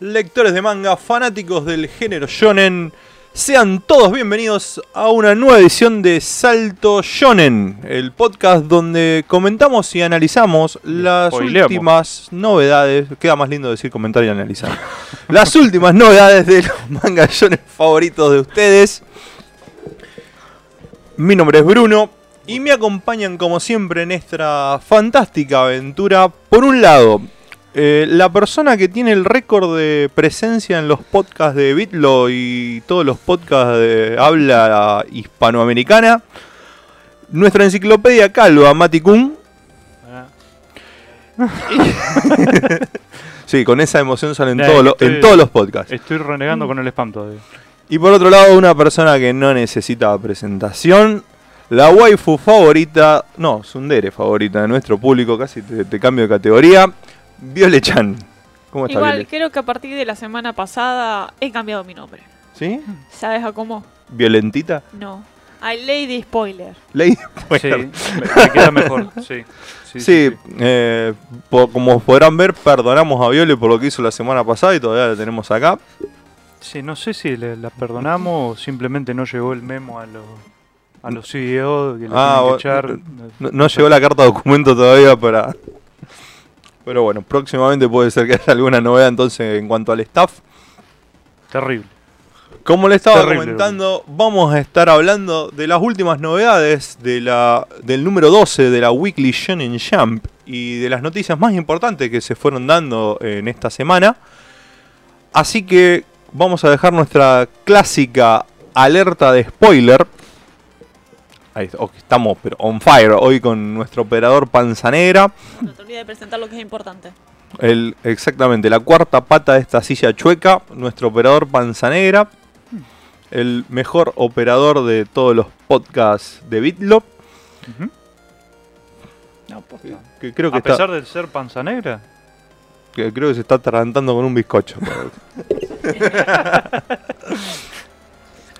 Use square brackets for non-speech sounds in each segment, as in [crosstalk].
lectores de manga, fanáticos del género shonen, sean todos bienvenidos a una nueva edición de Salto Shonen, el podcast donde comentamos y analizamos las Spoileamos. últimas novedades, queda más lindo decir comentar y analizar, [laughs] las últimas novedades de los manga shonen favoritos de ustedes. Mi nombre es Bruno y me acompañan como siempre en esta fantástica aventura. Por un lado, eh, la persona que tiene el récord de presencia en los podcasts de Bitlo y todos los podcasts de habla hispanoamericana, nuestra enciclopedia calva, Mati Kun. Ah, [laughs] Sí, con esa emoción salen todos los- estoy- en todos los podcasts. Estoy renegando con el spam todavía. Y por otro lado, una persona que no necesita presentación, la waifu favorita, no, Sundere favorita de nuestro público, casi te, te cambio de categoría, Viole-chan. ¿Cómo está Igual, Viole? creo que a partir de la semana pasada he cambiado mi nombre. ¿Sí? ¿Sabes a cómo? ¿Violentita? No. A Lady Spoiler. Lady Sí, me, me queda mejor. [laughs] Sí, sí, Sí, eh, po- como podrán ver, perdonamos a Viole por lo que hizo la semana pasada y todavía la tenemos acá. Sí, no sé si le, la perdonamos o simplemente no llegó el memo a los a los CEO que le Ah, tienen que bueno, echar. No, no llegó la carta de documento todavía para... Pero bueno, próximamente puede ser que haya alguna novedad entonces en cuanto al staff. Terrible. Como le estaba Terrible, comentando, vamos a estar hablando de las últimas novedades de la, del número 12 de la Weekly Shonen Jump y de las noticias más importantes que se fueron dando en esta semana. Así que vamos a dejar nuestra clásica alerta de spoiler. Ahí está, ok, estamos pero on fire hoy con nuestro operador Panza Negra. No te olvides de presentar lo que es importante. El, exactamente, la cuarta pata de esta silla chueca, nuestro operador Panza Negra, el mejor operador de todos los podcasts de Bitlop. No, posta. que creo que, a está, pesar de ser panza negra, que creo que se está atragantando con un bizcocho. [laughs] [laughs]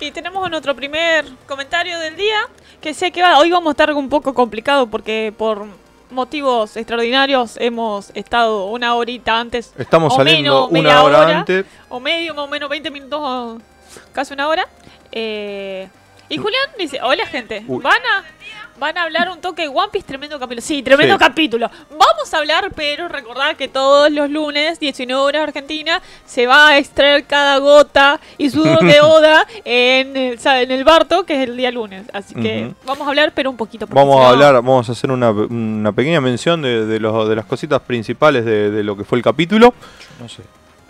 Y tenemos nuestro primer comentario del día, que sé que va- hoy vamos a estar un poco complicado porque por motivos extraordinarios hemos estado una horita antes, Estamos O saliendo menos, una hora, hora. antes. o medio, más o menos 20 minutos, o casi una hora. Eh, y Julián dice, hola gente, Uy. ¿van a, van a hablar un toque de One Piece? Tremendo capítulo. Sí, tremendo Sí. capítulo. Vamos a hablar, pero recordad que todos los lunes, 19 horas Argentina, se va a extraer cada gota y sudor de [laughs] Oda en el, en el Barto, que es el día lunes. Así que vamos a hablar, pero un poquito. Vamos si a no- hablar, vamos a hacer una, una pequeña mención de, de, los- de las cositas principales de, de lo que fue el capítulo. no sé.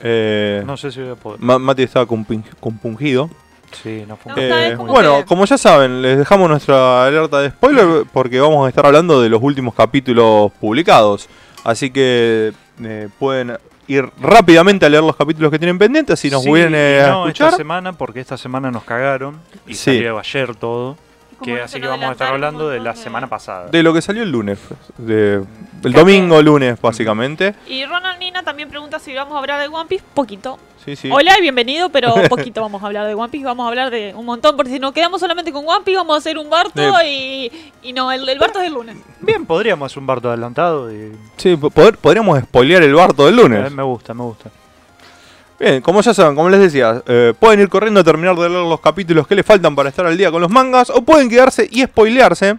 Eh, No sé si voy a poder. Ma- Mati estaba compung- compungido. Sí, no fue Eh, bueno, que- como ya saben, les dejamos nuestra alerta de spoiler porque vamos a estar hablando de los últimos capítulos publicados. Así que eh, pueden ir rápidamente a leer los capítulos que tienen pendientes si nos Sí, vienen a no escuchar. esta semana, porque esta semana nos cagaron y Sí. salió ayer todo. Que, así que vamos a estar hablando de la semana pasada. De lo que salió el lunes. De, el domingo, lunes, básicamente. Y Ronald Nina también pregunta si vamos a hablar de One Piece. Poquito. Sí, sí. Hola y bienvenido, pero poquito vamos a hablar de One Piece. Vamos a hablar de un montón, porque si nos quedamos solamente con One Piece, vamos a hacer un Barto y, y no, el, el Barto es el lunes. Bien, podríamos hacer un barto adelantado y Sí, podríamos spoilear el bar todo el eh, lunes. me gusta, me gusta. Bien, como ya saben, como les decía, eh, pueden ir corriendo a terminar de leer los capítulos que les faltan para estar al día con los mangas, o pueden quedarse y spoilearse.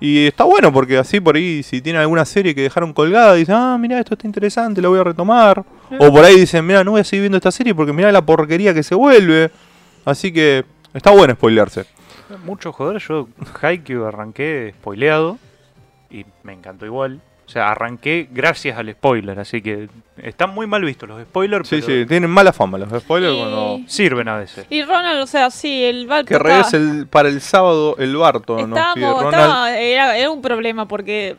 Y está bueno porque así por ahí, si tienen alguna serie que dejaron colgada, dicen, ah, mira, esto está interesante, lo voy a retomar. O por ahí dicen, mira, no voy a seguir viendo esta serie porque mira la porquería que se vuelve. Así que está bueno spoilearse. Mucho joder, yo Haikyuu arranqué spoileado y me encantó igual. O sea, arranqué gracias al spoiler, así que están muy mal vistos los spoilers, Sí, pero sí, tienen mala fama los spoilers Y- cuando... sirven a veces. Y Ronald, o sea, sí, el Barto. Que regrese el, para el sábado el Barto, nos pide estábamos- Ronald. estaba- era, era un problema porque,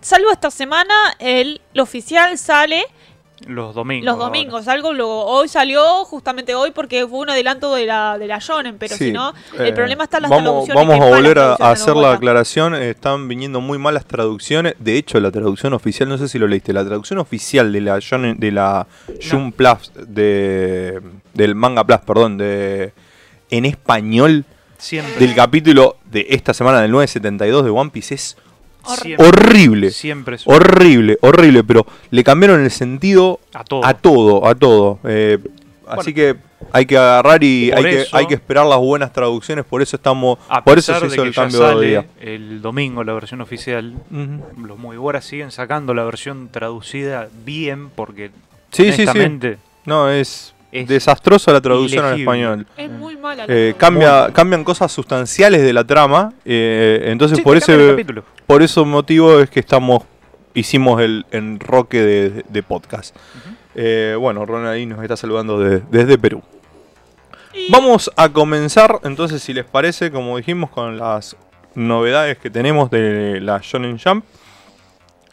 salvo esta semana, el, el oficial sale Los domingos. los ahora. domingos. Algo lo, hoy salió justamente hoy porque fue un adelanto de la, de la Shonen, pero Sí, si no, eh, el problema está en las vamos, traducciones. Vamos a volver a, hacer la aclaración. Están viniendo muy malas traducciones. De hecho, la traducción oficial, no sé si lo leíste, la traducción oficial de la Shonen- de la Jun Plus, de, del Manga Plus, perdón, de en español Siempre. del capítulo de esta semana del 972 de One Piece es Siempre, horrible. Siempre es Horrible, horrible, pero le cambiaron el sentido a todo. a todo, a todo. Eh, así que hay que agarrar y hay que, hay que esperar las buenas traducciones, por eso estamos, A por eso se de hizo que el ya cambio de día. el domingo la versión oficial, Ujú. los Moviboras siguen sacando la versión traducida bien porque Sí, sí, sí. No, es, Es desastrosa la traducción al español. Es muy mala la Eh, cambia, cambian cosas sustanciales de la trama, eh, entonces Sí, por ese por ese motivo es que estamos hicimos el enroque de, de podcast. Eh, bueno, Ronald ahí nos está saludando de- desde Perú. Y- Vamos a comenzar entonces, si les parece, como dijimos, con las novedades que tenemos de la Shonen Jump.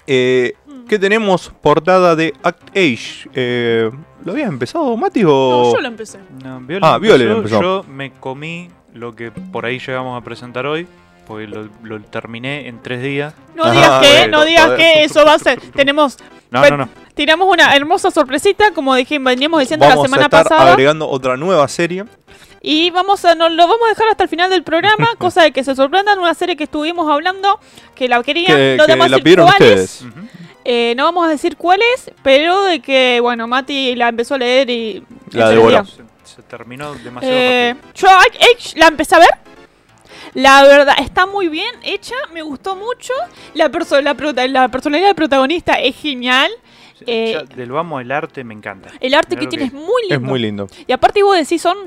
Eh, ¿Qué tenemos? Portada de Act Age. Eh, ¿Lo habías empezado, Mati? O... No, yo lo empecé. No, Viola Ah, Viola empezó, empezó. Yo me comí lo que por ahí llegamos a presentar hoy, porque lo, lo terminé en tres días. No Ah, digas que, bueno, no digas que eso va a ser. Tenemos, No, no, no. tiramos una hermosa sorpresita, como dijimos, veníamos diciendo Vamos la semana a estar pasada. agregando otra nueva serie. Y vamos a, nos lo vamos a dejar hasta el final del programa, [laughs] cosa de que se sorprendan, una serie que estuvimos hablando, que la querían, Que, que vamos a la pidieron cuál es, ustedes. Eh, no vamos a decir cuál es, pero de que, bueno, Mati la empezó a leer y... La devoró. Se, se terminó demasiado Eh, rápido. yo Age la empecé a ver. La verdad, está muy bien hecha, me gustó mucho. La, perso la, la personalidad del protagonista es genial. eh, Ya del vamos el arte me encanta. El arte Mirá que lo tiene es muy lindo. Es muy lindo. Y aparte vos decís, son,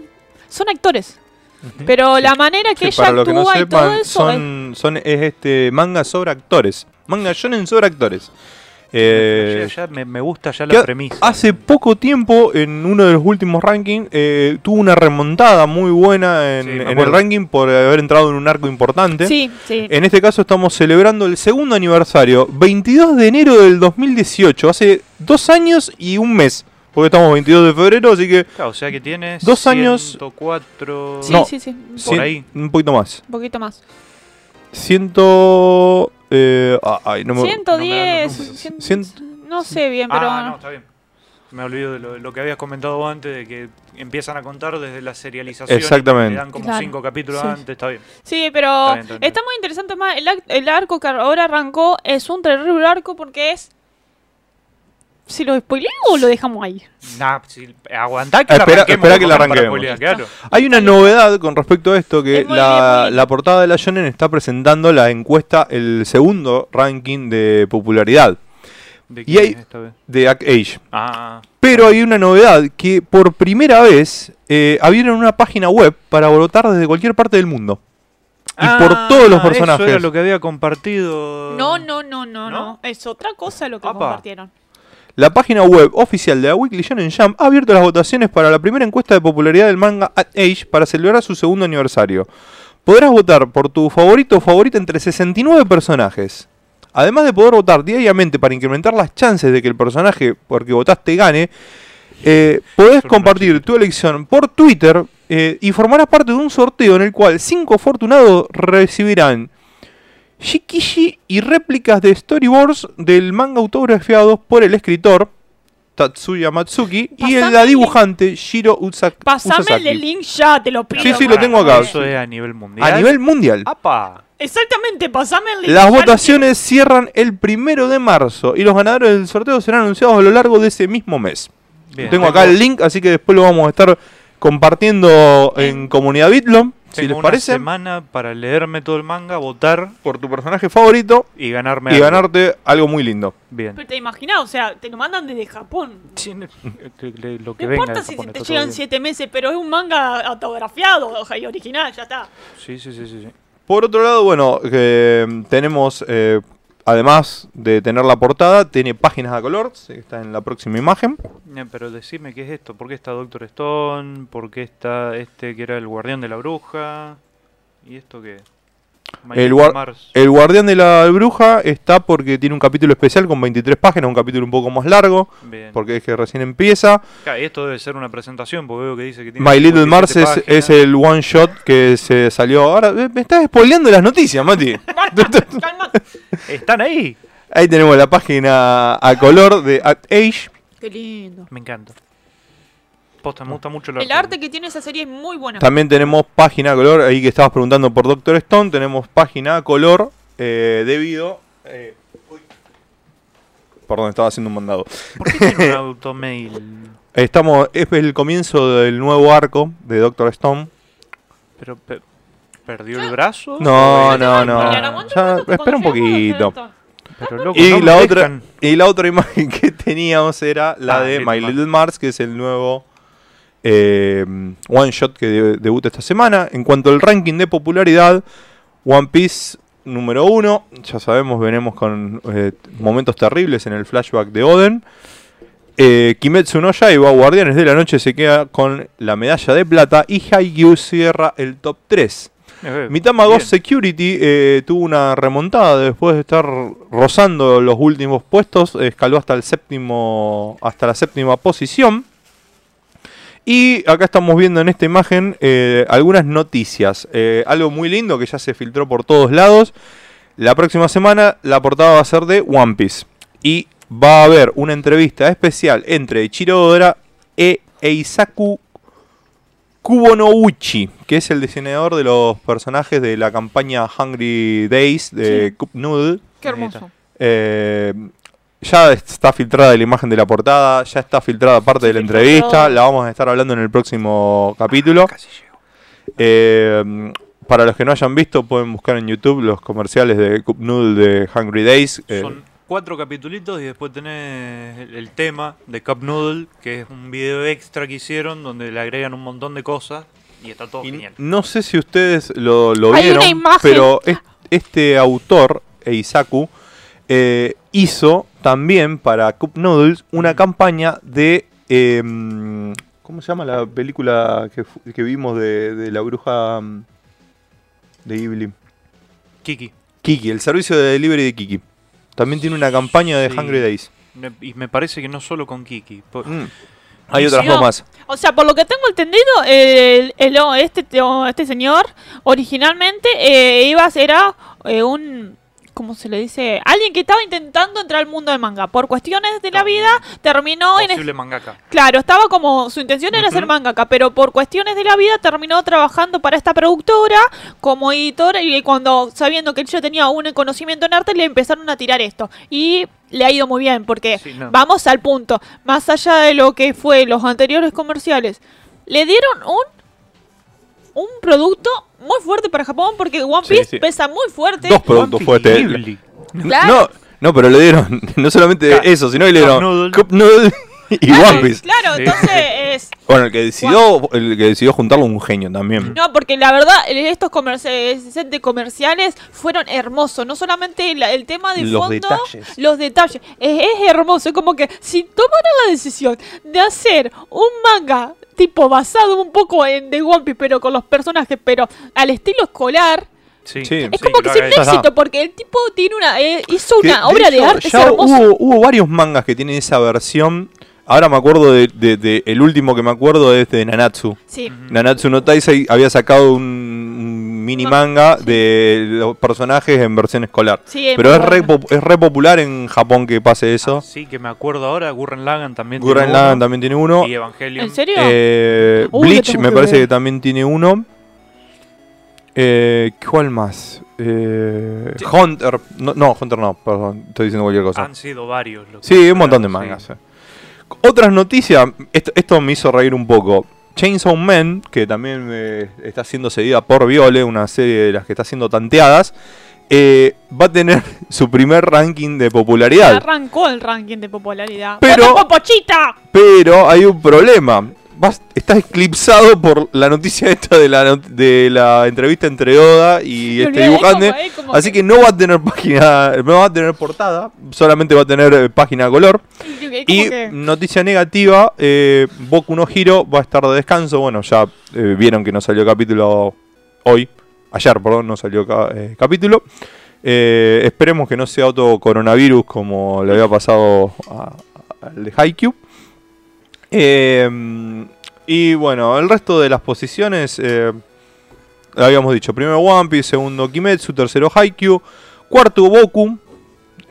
son actores. Pero la manera que Sí, ella que no actúa y todo eso... es- son, son, es este manga sobre actores. Manga shonen sobre actores. Eh, Ya- ya me, me gusta ya la premisa. Hace poco tiempo, en uno de los últimos rankings, eh, tuvo una remontada muy buena en, Sí, me en el ranking por haber entrado en un arco importante. Sí, sí. En este caso estamos celebrando el segundo aniversario, 22 de enero del 2018, hace dos años y un mes, porque estamos 22 de febrero, así que Claro, o sea que tiene Dos años- 104... Sí, no. sí, sí. Por cien- ahí. un poquito más. Un poquito más. Ciento... eh, ay, no me- 110, no, no, no. cien- Cien- no sé bien, pero... Ah, no, está bien. Me olvido de lo, lo que habías comentado antes, de que empiezan a contar desde la serialización. y Exactamente. Le dan como Claro. cinco capítulos Sí. antes, está bien. Sí, pero Está bien, está bien. está muy interesante más. El, ac- el arco que ahora arrancó es un terrible arco porque es... ¿Si lo spoileo o lo dejamos ahí? Nah, si, aguantá que Ah, la espera- arranquemos. espera que la arranquemos. spoilear, claro. Hay una novedad con respecto a esto, que Es la, bien, la portada de la Shonen está presentando la encuesta, el segundo ranking de popularidad ¿De Y quién hay- es esta vez? de Act Age. Ah, Pero hay una novedad, que por primera vez eh, abrieron una página web para votar desde cualquier parte del mundo. Y por todos los Ah, Eso personajes. era lo que había compartido. No, no, no, no, no. ¿No? Es otra cosa lo que Apa. compartieron. La página web oficial de la Weekly Shonen Jump ha abierto las votaciones para la primera encuesta de popularidad del manga At Age para celebrar su segundo aniversario. Podrás votar por tu favorito o favorita entre 69 personajes. Además de poder votar diariamente para incrementar las chances de que el personaje por que votaste gane, eh, podés compartir tu elección por Twitter eh, y formarás parte de un sorteo en el cual 5 afortunados recibirán shikishi y réplicas de storyboards del manga autografiados por el escritor Tatsuya Matsuki y el, la el dibujante Shiro Utsa- Pasame Usasaki. el link ya, te lo pido. Sí, sí, lo tengo acá. Eso es a nivel mundial. A nivel mundial. ¡Apa! Exactamente, pasame el link. Las votaciones cierran el primero de marzo y los ganadores del sorteo serán anunciados a lo largo de ese mismo mes. Bien. tengo acá el link, así que después lo vamos a estar compartiendo en comunidad Bitlom, si les una parece, semana para leerme todo el manga, votar por tu personaje favorito y ganarme y algo. ganarte algo muy lindo. Bien. Pero te imaginas, o sea, te lo mandan desde Japón. [laughs] Sí, no- lo que No venga importa de si Japón, te llegan siete meses, pero es un manga autografiado y original, ya está. Sí, sí, sí, sí. sí. Por otro lado, bueno, que tenemos, eh, además de tener la portada, tiene páginas a color, está en la próxima imagen. Eh, Pero decime qué es esto, ¿por qué está Doctor Stone? ¿Por qué está este que era el guardián de la bruja? ¿Y esto qué? El, guar- el guardián de la bruja está porque tiene un capítulo especial con 23 páginas, un capítulo un poco más largo, Bien. porque es que recién empieza. Claro, y esto debe ser una presentación, porque veo que dice que tiene My Little 57 Mars es, el one shot que se salió. Ahora, me estás spoileando las noticias, Mati. [laughs] ¿Están ahí? Ahí tenemos la página a color de At Age. Qué lindo. Me encanta. Posta, me gusta mucho El arte que tiene esa serie es muy bueno. También tenemos página a color, ahí que estabas preguntando por Doctor Stone, tenemos página a color eh, debido Eh, uy. Perdón, estaba haciendo un mandado. ¿Por qué tiene un [laughs] automail? Estamos, es el comienzo del nuevo arco de Doctor Stone. Pero pe- perdió el brazo. No, ¿O no, el- no. Ya, espera un poquito. Pero loco, Y no la otra, y la otra [laughs] imagen que teníamos era la Ah, de Little My Mars. Little Mars, que es el nuevo eh, one shot que de- debuta esta semana. En cuanto al ranking de popularidad, One Piece número uno. Ya sabemos, venimos con eh, momentos terribles en el flashback de Oden. Eh, Kimetsu no Yaiba, Guardianes de la Noche, se queda con la medalla de plata. Y Haikyuu cierra el top 3. Eh, Mitama. Ghost Security eh, tuvo una remontada después de estar rozando los últimos puestos, escaló hasta el séptimo, hasta la séptima posición. Y acá estamos viendo en esta imagen eh, algunas noticias. Eh, algo muy lindo que ya se filtró por todos lados. La próxima semana la portada va a ser de One Piece. Y va a haber una entrevista especial entre Ichiro Oda e Eisaku Kubonouchi, que es el diseñador de los personajes de la campaña Hungry Days de Sí. Cup Noodle. Qué hermoso. Eh, ya está filtrada la imagen de la portada, ya está filtrada parte de la entrevista, la vamos a estar hablando en el próximo capítulo. Casi llego. Eh, para los que no hayan visto, pueden buscar en YouTube los comerciales de Cup Noodle de Hungry Days. eh, Son cuatro capitulitos y después tenés el, el tema de Cup Noodle, que es un video extra que hicieron donde le agregan un montón de cosas y está todo y genial. no sé si ustedes lo, lo vieron, pero es- este autor, Eisaku, eh, hizo también para Cup Noodles una campaña de... em, ¿Cómo se llama la película que, que vimos de, de la bruja mm, de Ghibli? Kiki. Kiki, el servicio de delivery de Kiki. También tiene una campaña de Sí. Hungry Days. Me- Y me parece que no solo con Kiki. Mm. Hay otras si dos no- más. O sea, por lo que tengo entendido, el, el- o este, o este señor originalmente eh, iba a ser a, eh, un. ¿Cómo se le dice? Alguien que estaba intentando entrar al mundo del manga. Por cuestiones de la No, vida, terminó en. Posible mangaka. Claro, estaba como. Su intención era ser mangaka, pero por cuestiones de la vida terminó trabajando para esta productora como editora. Y cuando, sabiendo que él ya tenía un conocimiento en arte, le empezaron a tirar esto. Y le ha ido muy bien, porque Sí, no. vamos al punto. Más allá de lo que fue los anteriores comerciales, le dieron un. Un producto muy fuerte para Japón porque One Piece sí. pesa muy fuerte. Dos productos fuertes. Claro. No, no, pero le dieron [laughs] no solamente Claro. eso, sino que le dieron Noodle. Cup Noodle y Claro, One Piece. Claro, entonces [laughs] es. Bueno, el que decidió, el que decidió juntarlo un genio también. No, porque la verdad, estos comerci- set de comerciales fueron hermosos. No solamente la- el tema de Los fondo, detalles. los detalles. Es, es hermoso. Es como que si tomaran la decisión de hacer un manga tipo basado un poco en The One Piece, pero con los personajes, pero al estilo escolar, Sí, Sí. es como que sería un éxito, está. porque el tipo tiene una eh, hizo Que, una obra de hecho, arte es ya hermosa. hubo, hubo varios mangas que tienen esa versión. Ahora me acuerdo de, de- de- el último que me acuerdo es de Nanatsu. Sí. Nanatsu no Taisei había sacado un, un mini manga de los personajes en versión escolar. Sí, es Pero muy es re, bueno. pop- es re popular en Japón que pase eso. Sí, que me acuerdo ahora, Gurren Lagann también Gurren tiene Lagann uno, también tiene uno. Y Evangelion. ¿En serio? Eh, Uy, lo Bleach tengo me que parece ver. que también tiene uno. Eh, ¿Cuál más? Eh, Sí. Hunter. No, no, Hunter no, perdón, estoy diciendo cualquier cosa. Han sido varios. los Sí, un montón de sí. mangas. eh. Otras noticias, esto, esto me hizo reír un poco. Chainsaw Man, que también eh, está siendo seguida por Viole, una serie de las que está siendo tanteadas, eh, va a tener [laughs] su primer ranking de popularidad. Arrancó el ranking de popularidad. Pero- ¡Vota Popochita! Pero hay un problema. Vas, estás eclipsado por la noticia [laughs] esta de la, de la entrevista entre Oda y Me este dibujante. como- eh, Así que no va a tener [laughs] página, no va a tener portada, solamente va a tener eh, página a color. Y, como Y que- noticia negativa, eh, Boku no Hiro va a estar de descanso. Bueno, ya eh, vieron que no salió capítulo hoy, ayer, perdón, no salió ca- capítulo. Esperemos que no sea otro coronavirus como le había pasado al de Haikyuu. Eh, y bueno, el resto de las posiciones, eh, habíamos dicho, primero One Piece, segundo Kimetsu, tercero Haikyuu, cuarto Boku,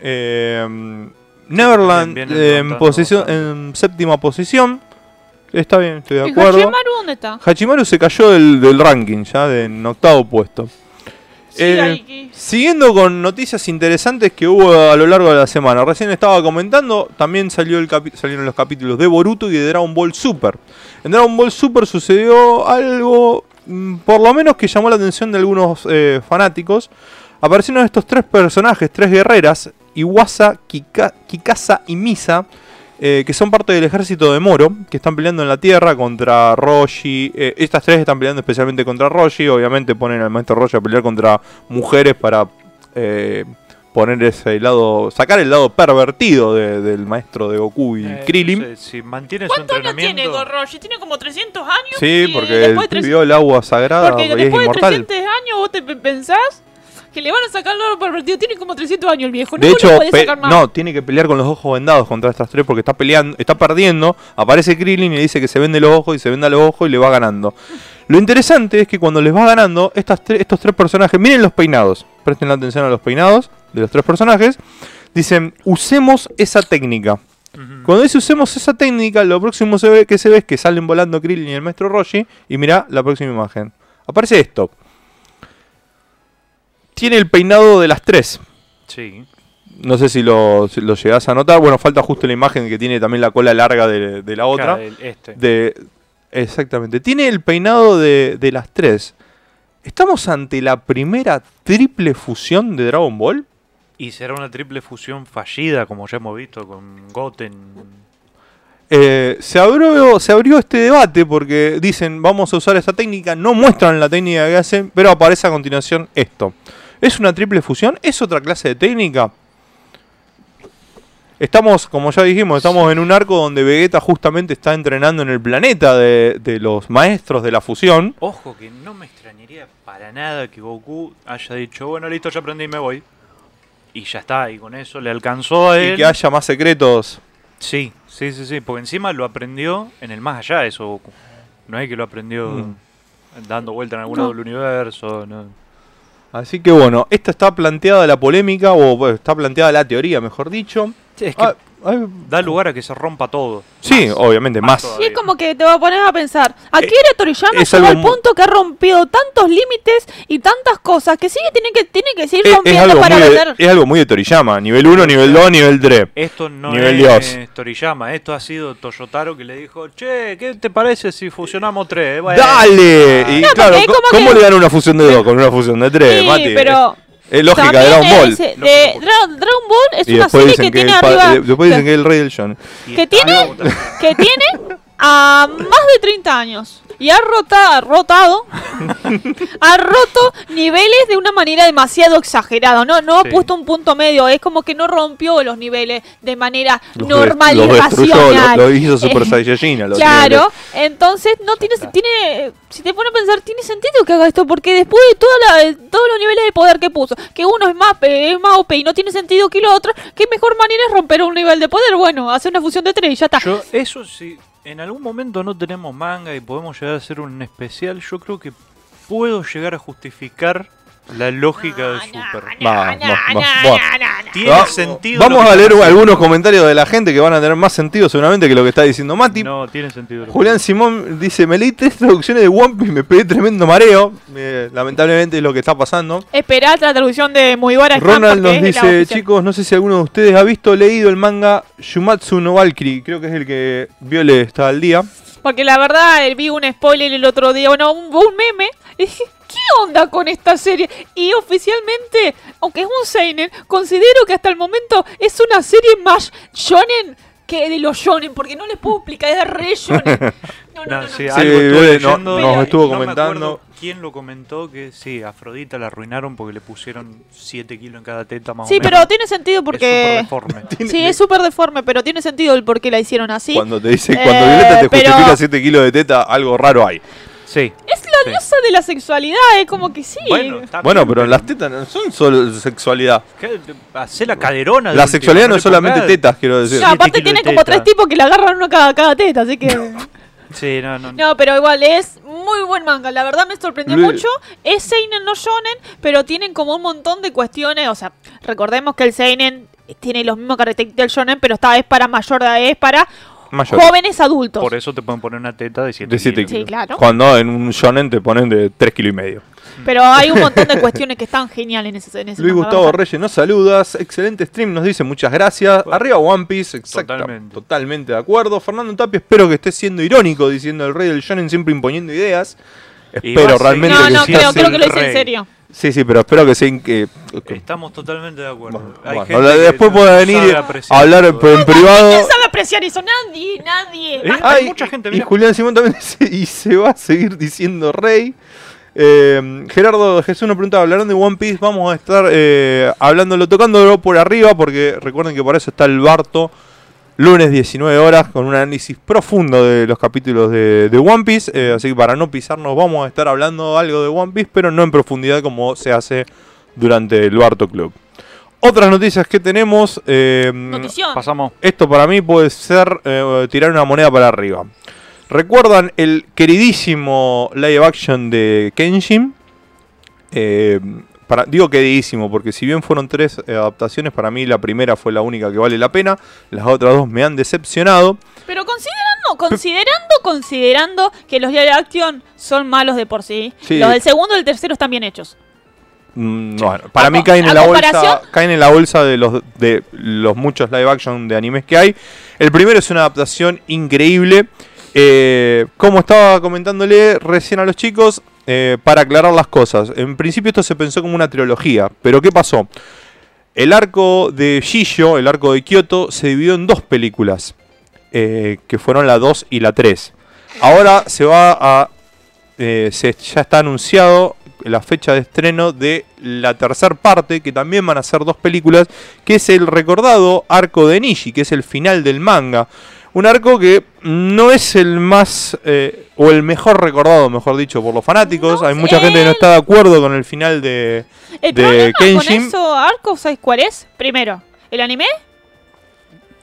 eh, Neverland bien, bien en, posición, séptima posición. Está bien, estoy de ¿Y acuerdo. Hachimaru dónde está? Hachimaru se cayó del, del ranking ya de- en octavo puesto. Sí, Eh, hay que- Siguiendo con noticias interesantes que hubo a lo largo de la semana. Recién estaba comentando, también salió el salieron los capítulos de Boruto y de Dragon Ball Super. En Dragon Ball Super sucedió algo, mm, por lo menos que llamó la atención de algunos eh, fanáticos. Aparecieron estos tres personajes, tres guerreras, Iwasa, Kika- Kikasa y Misa, eh, que son parte del ejército de Moro, que están peleando en la Tierra contra Roshi. eh, estas tres están peleando especialmente contra Roshi. Obviamente ponen al maestro Roshi a pelear contra mujeres para eh, poner ese lado, sacar el lado pervertido de- del maestro de Goku y Eh, Krillin. no sé, si mantiene su ¿Cuántos años tiene entrenamiento. Goroshi? Tiene como 300 años. Sí, porque después vio el agua sagrada Porque y es después de inmortal. 300 años vos te pe- pensás que le van a sacar el oro pervertido. Tiene como 300 años el viejo. De no hecho, le podés pe- sacar más. no, tiene que pelear con los ojos vendados contra estas tres porque está peleando, está perdiendo. Aparece Krillin y le dice que se vende los ojos y se venda los ojos y le va ganando. Lo interesante es que cuando les va ganando, estas tre- estos tres personajes, miren los peinados, presten la atención a los peinados de los tres personajes, dicen, usemos esa técnica. Cuando dice usemos esa técnica, lo próximo se ve, que se ve es que salen volando Krillin y el maestro Roshi. Y mira la próxima imagen. Aparece esto. Tiene el peinado de las tres. Sí. No sé si lo, si lo llegás a notar. Bueno, falta justo la imagen que tiene también la cola larga de, de la otra. Claro, este. De, exactamente. Tiene el peinado de, de las tres. ¿Estamos ante la primera triple fusión de Dragon Ball? Y será una triple fusión fallida, como ya hemos visto con Goten. Eh, se, abrió, se abrió este debate porque dicen vamos a usar esta técnica, no muestran la técnica que hacen, pero aparece a continuación esto. ¿Es una triple fusión? ¿Es otra clase de técnica? Estamos, como ya dijimos, estamos en un arco donde Vegeta justamente está entrenando en el planeta de, de los maestros de la fusión. Ojo que no me extrañaría para nada que Goku haya dicho, bueno, listo, ya aprendí y me voy. Y ya está, y con eso le alcanzó a él. Y que haya más secretos. Sí, sí, sí, sí, porque encima lo aprendió en el más allá eso Goku. No es que lo aprendió Mm. dando vuelta en algún No. lado del universo. No. Así que bueno, esta está planteada la polémica, o bueno, está planteada la teoría, mejor dicho. Es que Ah, da lugar a que se rompa todo. sí, Más. obviamente, más más. Y es como que te va a poner a pensar, Akira Toriyama es llegó al algo mu- punto que ha rompido tantos límites y tantas cosas que sigue tiene que tiene que seguir Es, es rompiendo algo para vender. es algo muy de Toriyama. Nivel 1, nivel 2, nivel 3. Esto no Nivel es Dios. Toriyama, esto ha sido Toyotaro que le dijo, che, ¿qué te parece si fusionamos tres? Bueno, ¡Dale! Y No, claro, es ¿cómo que- le dan una fusión de 2 con una fusión de 3, Sí, Mati? pero Es lógica de Dragon Ball. es, eh, Lógica de. Dra- Dragon Ball es Y una serie que que, tiene arriba de- después dicen que es el rey del shonen. que tiene- que tiene a más de 30 años y ha rota, rotado, [laughs] ha roto niveles de una manera demasiado exagerada. No, no Sí. ha puesto un punto medio. Es como que no rompió los niveles de manera Los normal des- y los destruyó, racional. lo, lo [laughs] hizo Super Saiyajin. Claro, entonces no tiene, tiene, si te pones a pensar, tiene sentido que haga esto, porque después de toda la- de todos los niveles de poder que puso, que uno es más, eh, es más OP y no tiene sentido que lo otro, qué mejor manera es romper un nivel de poder, bueno, hacer una fusión de tres y ya está. Yo, eso sí, en algún momento no tenemos manga y podemos llegar a hacer un especial, yo creo que puedo llegar a justificar la lógica de Super. Va, va, va, va. Tiene sentido. Vamos a leer algunos comentarios de la gente que van a tener más sentido seguramente que lo que está diciendo Mati. No, tiene sentido. Julián Simón dice, me leí tres traducciones de One Piece y me pegué tremendo mareo. Eh, lamentablemente es lo que está pasando. Esperad la traducción de Mugiwara Ronald nos dice, chicos, no sé si alguno de ustedes ha visto o leído el manga Shumatsu no Valkyrie. Creo que es el que Viole está al día. Porque la verdad, eh, vi un spoiler el otro día, bueno, un, un meme, [laughs] ¿qué onda con esta serie? Y oficialmente, aunque es un seinen, considero que hasta el momento es una serie más shonen que de los shonen, porque no les puedo explicar, es de re shonen. [laughs] No, no, No, no, no. sí, Sí, algo no- leyendo, nos estuvo me comentando. ¿Quién lo comentó? Que sí, a Afrodita la arruinaron porque le pusieron 7 kilos en cada teta más Sí, o menos. pero tiene sentido Es porque... súper deforme. [laughs] Sí, es súper deforme, pero tiene sentido el por qué la hicieron así. Cuando te dice, Eh, cuando Violeta te pero- justifica 7 kilos de teta, algo raro hay. Sí. Es la Sí. diosa de la sexualidad, es como que sí. Bueno, Bueno, pero las tetas no son solo sexualidad. Hacé la caderona. de La última, sexualidad no es solamente tetas, quiero decir. No, aparte tiene como tres tipos que le agarran uno cada, cada teta, así que... [laughs] Sí, no, no. No, pero igual es muy buen manga. La verdad me sorprendió Le- mucho. Es Seinen no Shonen, pero tienen como un montón de cuestiones. O sea, recordemos que el Seinen tiene los mismos características del Shonen, pero esta vez para mayor de edad, es para Mayores. jóvenes adultos. Por eso te pueden poner una teta de 7 De 7 Sí, claro. Cuando en un shonen te ponen de 3 kilos y medio. Pero hay un montón de cuestiones que están geniales en ese, en ese Luis Gustavo ¿verdad? Reyes nos saludas. Excelente stream, nos dice muchas gracias. Arriba One Piece, exacto. Totalmente. Totalmente de acuerdo. Fernando Tapia, espero que esté siendo irónico diciendo el rey del shonen siempre imponiendo ideas. Y Espero a realmente No, que no, sí. creo, creo que lo dice en serio. Sí, sí, pero espero que sea in- que- que- Estamos totalmente de acuerdo. Bueno, Hay bueno, gente después no puede venir y apreciar hablar en privado. ¿Quién sabe apreciar eso? Nadie, nadie. ¿Eh? Hay mucha gente, y mira. Julián Simón también [laughs] dice, y se va a seguir diciendo rey. Eh, Gerardo Jesús nos pregunta, ¿hablarán de One Piece? Vamos a estar eh, hablándolo, tocándolo por arriba, porque recuerden que por eso está el Barto, lunes 19 horas, con un análisis profundo de los capítulos de, de One Piece. Eh, así que para no pisarnos vamos a estar hablando algo de One Piece, pero no en profundidad como se hace durante el Barto Club. Otras noticias que tenemos... eh, Notición. Pasamos. esto para mí puede ser eh, tirar una moneda para arriba. ¿Recuerdan el queridísimo live action de Kenshin? Para, digo queridísimo porque si bien fueron tres eh, adaptaciones, para mí la primera fue la única que vale la pena. Las otras dos me han decepcionado. Pero considerando, considerando, considerando que los live action son malos de por sí, Sí. los del segundo y el tercero están bien hechos. Mm, bueno, para A mí caen en la bolsa, caen en la bolsa de los de los muchos live action de animes que hay. El primero es una adaptación increíble. Eh, como estaba comentándole recién a los chicos, eh, para aclarar las cosas. En principio esto se pensó como una trilogía, pero ¿qué pasó? El arco de Shijo, el arco de Kyoto, se dividió en dos películas, eh, que fueron la 2 y la 3. Ahora se va a... eh, se, ya está anunciado la fecha de estreno de la tercera parte, que también van a ser dos películas, que es el recordado arco de Nishi, que es el final del manga. Un arco que no es el más, eh, o el mejor recordado, mejor dicho, por los fanáticos. No Hay sé. mucha gente que no está de acuerdo con el final de, El de problema Kenshin. con eso, Arco, ¿sabes cuál es? Primero, el anime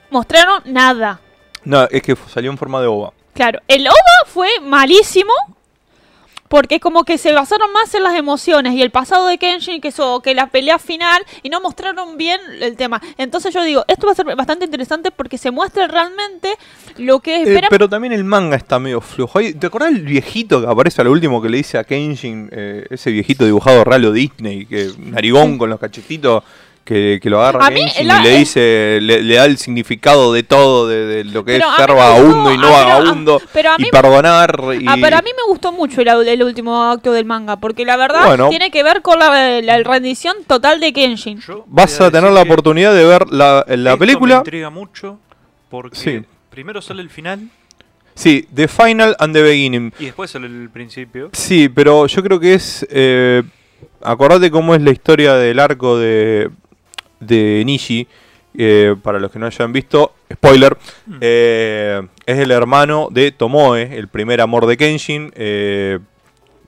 mostraron nada. No, es que salió en forma de ova. Claro, el OVA fue malísimo porque es como que se basaron más en las emociones y el pasado de Kenshin que, eso, que la pelea final y no mostraron bien el tema. Entonces yo digo, esto va a ser bastante interesante porque se muestra realmente lo que Eh, espera. pero también el manga está medio flojo. ¿Te acordás el viejito que aparece a lo último que le dice a Kenshin? eh, ese viejito dibujado raro Disney, que narigón con los cachetitos, que, que lo agarra la- y le dice, le, le da el significado de todo, de, de lo que es ser vagabundo y no ah, vagabundo, y perdonar. Y... Ah, pero a mí me gustó mucho el, último acto del manga, porque la verdad Bueno. tiene que ver con la, la rendición total de Kenshin. Vas a tener la oportunidad de ver la, la esto Me película. intriga mucho porque Sí. primero sale el final Sí, The Final and the Beginning. y después sale el principio. Sí, pero yo creo que es. Eh, acordate cómo es la historia del arco de, de Nishi. eh, para los que no hayan visto, spoiler. Mm. eh, es el hermano de Tomoe, el primer amor de Kenshin. eh,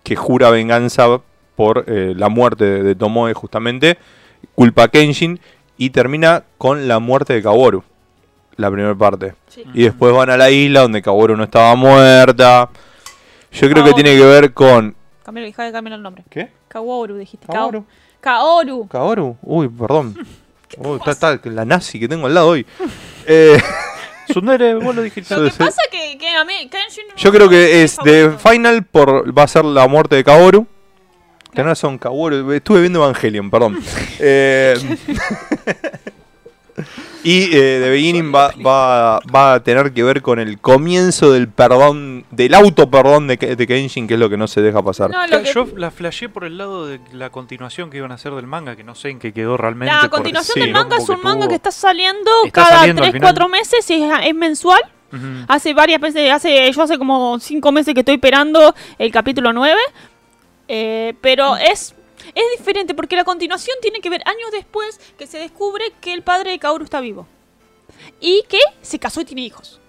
que jura venganza por eh, la muerte de, de Tomoe, justamente. Culpa a Kenshin. Y termina con la muerte de Kaworu. La primera parte. Sí. Y después van a la isla donde Kaworu no estaba muerta. Yo creo que tiene que ver con. Cambialo, hija de cambiar el nombre. ¿Qué? Kaworu, dijiste. Kaoru. Kaoru. Kaoru. Uy, perdón. [laughs] Está, está la nazi que tengo al lado hoy. [laughs] Eh, [laughs] Sundere, vos lo dijiste. Lo que pasa que, que a mí Kenshin no- yo creo que es de. Final por va a ser la muerte de Kaoru. Que no son Kaoru. Estuve viendo Evangelion, perdón. [laughs] Eh, y eh, The Beginning va, va, va a tener que ver con el comienzo del perdón, del auto perdón de, de Kenshin, que es lo que no se deja pasar. No, lo que- Yo la flasheé por el lado de la continuación que iban a hacer del manga, que no sé en qué quedó realmente. la continuación sí, del manga es un manga tuvo- que está saliendo Está cada saliendo al 3, final. 4 meses y es, es mensual. Hace varias veces, hace, yo hace como 5 meses que estoy esperando el capítulo 9. eh, pero es, es diferente porque la continuación tiene que ver años después que se descubre que el padre de Kaoru está vivo. Y que se casó y tiene hijos.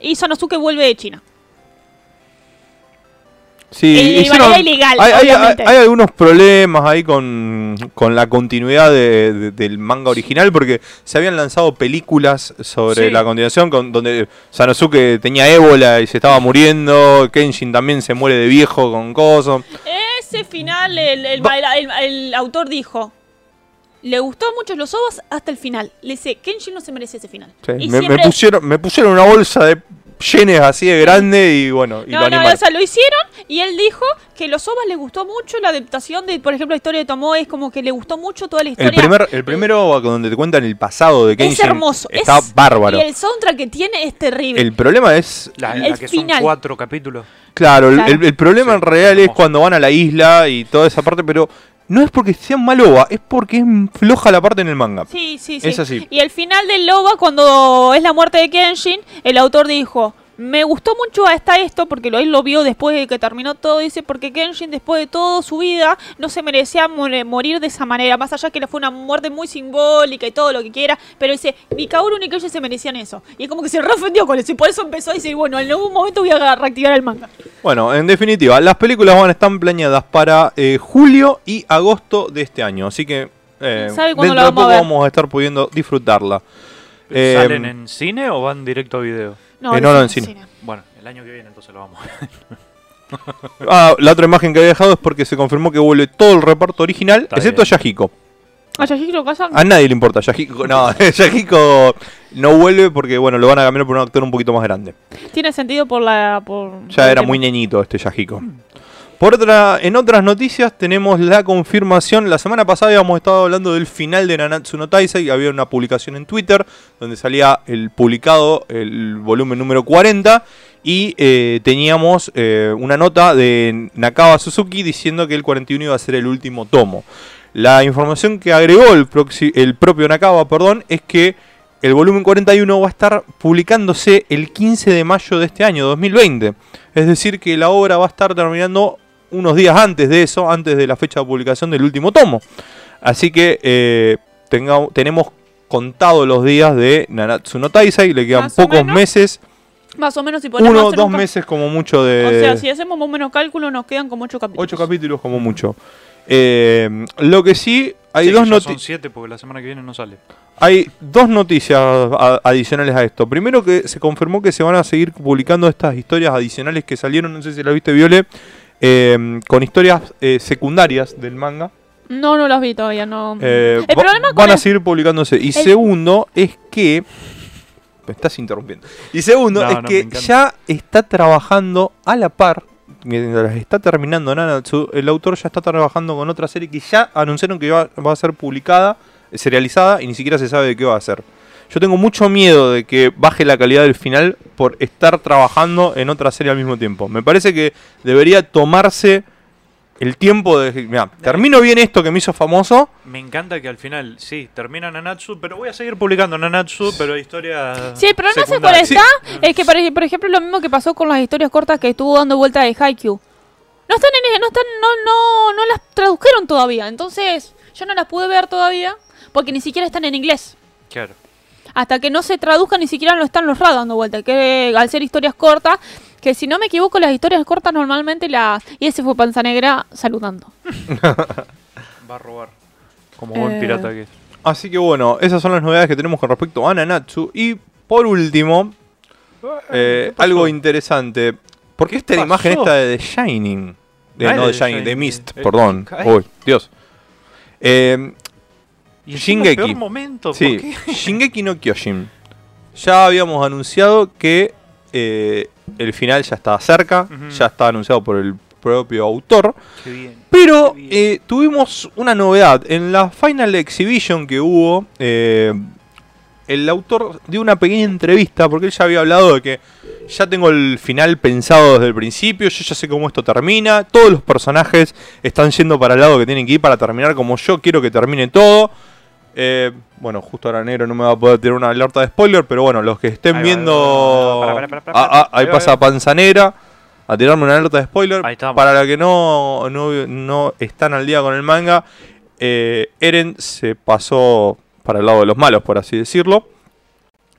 Y Sanosuke vuelve de China. Sí, Eh, de manera ilegal, hay, hay- algunos problemas ahí con, con la continuidad de- de- del manga original porque se habían lanzado películas sobre Sí. la continuación con, donde Sanosuke tenía ébola y se estaba muriendo, Kenshin también se muere de viejo con cosas. Ese final, el, el, Va- el- el autor dijo: le gustó mucho los ovas hasta el final. Le dice, Kenshin no se merece ese final. Sí, Y me, me siempre- pusieron, me pusieron una bolsa de yenes así de grande y bueno, y No, lo no, o sea, lo hicieron y él dijo que los ovas le gustó mucho la adaptación de, por ejemplo, la historia de Tomoe, es como que le gustó mucho toda la historia. El primer, el primero donde te cuentan el pasado de es Kenshin hermoso. está es- bárbaro. Y el soundtrack que tiene es terrible. El problema es, La, El que final. son cuatro capítulos. claro, el- Claro. El, el problema Sí, en real es cuando van a la isla y toda esa parte, pero no es porque sean malova, es porque es floja la parte en el manga. Sí, sí, sí. Es así. Y el final del Loba, cuando es la muerte de Kenshin, el autor dijo, me gustó mucho hasta esto, porque lo, él lo vio después de que terminó todo, dice, porque Kenshin después de toda su vida no se merecía mor- morir de esa manera, más allá que le fue una muerte muy simbólica y todo lo que quiera, pero dice, ni Kaoru ni Kenshin se merecían eso. Y es como que se reofendió con eso, y por eso empezó a decir, bueno, en algún momento voy a reactivar el manga. Bueno, en definitiva, las películas van a estar planeadas para eh, julio y agosto de este año, así que eh, ¿Sabe dentro de vamos a poco ver? vamos a estar pudiendo disfrutarla. Eh, ¿Salen en cine o van directo a video? Eh, no, no, en cine. Bueno, el año que viene entonces lo vamos a [laughs] ver. Ah, la otra imagen que había dejado es porque se confirmó que vuelve todo el reparto original, Está excepto bien. Yahiko. ¿A Yahiko lo casan? A nadie le importa, Yahiko no, [laughs] Yahiko no vuelve porque bueno, lo van a cambiar por un actor un poquito más grande. Tiene sentido por la... Por, Ya era tema. muy neñito este Yahiko. En otras noticias tenemos la confirmación. La semana pasada habíamos estado hablando del final de Nanatsu no Taisei. Había una publicación en Twitter donde salía el publicado, el volumen número 40. Y eh, teníamos eh, una nota de Nakaba Suzuki diciendo que el 41 iba a ser el último tomo. La información que agregó el, propio Nakaba perdón, es que el volumen 41 va a estar publicándose el 15 de mayo de este año, 2020. Es decir, que la obra va a estar terminando unos días antes de eso, antes de la fecha de publicación del último tomo. Así que eh, tenga- tenemos contados los días de Nanatsu no Taisei, le quedan pocos menos. meses, Más o menos si ponemos... uno hacer dos un meses como mucho de... O sea, si hacemos más o menos cálculo, nos quedan como ocho capítulos. Ocho capítulos como mucho. Eh, lo que sí, hay Sí, dos noticias. son siete porque la semana que viene no sale. Hay dos noticias adicionales a esto. Primero que se confirmó que se van a seguir publicando estas historias adicionales que salieron, no sé si la viste Viole, eh, con historias eh, secundarias del manga. No, no las vi todavía, no. Eh, el va- problema con van a seguir publicándose. Y segundo es que... Me estás interrumpiendo. Y segundo No, es no, que ya está trabajando a la par, mientras está terminando Nanatsu, el autor ya está trabajando con otra serie que ya anunciaron que va, va a ser publicada, serializada, y ni siquiera se sabe de qué va a ser. Yo tengo mucho miedo de que baje la calidad del final por estar trabajando en otra serie al mismo tiempo. Me parece que debería tomarse el tiempo de mira, termino bien esto que me hizo famoso, Me encanta que al final, sí, termina Nanatsu, pero voy a seguir publicando Nanatsu, pero historia. Sí, pero no sé cuál está. Es que, por ej- por ejemplo, lo mismo que pasó con las historias cortas que estuvo dando vuelta de Haikyuu. No están en, no están, no, no, no las tradujeron todavía. Entonces, yo no las pude ver todavía porque ni siquiera están en inglés. Claro. Hasta que no se traduzcan, ni siquiera no están los RA dando vuelta. Que al ser historias cortas, que si no me equivoco, las historias cortas normalmente las. Y ese fue Panza Negra saludando. [laughs] Va a robar. Como buen Eh. pirata que es. Así que bueno, esas son las novedades que tenemos con respecto a Nanatsu. Y por último, eh, ¿Qué pasó? algo interesante. Porque esta es la pasó? imagen esta de The Shining. De, Ah, no de The Shining, de. Mist, Eh, perdón. Uy, Dios. Eh, Y Shingeki. peor momento, ¿por sí? [laughs] Shingeki no Kyojin. Ya habíamos anunciado que eh, el final ya estaba cerca. Ya estaba anunciado por el propio autor. Qué bien. Pero Qué bien. eh, tuvimos una novedad. En la Final Exhibition que hubo, eh, el autor dio una pequeña entrevista porque él ya había hablado de que ya tengo el final pensado desde el principio, yo ya sé cómo esto termina, todos los personajes están yendo para el lado que tienen que ir para terminar como yo quiero que termine todo. Eh, bueno, justo ahora negro no me va a poder tirar una alerta de spoiler, pero bueno, los que estén va, viendo... para, para, para, para, Ah, ah, para, ahí ahí va, pasa ahí va. Panza Negra a tirarme una alerta de spoiler. Para la que no, no, no están al día con el manga, eh, Eren se pasó para el lado de los malos, por así decirlo.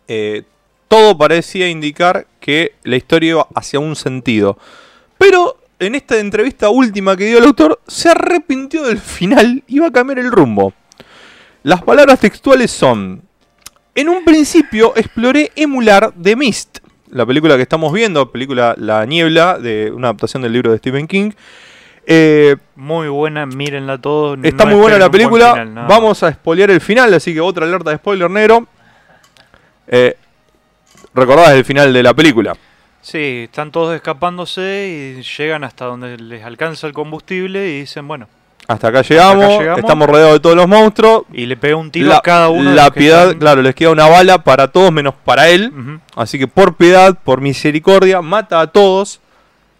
Eh, todo parecía indicar que la historia iba hacia un sentido. Pero en esta entrevista última que dio el autor, se arrepintió del final y va a cambiar el rumbo. Las palabras textuales son: En un principio exploré emular The Mist, la película que estamos viendo, película La Niebla, de una adaptación del libro de Stephen King. Eh, Muy buena, mírenla todos. está no muy buena la película. final. Vamos a spoilear el final, así que otra alerta de spoiler negro. Eh, recordás el final de la película. Sí, están todos escapándose y llegan hasta donde les alcanza el combustible y dicen, bueno, Hasta acá llegamos, llegamos. estamos rodeados de todos los monstruos. y le pega un tiro La, a cada uno. la piedad, están- claro, les queda una bala para todos menos para él. Así que por piedad, por misericordia, mata a todos.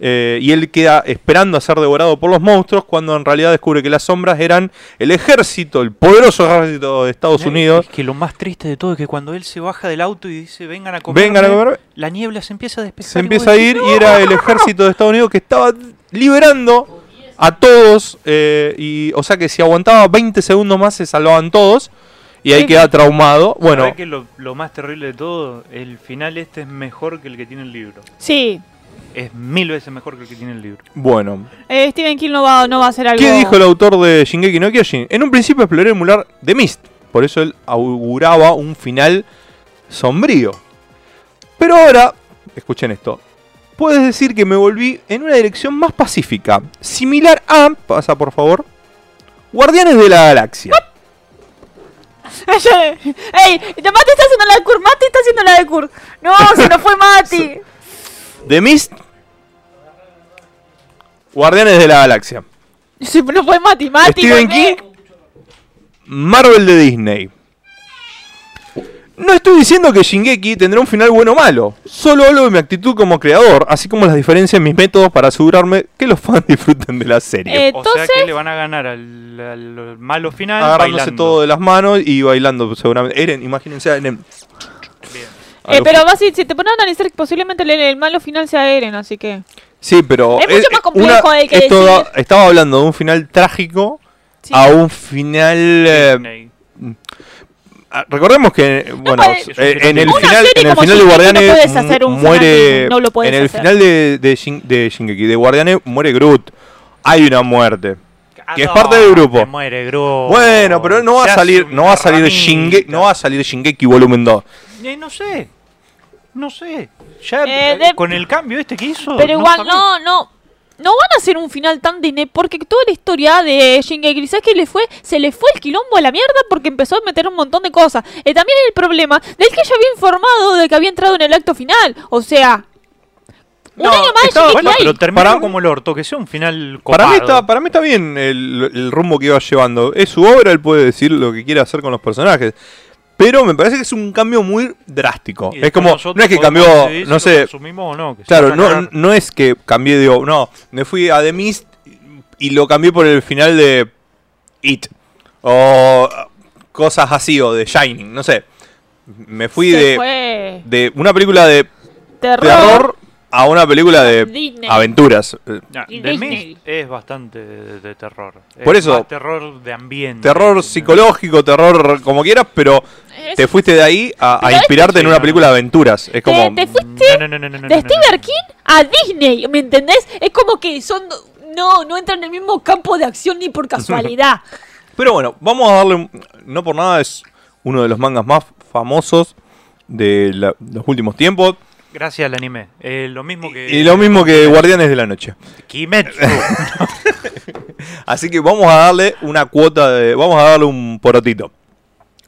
eh, y él queda esperando a ser devorado por los monstruos cuando en realidad descubre que las sombras eran el ejército, el poderoso ejército de Estados Unidos. Es que lo más triste de todo es que cuando él se baja del auto y dice, vengan a comer. Vengan a comer. La niebla se empieza a despejar. Se empieza a ir y era el [laughs] ejército de Estados Unidos que estaba liberando a todos. eh, y, o sea que si aguantaba 20 segundos más se salvaban todos. Y ahí queda traumado. Bueno, ¿Sabés que lo, lo más terrible de todo? El final este es mejor que el que tiene el libro. Sí. Es mil veces mejor que el que tiene el libro. bueno. Eh, Steven King no va, no va a hacer algo. ¿Qué dijo el autor de Shingeki no Kyojin? En un principio exploré emular The Mist, por eso él auguraba un final sombrío. Pero ahora, escuchen esto, puedes decir que me volví en una dirección más pacífica, similar a, pasa por favor, Guardianes de la Galaxia. [laughs] ¡Ey! Mati está haciendo la de Kur, Mati está haciendo la de Kur. No, se nos fue Mati. [laughs] The Mist, Guardianes de la Galaxia. Se nos fue Mati, Mati. Volvé. King, Marvel de Disney. No estoy diciendo que Shingeki tendrá un final bueno o malo, solo hablo de mi actitud como creador, así como las diferencias en mis métodos para asegurarme que los fans [laughs] disfruten de la serie. Eh, O sea Entonces- que le van a ganar al, al malo final Agarrándose bailando. todo de las manos y bailando seguramente. Eren, imagínense a Eren. Eh, pero vas, si, si te pones a analizar, posiblemente el, el malo final sea Eren, así que. Sí, pero Es mucho más complejo el que esto da- decir. estaba hablando de un final trágico Sí. a un final eh, Recordemos que, bueno, puede- eh, en el final, en el final de no Guardianes final muere, no lo en el hacer. final de, de, Shin- de Shingeki, de Guardianes muere Groot. Hay una muerte. Que es ¿A parte del grupo. muere Groot? Bueno, pero no va a salir, no va a salir. Shingeki, no va a salir Shingeki volumen 2. Eh, no sé. No sé. Ya Eh, de- con el cambio este que hizo. Pero igual, no, no. No van a hacer un final tan Disney porque toda la historia de Shingeki, ¿sabes qué le fue? Se le fue el quilombo a la mierda porque empezó a meter un montón de cosas. Eh, también el problema del que ya había informado de que había entrado en el acto final. O sea, un No, año más de estaba- Bueno, pero terminó Para- como el orto, que sea un final Para mí, está, para mí está bien el, el rumbo que iba llevando. Es su obra, él puede decir lo que quiere hacer con los personajes. Pero me parece que es un cambio muy drástico. Es como, no es que cambió, no sé, o no, que Claro, no, no es que cambié de. No, me fui a The Mist y lo cambié por el final de It. O cosas así, o de Shining, no sé. Me fui de, fue. de una película de Terror. terror a una película de Disney. aventuras. The Disney. Mist es bastante de, de terror. Por Es eso- más terror de ambiente. Terror psicológico, terror como quieras, pero Es- te fuiste de ahí a, inspirarte en una película de aventuras. Es como. te fuiste No, no, no, no, no, de no, no, Stephen no. King a Disney, ¿me entendés? Es como que son. No, no entran en el mismo campo de acción ni por casualidad. [laughs] Pero bueno, vamos a darle. un- No por nada, es uno de los mangas más famosos de la- los últimos tiempos. Gracias al anime. Eh, lo mismo que. Y lo mismo que Guardianes de la Noche. Kimetsu. [laughs] Así que vamos a darle una cuota de. Vamos a darle un porotito.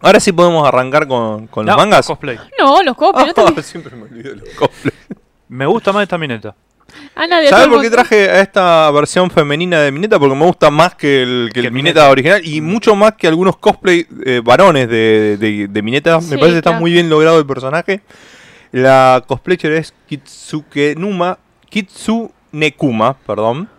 Ahora sí podemos arrancar con, con los No, mangas. Cosplay. No, los no Ah, [laughs] te- siempre me olvido de los cosplays. Me gusta más esta mineta. A nadie, ¿Sabes por qué traje a esta versión femenina de Mineta? Porque me gusta más que el, que el Mineta, Mineta. original y mucho más que algunos cosplay eh, varones de, de, de Mineta. Sí, me parece que está muy bien logrado el personaje. La cosplayer es Kitsuke Numa, Kitsune Kuma, perdón.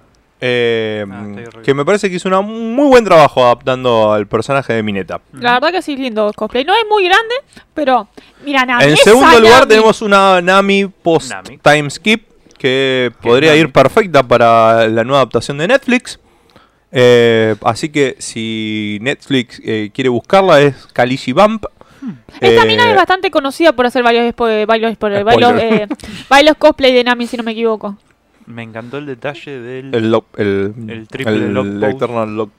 Eh, Ah, que me parece que hizo un muy buen trabajo adaptando al personaje de Mineta. La verdad que sí es lindo el cosplay. No es muy grande, pero mira, Nami. En segundo lugar Nami. tenemos una Nami post Nami. time skip que Que podría Nami. ir perfecta para la nueva adaptación de Netflix. Eh, así que si Netflix eh, quiere buscarla es Kalishi Bump. Esta Eh, mina es bastante conocida por hacer varios, spo- bailos, Spoiler. bailos, eh, [laughs] bailos cosplay de Nami, si no me equivoco. Me encantó el detalle del. el, el, El triple el lock. Eternal Lock.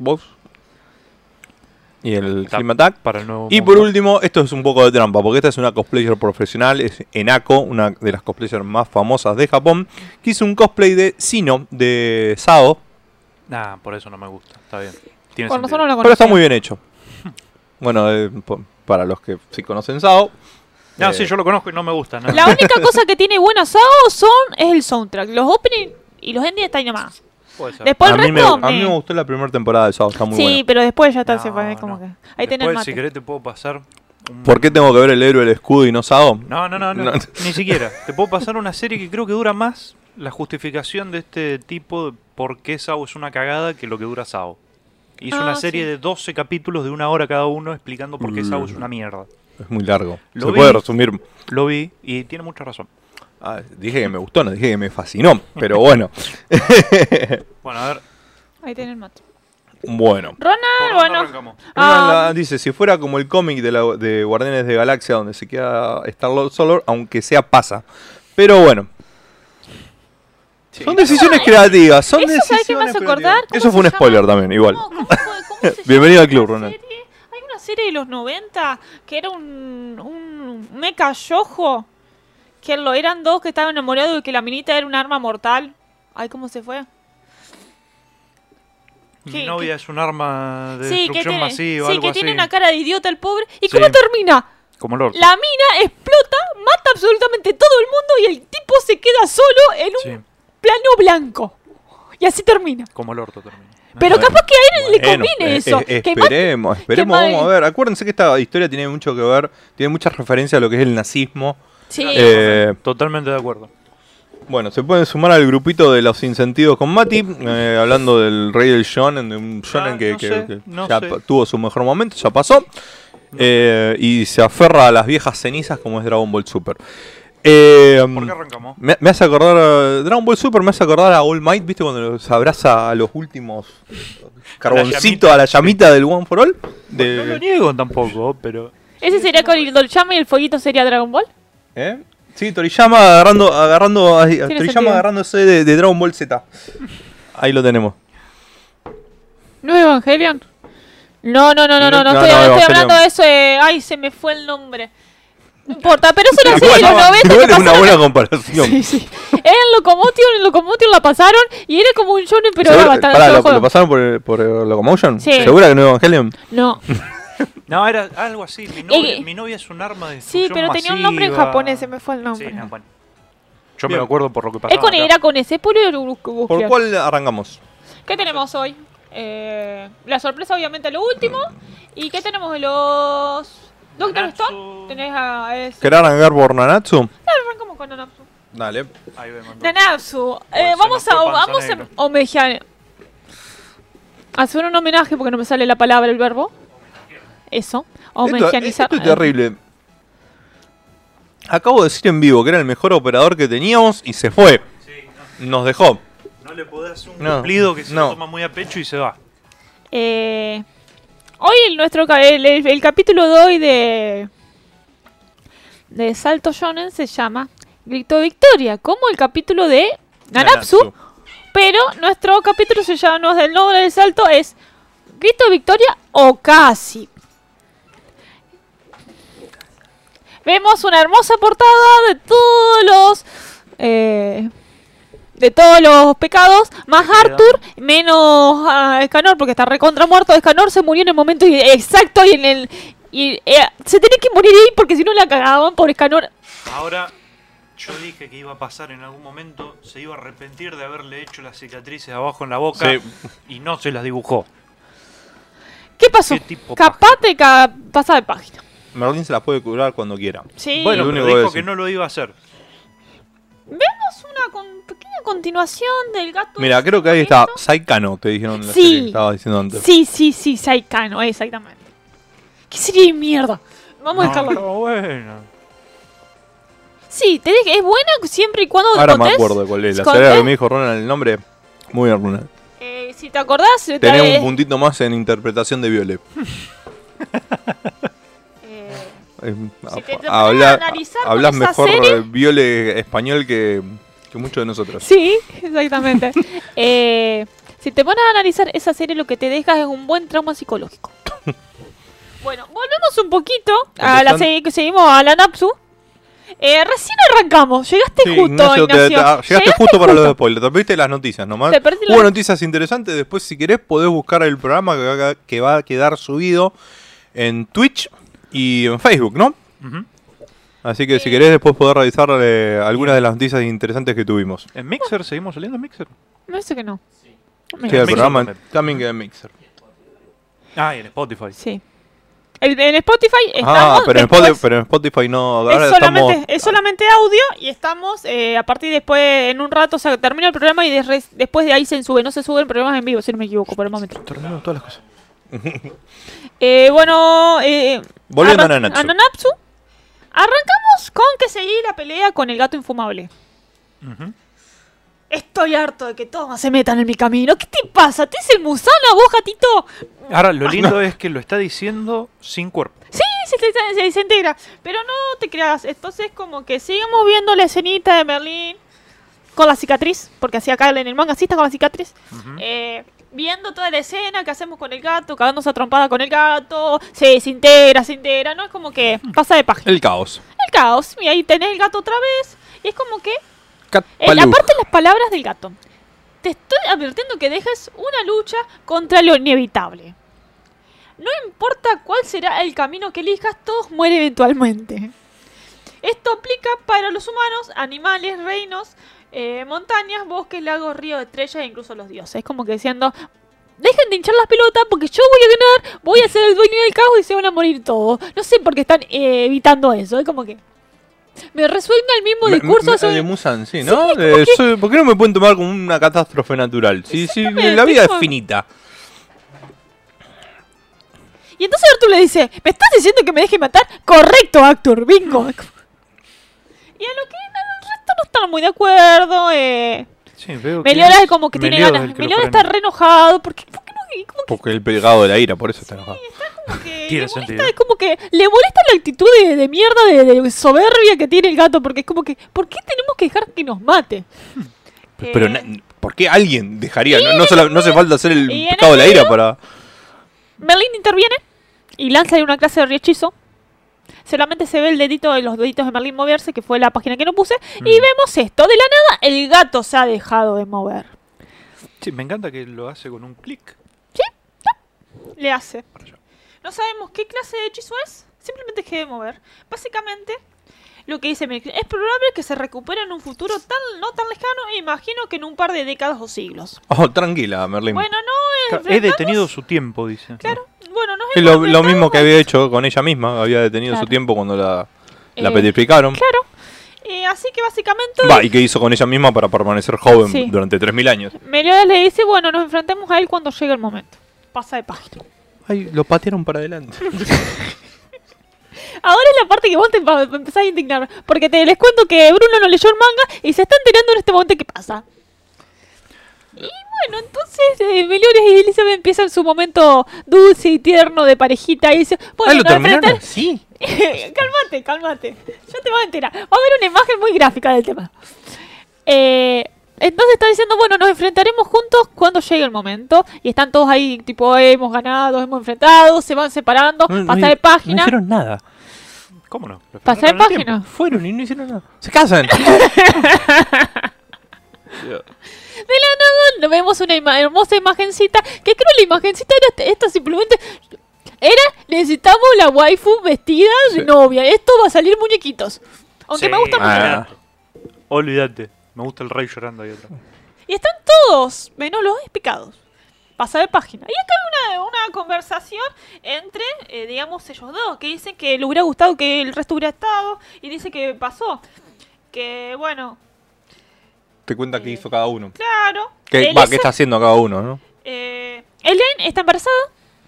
Y el Tap. Attack. para el nuevo Y mundo. por último, esto es un poco de trampa, porque esta es una cosplayer profesional, es Enako, una de las cosplayers más famosas de Japón, que hizo un cosplay de Sino, de Sao, Nah, por eso no me gusta. Está bien. Tiene Por sentido. nosotros no lo Pero está muy bien hecho. Bueno, eh, para los que sí conocen Sao. No, eh, sí, yo lo conozco y no me gusta. nada. La única [laughs] cosa que tiene buena SAO son es el soundtrack. Los opening y los endings están ahí nomás. Después a, el mí me, resto. a mí me- me gustó la primera temporada de Sao, está muy sí, buena. pero después ya está, No, se fue como no. que. Ahí tenés mate. si querés, te puedo pasar. un- ¿Por qué tengo que ver el héroe del escudo y no Sao? No, no, no, no, No. ni siquiera. Te puedo pasar una serie que creo que dura más la justificación de este tipo de por qué Sao es una cagada que lo que dura Sao. Hizo Ah, una serie sí. de 12 capítulos de una hora cada uno explicando por qué Sao es Mm. una mierda. Es muy largo. Lo Se vi. puede resumir. Lo vi y tiene mucha razón. Ah, dije que me gustó, no dije que me fascinó. Pero bueno. [laughs] Bueno, a ver. Ahí el mate. bueno. Ronald, ¿por dónde bueno. arrancamos? Ah. Dice, si fuera como el cómic de, la- de Guardianes de Galaxia donde se queda Star-Lord solo, aunque sea pasa. Pero bueno. Son decisiones creativas, son Eso, ¿sabes qué me decisiones hace acordar? creativas. ¿Cómo Eso fue un spoiler llama? también, igual. ¿Cómo- cómo fue- cómo se [laughs] llama Bienvenido al club, Ronald. serie? Hay una serie de los 90 que era un, un mecha yojo. Que lo eran dos que estaban enamorados y que la minita era un arma mortal. Ay, ¿cómo se fue? Mi ¿Qué- novia es un arma de sí, que tiene, masiva, sí, algo que así. tiene una cara de idiota el pobre. ¿Y Sí. cómo termina? Como Lord. La mina explota, mata absolutamente todo el mundo y el tipo se queda solo en un Sí, plano blanco. Y así termina. como el orto termina. Pero Bueno, capaz que a él le conviene eh, eso. eh, esperemos, esperemos, que vamos a ver. Acuérdense que esta historia tiene mucho que ver, tiene mucha referencia a lo que es el nazismo. Sí. Eh, Totalmente de acuerdo. Bueno, se pueden sumar al grupito de los insentidos con Mati, eh, hablando del rey del shonen, de un shonen Ah, que, no que- sé, que no ya sé. tuvo su mejor momento, ya pasó, eh, y se aferra a las viejas cenizas como es Dragon Ball Super. Eh, ¿Por qué arrancamos? me, me hace acordar, Dragon Ball Super me hace acordar a All Might, ¿viste? Cuando se abraza a los últimos carboncitos, a la llamita del One for All. de- No lo niego tampoco, pero. ¿Ese sería con el Dolchama y el fueguito sería Dragon Ball? ¿Eh? Sí, Toriyama agarrando, agarrando, Toriyama sentido. agarrándose de, de Dragon Ball Z. Ahí lo tenemos. ¿No es Evangelion? No, no, no, no, no, no, No, estoy, no, estoy hablando de eso de... Ay, se me fue el nombre. No importa, pero eso era serie de los Igual- 90 igual es una buena comparación. Sí, sí. Era en Locomotion, en Locomotion la pasaron y era como un shonen, pero era bastante pará, ¿lo, pasaron por, por eh, Locomotion? Sí. ¿Segura que no es Evangelion? No, [laughs] No, era algo así. Mi novia, Eh, mi novia es un arma de sí, pero tenía un nombre en japonés, se me fue el Sí, nombre. no, bueno. Yo me Bien. acuerdo por lo que pasaba. es con, acá. era con ese ¿Por búsqueda. cuál arrancamos? ¿Qué tenemos hoy? Eh, la sorpresa, obviamente, lo último. ¿Y qué tenemos de los. Doctor Nanatsu. Stone? Tenés a. Es... ¿Querés arrancar por Nanatsu? Claro, arrancamos con Nanatsu. Dale. Ahí ve, mandó. Nanatsu. Eh, vamos a, vamos a homenajear. Hacer un homenaje porque no me sale la palabra, el verbo. Eso. Esto, Homenajeanizar. esto es terrible. Acabo de decir en vivo que era el mejor operador que teníamos y se fue. Sí, no, Nos dejó. no le podés hacer un No, cumplido que se no. lo toma muy a pecho y se va. Eh, hoy el, nuestro, el, el- el capítulo de hoy de, de Salto Shonen se llama Grito Victoria, como el capítulo de Nanatsu, pero nuestro capítulo se llama, no es del nombre del salto, es Grito Victoria o casi. Vemos una hermosa portada de todos los... eh, de todos los pecados, más Arthur, menos ah, Escanor, porque está recontra muerto. Escanor se murió en el momento exacto y en el. Y, eh, se tenía que morir ahí porque si no la cagaban por Escanor. Ahora, yo dije que iba a pasar en algún momento, se iba a arrepentir de haberle hecho las cicatrices abajo en la boca Sí. y no se las dibujó. ¿Qué pasó? Qué tipo Capaz de ca pasa de página. Merlin se la puede curar cuando quiera. Sí. Bueno, Lo pero único dijo es- que no lo iba a hacer. Vemos una con- pequeña continuación del gato. Mira, creo que ahí está. Saikano, te dijeron la Sí. serie que estaba diciendo antes. Sí, sí, sí, Saikano, exactamente. ¿Qué serie de mierda? Vamos a No, dejarlo. estaba bueno. Sí, te dije, es buena siempre y cuando Ahora me acuerdo de cuál es. La serie que me dijo Ronald el nombre. Muy bien, Ronald. Eh, si te acordás, te- Tenés un puntito más en interpretación de Violet. [laughs] eh, Si a- te- te habla- pones a analizar con hablas mejor serie- Viole español que, que muchos de nosotros. Sí, exactamente. [laughs] Eh, si te pones a analizar esa serie, lo que te deja es un buen trauma psicológico. [laughs] bueno, volvemos un poquito a la serie que seguimos a la Napsu. Eh, recién arrancamos. Llegaste Sí, justo, Ignacio, te- te- llegaste justo para los spoilers. Te perdiste las noticias nomás. Te Hubo noticias interesantes. Después, si querés, podés buscar el programa que va a quedar subido en Twitch y en Facebook, ¿no? Así que si querés, después podés revisar eh, algunas de las noticias interesantes que tuvimos. ¿En Mixer? ¿Seguimos saliendo en Mixer? Me parece que no. Sí, Mira, el Mixer programa también. queda en Mixer. Ah, y en Spotify. Sí. El- en Spotify Ah, estamos. pero en, después- Spotify, pero en Spotify no. Ahora es, solamente, estamos. es solamente audio y estamos eh, a partir después, en un rato, o sea, termina el programa y de- después de ahí se sube. No se suben programas en vivo, si no me equivoco, por el momento. Terminamos todas las cosas. [laughs] Eh, bueno, eh, Volviendo a Nanatsu. Nanatsu. Arrancamos con que seguí la pelea con el gato infumable. Estoy harto de que todos se metan en mi camino. ¿Qué te pasa? ¿Te es el musana vos, gatito? Ahora, lo lindo es que lo está diciendo sin cuerpo. Sí, se, se- se desintegra. Pero no te creas. Entonces, como que seguimos viendo la escenita de Merlín con la cicatriz. Porque así acá en el manga sí está con la cicatriz. Eh, viendo toda la escena que hacemos con el gato, cagándose a trompada con el gato. Se desintegra, se integra. No es como que pasa de página. El caos. El caos. Y ahí tenés el gato otra vez. Y es como que Eh, aparte las palabras del gato. Te estoy advirtiendo que dejes una lucha contra lo inevitable. No importa cuál será el camino que elijas, todos mueren eventualmente. Esto aplica para los humanos, animales, reinos, eh, montañas, bosques, lagos, ríos, estrellas e incluso los dioses. Es como que diciendo, dejen de hinchar las pelotas porque yo voy a ganar, voy a ser el dueño del caos y se van a morir todos. No sé por qué están eh, evitando eso. Es como que... Me resuena el mismo discurso me- sobre- de Musan, sí, ¿no? Sí, como Eh, que- soy- ¿Por qué no me pueden tomar como una catástrofe natural? Sí, sí, la vida es finita. Y entonces Arthur le dice, ¿me estás diciendo que me deje matar? Correcto, Arthur, bingo. [laughs] Y a lo que no están muy de acuerdo. Eh. Sí, veo que Meliodas es es como que tiene Meliodas ganas. el que lo Meliodas está re enojado. Porque, porque no, y como que, Porque el pegado de la ira, por eso está enojado. como que [laughs] Tiene le molesta, sentido. es como que le molesta la actitud de, de mierda, de, de soberbia que tiene el gato. Porque es como que, ¿por qué tenemos que dejar que nos mate? Pero, Eh, na- ¿por qué alguien dejaría? No, no, no hace falta hacer el pecado de la el ira para. Merlin interviene y lanza ahí una clase de hechizo. Solamente se ve el dedito de los deditos de Merlin moverse, que fue la página que no puse. Y Mm. vemos esto. De la nada, el gato se ha dejado de mover. Sí, me encanta que lo hace con un clic. Le hace. No sabemos qué clase de hechizo es. Simplemente deje de mover. Básicamente, lo que dice Merlin, es probable que se recupere en un futuro tan no tan lejano. e Imagino que en un par de décadas o siglos. Oh, tranquila, Merlin. Bueno, no es. He detenido su tiempo, dice. Claro. Bueno, no es lo, lo mismo que había hecho con ella misma. Había detenido Claro. su tiempo cuando la, la Eh, petrificaron. Claro. Eh, así que básicamente. Va, ¿y qué hizo con ella misma para permanecer joven Sí. durante 3.000 años? Meliodas le dice, bueno, nos enfrentemos a él cuando llegue el momento. Pasa de página. Ay, lo patearon para adelante. [laughs] Ahora es la parte que vos te empezás a indignar. Porque te les cuento que Bruno no leyó el manga y se está enterando en este momento qué pasa. Y bueno, entonces eh, Meliodas y Elizabeth empiezan su momento dulce y tierno de parejita y dice, bueno, ah, lo terminaron así. [laughs] cálmate, cálmate. Ya te vas a enterar. Va a haber una imagen muy gráfica del tema. Eh, entonces está diciendo, bueno, nos enfrentaremos juntos cuando llegue el momento. Y están todos ahí, tipo, "Eh, hemos ganado, hemos enfrentado, se van separando, No- no pasa hi- de página. No hicieron nada. ¿Cómo no? Lo Pasa de frenaron el página. Fueron y no hicieron nada. Se casan. [laughs] [laughs] De la nada vemos una ima- hermosa imagencita. Que creo la imagencita era esta simplemente. Era, necesitamos la waifu vestida de Sí. novia. Esto va a salir muñequitos. Aunque Sí, me gusta mucho. Ah. Olvídate. Me gusta el rey llorando ahí atrás. Y están todos, menos los despicados. Pasa de página. Y acá hay una, una conversación entre, eh, digamos, ellos dos, que dicen que le hubiera gustado que el resto hubiera estado, y dice que pasó. Que, bueno, Te cuenta qué hizo cada uno. claro. ¿Qué, Elisa- va, ¿Qué está haciendo cada uno, no? eh, Ellen está embarazada,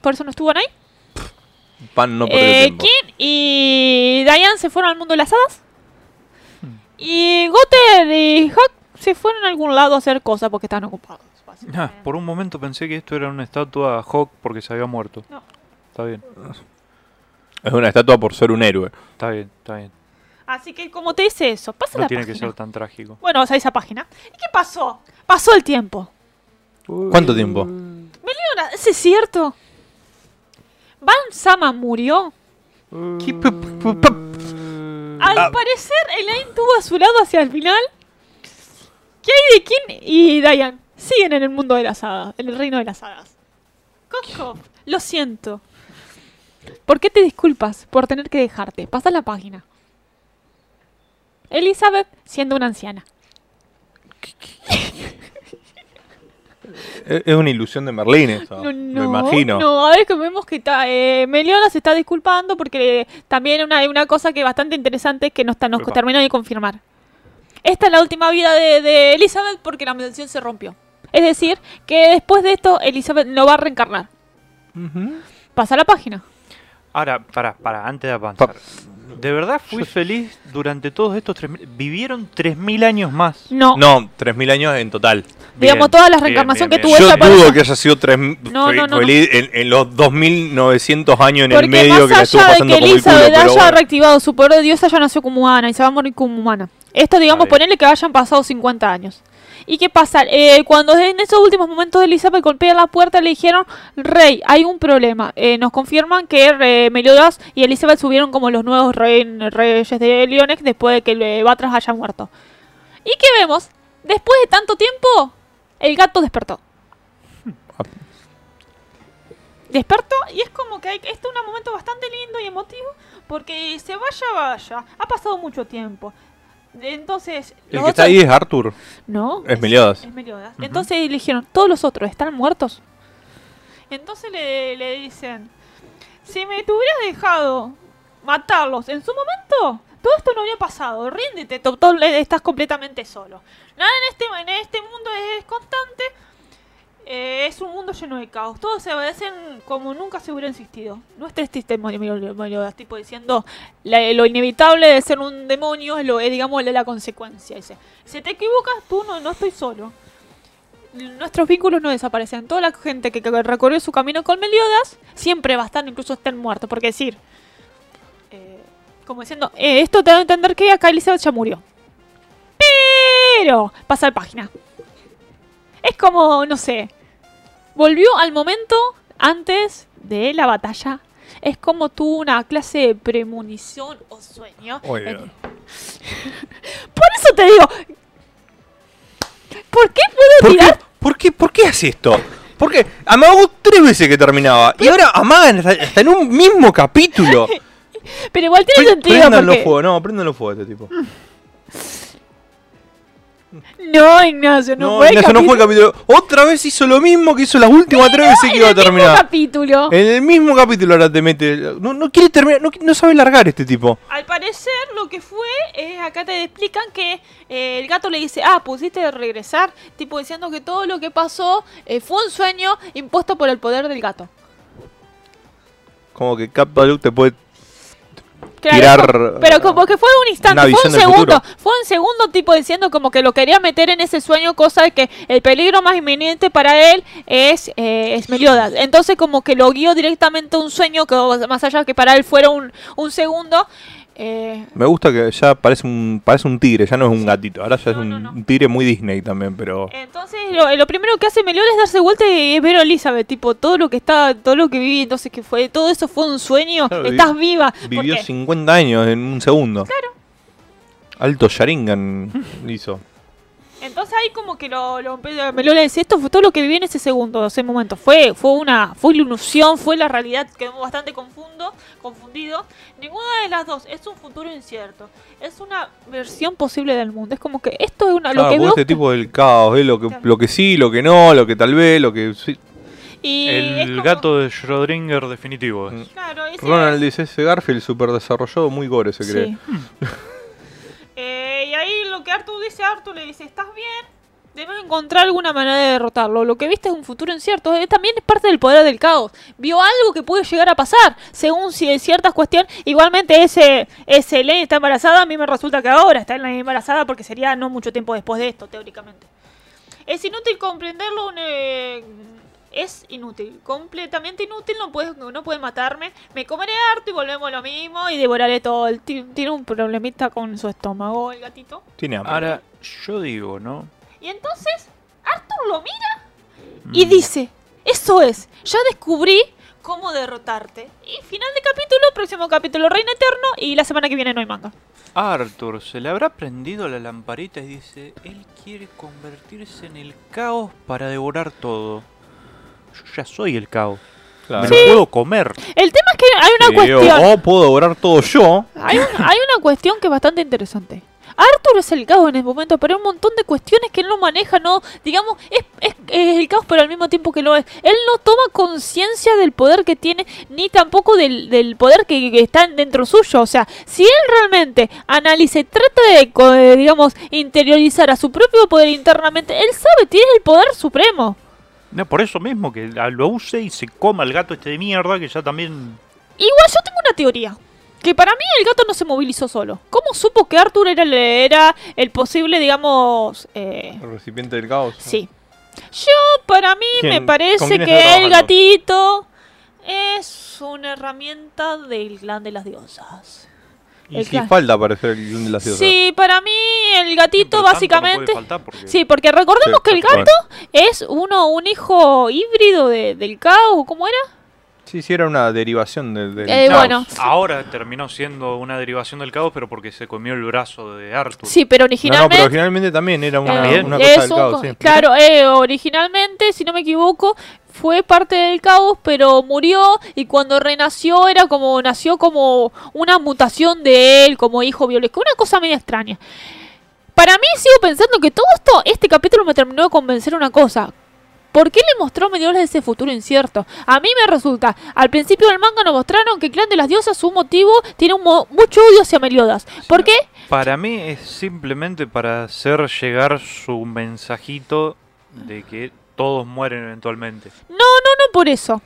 por eso no estuvo ahí. Pan no Eh, tiempo. Kim y Diane se fueron al mundo de las hadas. Y Guter y Hawk se fueron a algún lado a hacer cosas porque estaban ocupados. Ah, por un momento pensé que esto era una estatua Hawk porque se había muerto. No. Está bien, Es una estatua por ser un héroe. está bien, está bien. Así que como te dice eso, pasa No la tiene que página. ser tan trágico. Bueno, o sea, esa página. ¿Y qué pasó? Pasó el tiempo. ¿Cuánto tiempo? ¿ese es cierto? ¿Van Sama murió? ¿Qué p- p- p- Al Ah. parecer, Elaine tuvo a su lado hacia el final. ¿Qué hay de quién y Diane? Siguen en el mundo de las hadas, en el reino de las hadas. Coco, lo siento. ¿Por qué te disculpas por tener que dejarte? Pasa la página. Elizabeth siendo una anciana. Es una ilusión de Merlín eso, No, me no, imagino. No, a ver que vemos que está, eh, Meliodas se está disculpando porque también una, una cosa que es bastante interesante es que nos, está- nos termina de confirmar. Esta es la última vida de, de Elizabeth porque la maldición se rompió. Es decir, que después de esto Elizabeth no va a reencarnar. Ujú. Pasa la página. Ahora, para, para, antes de avanzar. De verdad fui feliz durante todos estos 3.000. Vivieron 3.000 años más. No. No, 3.000 años en total. Digamos, Bien, toda la bien, reencarnación bien, que tuvo Yo ella dudo que haya sido tres, No, fe- no, no, feliz En, en los 2.900 años en Porque el medio que la estuvo de pasando que como el culo. Elizabeth haya bueno. reactivado su poder de diosa, ya nació como humana y se va a morir como humana. Esto, digamos, ponerle que hayan pasado 50 años. ¿Y qué pasa? Eh, cuando en esos últimos momentos Elizabeth golpea la puerta, le dijeron, Rey, hay un problema. Eh, nos confirman que eh, Meliodas y Elizabeth subieron como los nuevos rey- reyes de Leonex después de que eh, Batras haya muerto. ¿Y qué vemos? Después de tanto tiempo, el gato despertó. [laughs] Despertó y es como que hay, este es un momento bastante lindo y emotivo porque se vaya, vaya. Ha pasado mucho tiempo. Entonces, El los que está otros- ahí es Arthur. no. Es Meliodas. Es Meliodas. Entonces le dijeron, todos los otros están muertos. Entonces le, le dicen, si me te hubieras dejado matarlos en su momento, todo esto no habría pasado. Ríndete, estás completamente solo. Nada en este, en este mundo es constante. Eh, es un mundo lleno de caos. Todos se obedecen como nunca se hubiera existido. No estés triste, Mel- Mel- Meliodas, tipo diciendo lo inevitable de ser un demonio es, lo, es digamos, la, la consecuencia. Dice, si te equivocas, tú no, no estoy solo. Nuestros vínculos no desaparecen. Toda la gente que, que recorrió su camino con Meliodas siempre va a estar, incluso estén muertos. Porque decir, eh, como diciendo, eh, esto te da a entender que acá Elizabeth ya murió. Pero, pasa de página. Es como, no sé, volvió al momento antes de la batalla. Es como tuvo una clase de premonición o sueño. Oye. En- [laughs] Por eso te digo. ¿Por qué puedo ¿Por tirar qué, por, qué, ¿Por qué hace esto? Porque amagó tres veces que terminaba. Y ahora amagan hasta, hasta en un mismo capítulo. [laughs] Pero igual tiene sentido Prendan los porque... fuegos, no, prendan los fuegos este tipo. [laughs] No, Ignacio, no, No, fue Ignacio, no fue el capítulo. Otra vez hizo lo mismo que hizo las últimas tres veces que iba a En el mismo terminar. capítulo. En el mismo capítulo ahora te mete. No, no quiere terminar, no, no sabe largar este tipo. Al parecer lo que fue es acá te explican que eh, el gato le dice, ah, pusiste de regresar, tipo diciendo que todo lo que pasó eh, fue un sueño impuesto por el poder del gato. Como que Cap Baloo te puede. Claro, Tirar, como- pero como que fue un instante, fue un segundo, futuro. fue un segundo tipo diciendo como que lo quería meter en ese sueño, cosa de que el peligro más inminente para él es, eh, es Meliodas. Entonces como que lo guió directamente a un sueño que más allá que para él fuera un, un segundo, eh, Me gusta que ya parece un parece un tigre, ya no es un gatito. Ahora ya es un, no, no. un tigre muy Disney también, pero. Entonces lo, lo primero que hace Meliodas es darse vuelta y es ver a Elizabeth, tipo todo lo que está, todo lo que viví, entonces que fue, todo eso fue un sueño, Claro, vi- estás viva. Vivió porque- 50 años en un segundo. Claro. Alto Sharingan [laughs] hizo. Entonces ahí como que lo, lo Meliodas le dice, esto fue todo lo que viví en ese segundo, ese momento. Fue, fue una, fue la ilusión, fue la realidad, quedó bastante confundo, confundido. Ninguna de las dos es un futuro incierto. Es una versión posible del mundo. Es como que esto es una, Claro, lo que veo. este tipo del caos, ¿eh? lo, que, Claro. lo que sí, lo que no, lo que tal vez, lo que sí. y El como- gato de Schrödinger definitivo. Mm. es. Claro, ese- Ronald dice, ese Garfield super desarrollado, muy gore se cree. Sí. [laughs] Eh, lo que Arthur dice, Arthur le dice, ¿estás bien? Debes encontrar alguna manera de derrotarlo. Lo que viste es un futuro incierto. Eh, también es parte del poder del caos. Vio algo que puede llegar a pasar. Según si ciertas cuestiones. Igualmente ese, ese está embarazada. A mí me resulta que ahora está embarazada porque sería no mucho tiempo después de esto, teóricamente. Es inútil comprenderlo. eh, es inútil. Completamente inútil. No puede, no puede matarme. Me comeré harto y volvemos a lo mismo. Y devoraré todo. El ti- tiene un problemita con su estómago, el gatito. Tiene hambre. Ahora, yo digo, ¿no? Y entonces Arthur lo mira y dice, eso es, ya descubrí cómo derrotarte. Y final de capítulo, próximo capítulo, Reino Eterno y la semana que viene no hay manga. Arthur se le habrá prendido la lamparita y dice, él quiere convertirse en el caos para devorar todo. Yo ya soy el caos. Claro. Me lo puedo comer. El tema es que hay una Sí, cuestión. o, puedo devorar todo yo. Hay, un- hay una cuestión que es bastante interesante. Arthur es el caos en el momento, pero hay un montón de cuestiones que él no maneja, no, digamos, es, es- es el caos, pero al mismo tiempo que lo es. Él no toma conciencia del poder que tiene, ni tampoco del, del poder que, que está dentro suyo. O sea, si él realmente analiza y trata de, co- de, digamos, interiorizar a su propio poder internamente, él sabe, tiene el poder supremo. No, por eso mismo, que la- lo use y se coma al gato este de mierda que ya también... Igual yo tengo una teoría. Que para mí el gato no se movilizó solo. ¿Cómo supo que Arthur era, el- era el posible, digamos, eh, El recipiente del caos. Sí. Yo, para mí, ¿Quién- me parece que el gatito es una herramienta del clan de las diosas. Y El si clan. falta aparecer el guion de la ciudad. Sí, para mí el gatito no básicamente... puede faltar porque- Sí, porque recordemos Sí, que el bueno. gato es uno un hijo híbrido de- del caos, ¿cómo era? Sí, sí, era una derivación del. del Eh, caos. bueno. Ahora terminó siendo una derivación del caos, pero porque se comió el brazo de Arthur. Sí, pero No, no, originalmente... pero originalmente también era una, cosa del un caos. sí. Claro, eh, originalmente, si no me equivoco, fue parte del caos, pero murió y cuando renació era como, nació como una mutación de él como hijo biológico, una cosa medio extraña. Para mí sigo pensando que todo esto, este capítulo me terminó de convencer una cosa. ¿Por qué le mostró Mediolas ese futuro incierto? A mí me resulta, al principio del manga nos mostraron que el clan de las diosas, su motivo, tiene un mo- mucho odio hacia Meliodas. ¿Por qué? Para mí es simplemente para hacer llegar su mensajito de que todos mueren eventualmente. No, no, no por eso.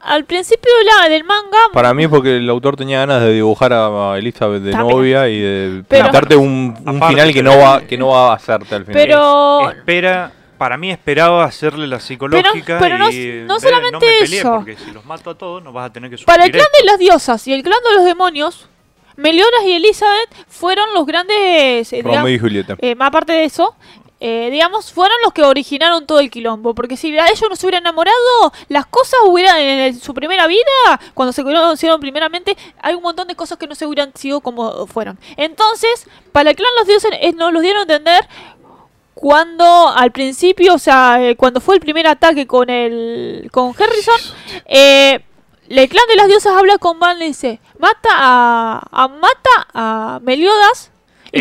Al principio de la, del manga Para mí, porque el autor tenía ganas de dibujar a Elizabeth de También. novia y de Pero- pintarte un, un Aparte, final que no va que no va a hacerte al final. Pero- Espera, para mí esperaba hacerle la psicológica pero no- y no ver, solamente me peleé, eso. porque si los mato a todos no vas a tener que sufrir Para el clan esto. de las diosas y el clan de los demonios, Meliodas y Elizabeth fueron los grandes, eh, digamos, Romeo y Julieta. eh, más aparte de eso, eh, digamos, fueron los que originaron todo el quilombo. Porque si a ellos no se hubieran enamorado, las cosas hubieran, en su primera vida, cuando se conocieron primeramente, hay un montón de cosas que no se hubieran sido como fueron. Entonces, para el clan de los dioses eh, nos los dieron a entender cuando al principio, o sea, eh, cuando fue el primer ataque con el con Harrison, eh, el clan de las diosas habla con Van y dice, mata a, a- mata a Meliodas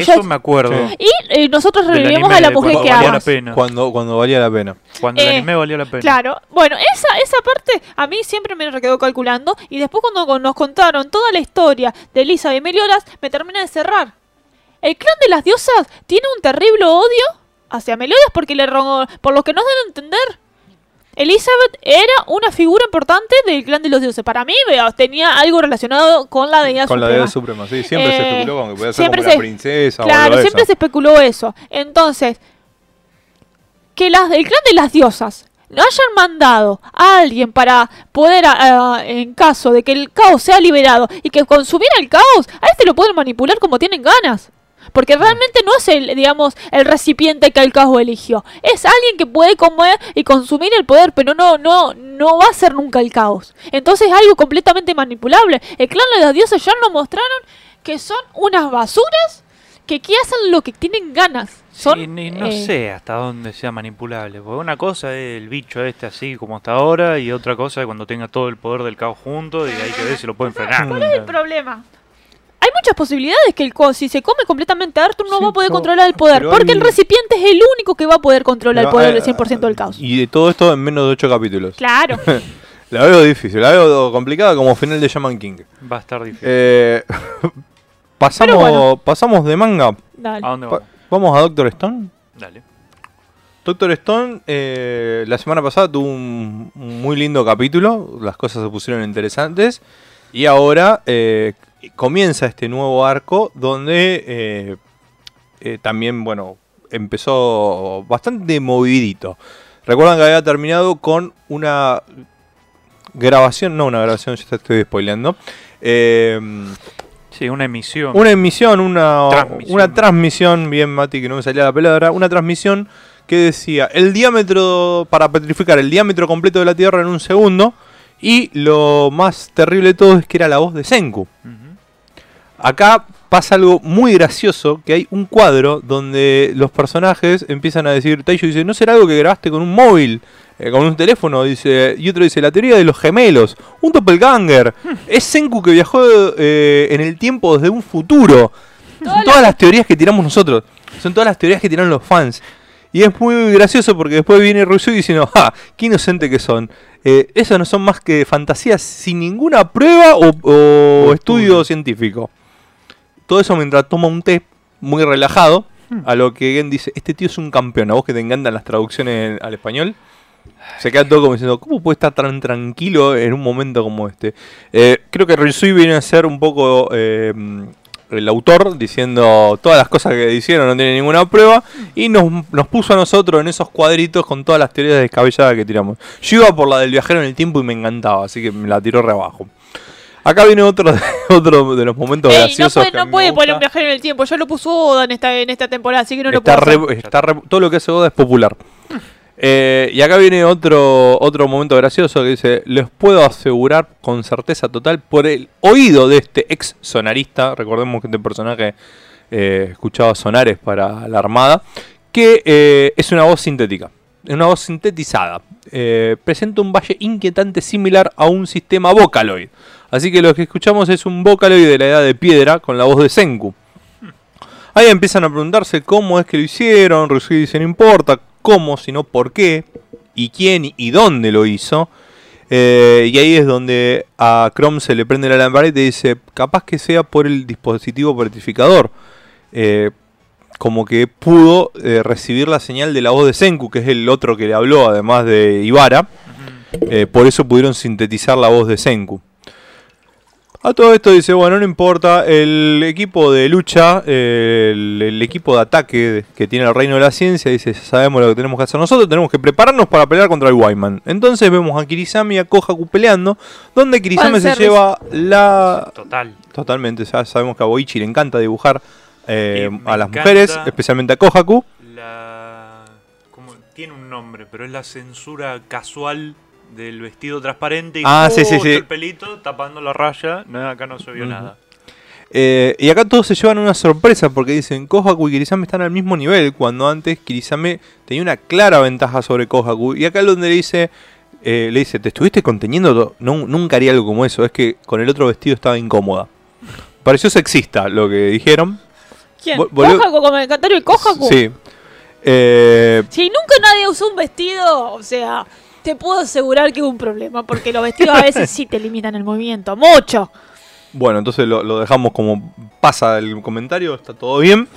Eso me acuerdo. Sí. y, eh, nosotros revivimos a la de mujer que valía amas. la pena. Cuando, cuando valía la pena. Cuando el Eh, anime valía la pena. Claro, bueno, esa, esa parte a mí siempre me quedó calculando y después cuando nos contaron toda la historia de Elisa y Meliodas, me termina de cerrar. El clan de las diosas tiene un terrible odio hacia Meliodas porque le ro- por lo que nos dan a entender. Elizabeth era una figura importante del clan de los dioses. Para mí, tenía algo relacionado con la deidad Con la suprema. deidad suprema, sí. Siempre se Eh, especuló con que podía ser como la se- princesa o Claro, algo de siempre eso. se especuló eso. Entonces, que las, el clan de las diosas no hayan mandado a alguien para poder, ah, en caso de que el caos sea liberado y que consumiera el caos, a este lo pueden manipular como tienen ganas. Porque realmente no es el, digamos, el recipiente que el caos eligió. Es alguien que puede comer y consumir el poder, pero no, no, no va a ser nunca el caos. Entonces es algo completamente manipulable. El clan de las diosas ya nos mostraron que son unas basuras que aquí hacen lo que tienen ganas. Son, Sí, ni- no eh, sé hasta dónde sea manipulable. Porque una cosa es el bicho este así como está ahora y otra cosa es cuando tenga todo el poder del caos junto y hay que ver si lo pueden frenar. ¿Cuál es el problema? Hay muchas posibilidades que el co- si se come completamente a Arthur no Sí, va a poder no, controlar el poder. Porque hay- el recipiente es el único que va a poder controlar el poder eh, del 100% del caos. Y de todo esto en menos de 8 capítulos. Claro. [laughs] La veo difícil, la veo complicada como final de Shaman King. Va a estar difícil. Eh, [laughs] pasamos, Pero bueno. pasamos de manga. Dale. ¿A dónde vamos? vamos a Doctor Stone. Dale. Doctor Stone, eh, la semana pasada tuvo un, un muy lindo capítulo, las cosas se pusieron interesantes y ahora eh, comienza este nuevo arco donde eh, eh, también, bueno, empezó bastante movidito. Recuerdan que había terminado con una grabación, no una grabación, ya te estoy spoileando. eh, Sí, una emisión. una emisión, una Transmisión. una transmisión, bien Mati que no me salía la palabra, una transmisión que decía el diámetro, para petrificar el diámetro completo de la Tierra en un segundo, y lo más terrible de todo es que era la voz de Senku. Acá pasa algo muy gracioso, que hay un cuadro donde los personajes empiezan a decir, Taisho dice, ¿no será algo que grabaste con un móvil? eh, con un teléfono, dice, y otro dice, la teoría de los gemelos, un doppelganger, es Senku que viajó eh, en el tiempo desde un futuro. Son Todas las teorías que tiramos nosotros, son todas las teorías que tiraron los fans. Y es muy gracioso porque después viene Rusui diciendo, ¡ja! ¡Qué inocente que son! Eh, eso no son más que fantasías sin ninguna prueba o, o O estudio estudio. científico. Todo eso mientras toma un té muy relajado, a lo que Gen dice, este tío es un campeón, a vos que te encantan las traducciones al español. Se queda todo como diciendo, ¿cómo puede estar tan tranquilo en un momento como este? Eh, creo que Ryusui viene a ser un poco eh, el autor, diciendo todas las cosas que hicieron no tiene ninguna prueba, y nos, nos puso a nosotros en esos cuadritos con todas las teorías descabelladas que tiramos. Yo iba por la del viajero en el tiempo y me encantaba, así que me la tiró re abajo. Acá viene otro de, [laughs] otro de los momentos Ey, no graciosos. puede, que no puede poner un viajero en el tiempo. Ya lo puso Oda en esta, en esta temporada, así que no lo está puedo re- está re- todo lo que hace Oda es popular. Eh, y acá viene otro, otro momento gracioso que dice, les puedo asegurar con certeza total por el oído de este ex sonarista, recordemos que este personaje eh, escuchaba sonares para la Armada, que eh, es una voz sintética, una voz sintetizada. Eh, presenta un valle inquietante similar a un sistema Vocaloid. Así que lo que escuchamos es un Vocaloid de la edad de piedra con la voz de Senku. Ahí empiezan a preguntarse cómo es que lo hicieron. Ryusui dice no importa cómo, sino por qué, y quién y dónde lo hizo. Eh, y ahí es donde a Chrome se le prende la lamparita y dice, capaz que sea por el dispositivo verificador. Eh, como que pudo eh, recibir la señal de la voz de Senku, que es el otro que le habló, además de Ibara. Eh, por eso pudieron sintetizar la voz de Senku. A todo esto dice, bueno, no importa, el equipo de lucha, el, el equipo de ataque que tiene el reino de la ciencia, dice, sabemos lo que tenemos que hacer nosotros, tenemos que prepararnos para pelear contra el Wyman. Entonces vemos a Kirisame y a Kohaku peleando, donde Kirisame se lleva la... Total. Totalmente, ya sabemos que a Boichi le encanta dibujar eh, a las mujeres, especialmente a Kohaku. La. Tiene un nombre, pero es la censura casual del vestido transparente y Ah, sí, sí, justo sí. el pelito tapando la raya. No, acá no se vio nada. Eh, y acá todos se llevan una sorpresa porque dicen Kohaku y Kirisame están al mismo nivel, cuando antes Kirisame tenía una clara ventaja sobre Kohaku. Y acá es donde le dice, eh, le dice, ¿te estuviste conteniendo? No, nunca haría algo como eso, es que con el otro vestido estaba incómoda. Pareció sexista lo que dijeron. ¿Quién? ¿Kohaku como el cantario de Kohaku? Sí. Eh, Si nunca nadie usó un vestido, o sea, te puedo asegurar que hubo un problema, porque los vestidos a veces sí te limitan el movimiento, mucho. Bueno, entonces lo, dejamos como pasa el comentario, está todo bien.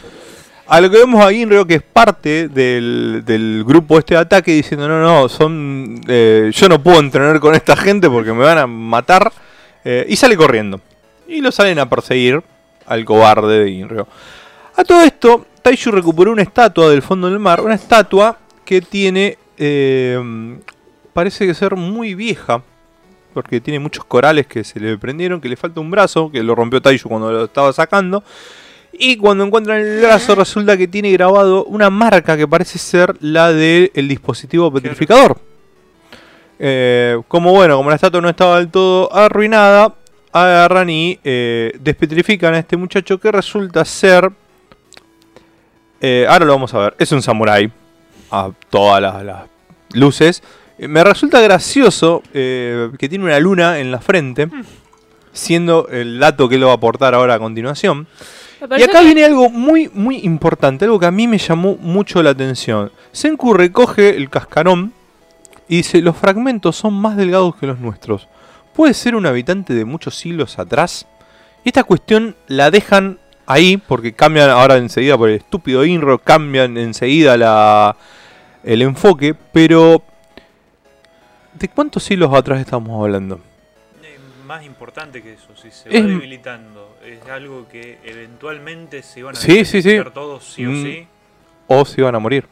A lo que vemos a Ginryo, que es parte del, del grupo este ataque, diciendo, no, no, son eh, yo no puedo entrenar con esta gente porque me van a matar. eh, y sale corriendo. Y lo salen a perseguir al cobarde de Ginryo. A todo esto, Taishu recuperó una estatua del fondo del mar, una estatua que tiene, eh, parece que ser muy vieja, porque tiene muchos corales que se le prendieron, que le falta un brazo, que lo rompió Taishu cuando lo estaba sacando. Y cuando encuentran el brazo resulta que tiene grabado una marca que parece ser la del dispositivo petrificador. Eh, como bueno, como la estatua no estaba del todo arruinada, agarran y eh, despetrifican a este muchacho que resulta ser... eh, ahora lo vamos a ver, es un samurái a todas las, las luces. Eh, Me resulta gracioso eh, que tiene una luna en la frente, siendo el dato que lo va a aportar ahora a continuación. Y acá viene algo muy, muy importante, algo que a mí me llamó mucho la atención. Senku recoge el cascarón y dice, los fragmentos son más delgados que los nuestros. ¿Puede ser un habitante de muchos siglos atrás? Y esta cuestión la dejan ahí, porque cambian ahora enseguida por el estúpido Inro, cambian enseguida la, el enfoque, pero... ¿De cuántos siglos atrás estamos hablando? Más importante que eso, si se Es- va debilitando, es algo que eventualmente se van a Sí, sí, sí. debilitar todos sí o Mm. sí. ¿O se iban a morir?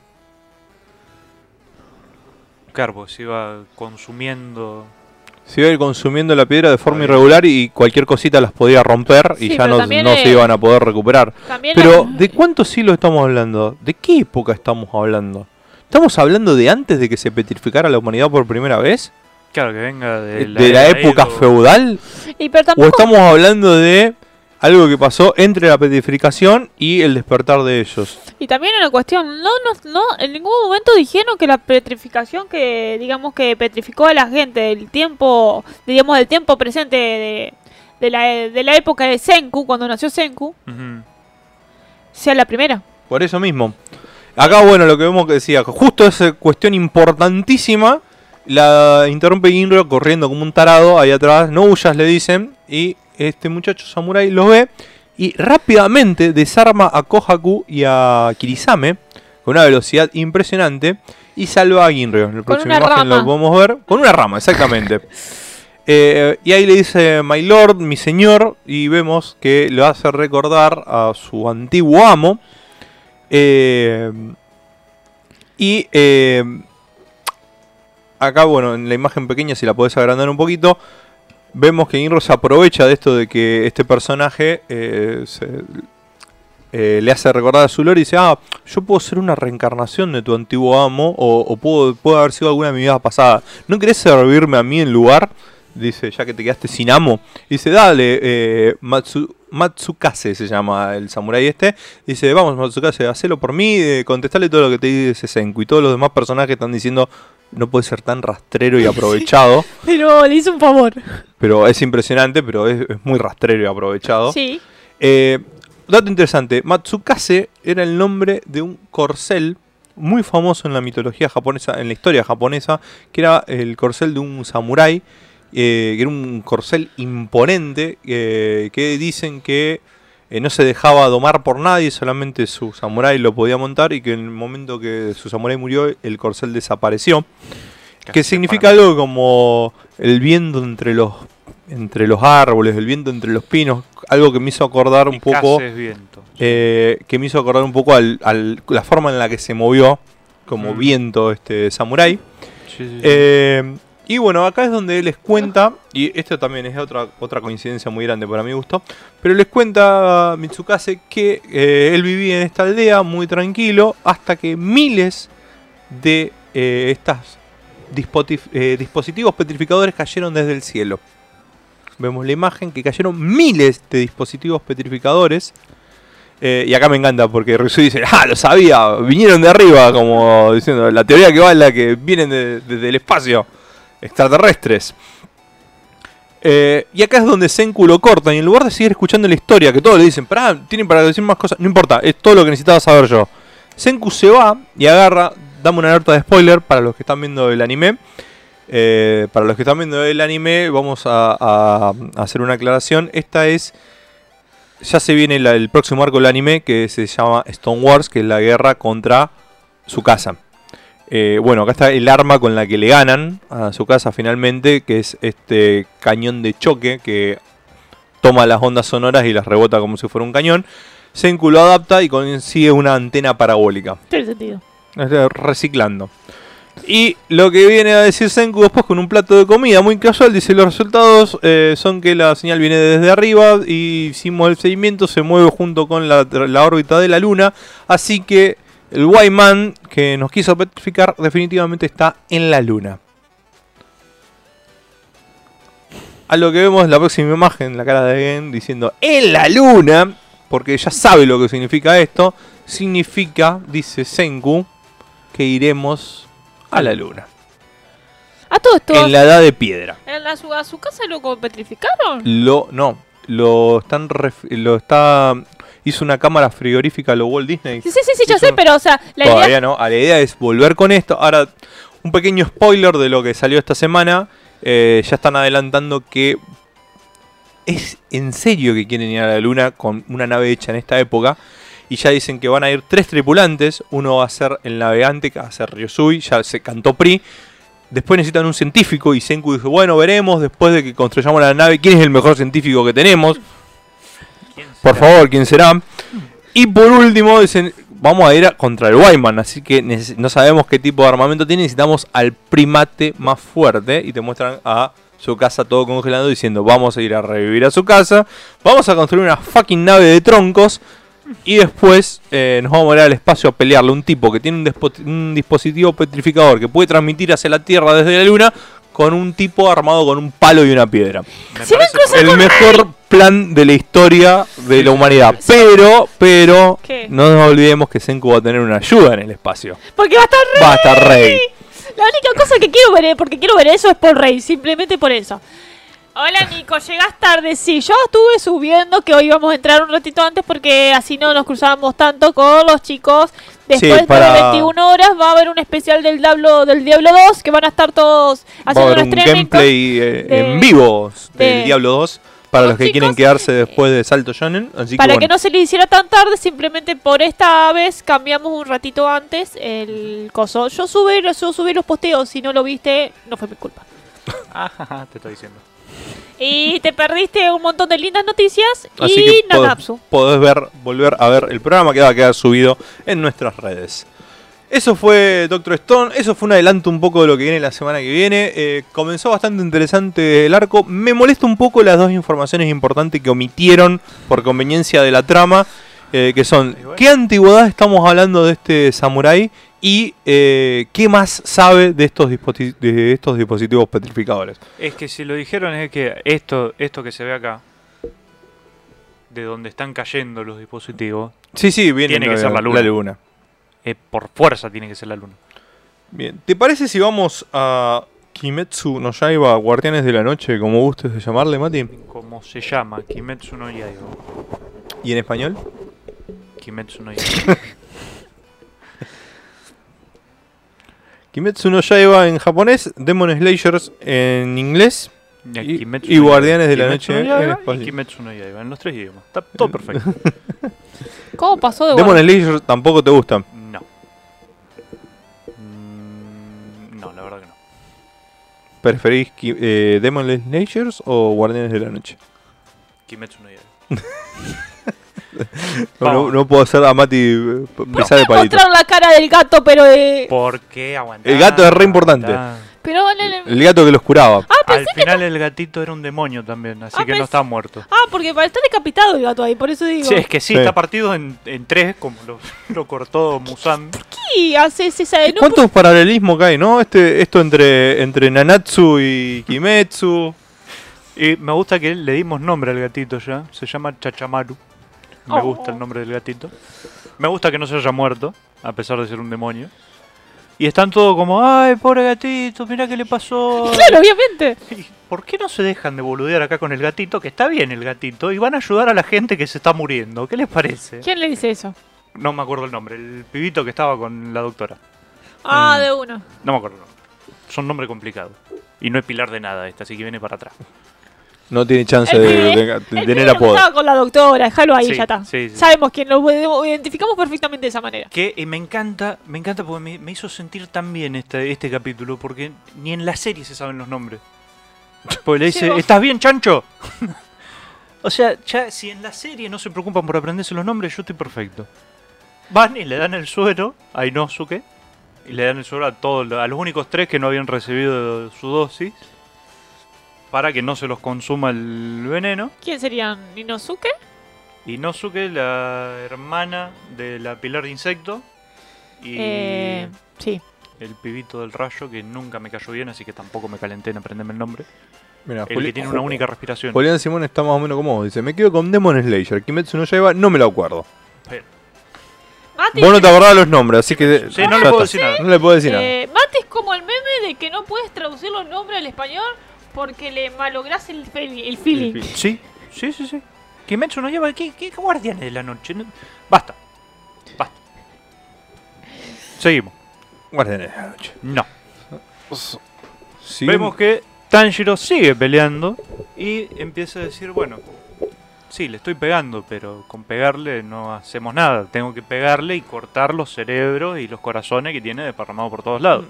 Claro, pues se iba consumiendo. Se iba a ir consumiendo la piedra de forma irregular y cualquier cosita las podía romper y Sí, ya no, también no es- se iban a poder recuperar. También Pero, la- ¿de cuántos siglos estamos hablando? ¿De qué época estamos hablando? ¿Estamos hablando de antes de que se petrificara la humanidad por primera vez? Claro, que venga de, ¿De, la, época Edo. feudal? Y pero ¿O estamos hablando de algo que pasó entre la petrificación y el despertar de ellos. Y también una cuestión, no, no, no, en ningún momento dijeron que la petrificación que, digamos, que petrificó a la gente del tiempo, digamos, del tiempo presente de, de la, de la época de Senku, cuando nació Senku, sea la primera. Por eso mismo. Acá, bueno, lo que vemos que decía, justo esa cuestión importantísima, la interrumpe Ginro corriendo como un tarado ahí atrás. No huyas, le dicen. Y este muchacho samurai lo ve y rápidamente desarma a Kohaku y a Kirisame con una velocidad impresionante y salva a Ginryo. En la próxima imagen lo rama. podemos ver. Con una rama, exactamente. [laughs] Eh, y ahí le dice My Lord, mi señor, y vemos que le hace recordar a su antiguo amo. Eh, y eh, acá, bueno, en la imagen pequeña, si la podés agrandar un poquito, vemos que Inro se aprovecha de esto de que este personaje eh, le hace recordar a su lore y dice, ah, yo puedo ser una reencarnación de tu antiguo amo o, o puedo, puedo haber sido alguna de mi vida pasada. ¿No querés servirme a mí en lugar? Dice, ya que te quedaste sin amo. Dice, dale, eh, Matsu- Matsukase se llama el samurái este. Dice, vamos Matsukase, hacelo por mí, eh, contestale todo lo que te dice Senku. Y todos los demás personajes están diciendo, no puede ser tan rastrero y [laughs] aprovechado. Pero le hizo un favor. Pero es impresionante, pero es, es muy rastrero y aprovechado. Sí. Eh, dato interesante, Matsukase era el nombre de un corcel muy famoso en la mitología japonesa, en la historia japonesa, que era el corcel de un samurái, eh, que era un corcel imponente, eh, que dicen que eh, no se dejaba domar por nadie, solamente su samurái lo podía montar y que en el momento que su samurái murió, el corcel desapareció. Que significa algo como el viento entre los entre los árboles, el viento entre los pinos, algo que me hizo acordar un poco viento. que me hizo acordar un poco al, al- la forma en la que se movió como Mm. viento este samurái. Sí, sí, sí. Y bueno, acá es donde les cuenta, y esto también es otra, otra coincidencia muy grande para mi gusto, pero les cuenta Mitsukase que eh, él vivía en esta aldea muy tranquilo hasta que miles de eh, dispotif- eh, dispositivos petrificadores cayeron desde el cielo. Vemos la imagen que cayeron miles de dispositivos petrificadores. Y acá me encanta porque Ryusu dice, ah, lo sabía, vinieron de arriba, como diciendo, la teoría que va es la que vienen de- desde el espacio, extraterrestres. Eh, y acá es donde Senku lo corta y en lugar de seguir escuchando la historia, que todos le dicen, pará, tienen para decir más cosas, no importa, es todo lo que necesitaba saber yo. Senku se va y agarra, dame una alerta de spoiler para los que están viendo el anime. Eh, para los que están viendo el anime, vamos a, hacer una aclaración. Esta es. Ya se viene el próximo arco del anime que se llama Stone Wars, que es la guerra contra su casa. Eh, bueno, acá está el arma con la que le ganan a su casa finalmente, que es este cañón de choque que toma las ondas sonoras y las rebota como si fuera un cañón. Senku lo adapta y consigue una antena parabólica. Tiene sentido. Reciclando. Y lo que viene a decir Senku después con un plato de comida muy casual, dice los resultados eh, son que la señal viene desde arriba y hicimos el seguimiento, se mueve junto con la, la órbita de la luna, así que el Wyman que nos quiso petrificar definitivamente está en la luna. A lo que vemos en la próxima imagen, la cara de Gen diciendo en la luna, porque ya sabe lo que significa esto, significa, dice Senku, que iremos a la luna. A todo esto. En la edad de piedra. ¿En la, su, a su casa lo petrificaron? Lo, no, lo están, ref- lo está, hizo una cámara frigorífica a lo Walt Disney. Sí, sí, sí, yo sé, pero o sea, la Todavía idea. no, a la idea es volver con esto. Ahora, un pequeño spoiler de lo que salió esta semana. eh, ya están adelantando que es en serio que quieren ir a la luna con una nave hecha en esta época. Y ya dicen que van a ir tres tripulantes. Uno va a ser el navegante, que va a ser Ryosui, ya se cantó Pri. Después necesitan un científico y Senku dijo, bueno, veremos después de que construyamos la nave quién es el mejor científico que tenemos. ¿Quién Por favor, ¿quién será? Y por último, dicen, vamos a ir a- contra el Wyman, así que no sabemos qué tipo de armamento tiene, necesitamos al primate más fuerte. Y te muestran a su casa todo congelado diciendo, vamos a ir a revivir a su casa, vamos a construir una fucking nave de troncos. Y después eh, nos vamos a ir al espacio a pelearle a un tipo que tiene un, dispo- un dispositivo petrificador que puede transmitir hacia la Tierra desde la Luna con un tipo armado con un palo y una piedra. Me El mejor plan de la historia de la humanidad. Pero, pero, ¿Qué? no nos olvidemos que Senku va a tener una ayuda en el espacio. Porque va a estar Rey. Va a estar Rey. La única cosa que quiero ver, porque quiero ver eso, es por Rey, simplemente por eso. Hola Nico, llegas tarde. Sí, yo estuve subiendo que hoy íbamos a entrar un ratito antes porque así no nos cruzábamos tanto con los chicos. Después para- de 21 horas va a haber un especial del Diablo, del Diablo 2 que van a estar todos Va a haciendo haber un gameplay eh, de- en vivo de- del Diablo 2 para los que quieren quedarse después de Salto Shonen. Así Para que, no se le hiciera tan tarde, simplemente por esta vez cambiamos un ratito antes el coso. Yo subí, yo subí los posteos, si no lo viste, no fue mi culpa. [laughs] Ajá, te estoy diciendo. Y te perdiste un montón de lindas noticias Así y que podés, Nanatsu. podés ver, volver a ver el programa que va a quedar subido en nuestras redes. Eso fue Doctor Stone, eso fue un adelanto un poco de lo que viene la semana que viene. Eh, comenzó bastante interesante el arco. Me molesta un poco las dos informaciones importantes que omitieron por conveniencia de la trama, eh, que son qué antigüedad estamos hablando de este samurái y eh, qué más sabe de estos, disposi- de estos dispositivos petrificadores. Es que si lo dijeron es que esto, esto que se ve acá, de donde están cayendo los dispositivos, Sí, sí, viene Tiene que ser la luna. La luna. Eh, por fuerza tiene que ser la luna. Bien, ¿te parece si vamos a Kimetsu no Yaiba, Guardianes de la Noche, como gustes de llamarle, Mati? ¿Cómo se llama? Kimetsu no Yaiba. ¿Y en español? Kimetsu no [laughs] Yaiba. Kimetsu no Yaiba en japonés, Demon Slayers en inglés y, Kimetsu y no Yaiba. Guardianes de la Kimetsu Noche no Yaiba en y español. Kimetsu no Yaiba, en los tres idiomas. Está todo [laughs] perfecto. ¿Cómo pasó de Demon? Slayers tampoco te gustan. ¿Preferís Ki- eh, Demon Slayers o Guardianes de la Noche? Kimetsu no Yaiba. [laughs] No, no, puedo hacer a Mati eh, p- ¿Por pisar qué de palito. mostraron la cara del gato, pero de... ¿Por qué aguantar? El gato es re importante. Pero en el- El gato que los curaba. Ah, Al pensé que... final el gatito era un demonio también, así Ah, que no está muerto. Ah, porque está decapitado el gato ahí, por eso digo. Sí, es que sí, Sí. está partido en, en tres, como lo, [laughs] lo cortó Musan. ¿Qué haces esa de no ¿Cuántos paralelismos que hay, no? Este, esto entre, entre Nanatsu y Kimetsu. Y me gusta que le dimos nombre al gatito ya. Se llama Chachamaru. Me Oh. gusta el nombre del gatito. Me gusta que no se haya muerto, a pesar de ser un demonio. Y están todos como, ay, pobre gatito, mira qué le pasó. [laughs] Claro, obviamente. Y, ¿Por qué no se dejan de boludear acá con el gatito? Que está bien el gatito. Y van a ayudar a la gente que se está muriendo. ¿Qué les parece? ¿Quién le dice eso? No me acuerdo el nombre. El pibito que estaba con la doctora. Ah, Mm. de uno. No me acuerdo. Son nombres complicados. Y no es pilar de nada esta, así que viene para atrás. No tiene chance de, de- de tener apodo. estaba con la doctora, déjalo ahí, Sí, ya está. sí, sí. Sabemos quién lo lo identificamos perfectamente de esa manera. Que eh, me encanta, me encanta porque me, me hizo sentir tan bien este, este capítulo, porque ni en la serie se saben los nombres. Porque le dice, ¿estás bien, chancho? [laughs] o sea, ya si en la serie no se preocupan por aprenderse los nombres, yo estoy perfecto. Van y le dan el suero a Inosuke, y le dan el suero a todos, a los únicos tres que no habían recibido su dosis, para que no se los consuma el veneno. ¿Quién serían? ¿Inosuke? Inosuke, la hermana de la pilar de insecto. Y Eh, sí. el pibito del rayo que nunca me cayó bien, así que tampoco me calenté en aprenderme el nombre. Mira, El que tiene una única respiración. Julián Simón está más o menos como vos. Dice, me quedo con Demon Slayer. Kimetsu no Yaiba, no me lo acuerdo. Pero- Mati, Vos no te acordás los nombres, así que... Sí, no le puedo decir nada. No le puedo decir nada. eh, Mati es como el meme de que no puedes traducir los nombres al español porque le malográs el, fe- el feeling. Sí, sí, sí, sí. Kimetsu no lleva. ¿Qué, qué guardianes de la noche? No- Basta. Basta. Seguimos. Guardianes de la noche. No. Sí, Vemos que Tanjiro sigue peleando y empieza a decir, bueno, sí, le estoy pegando, pero con pegarle no hacemos nada. Tengo que pegarle y cortar los cerebros y los corazones que tiene desparramados por todos lados.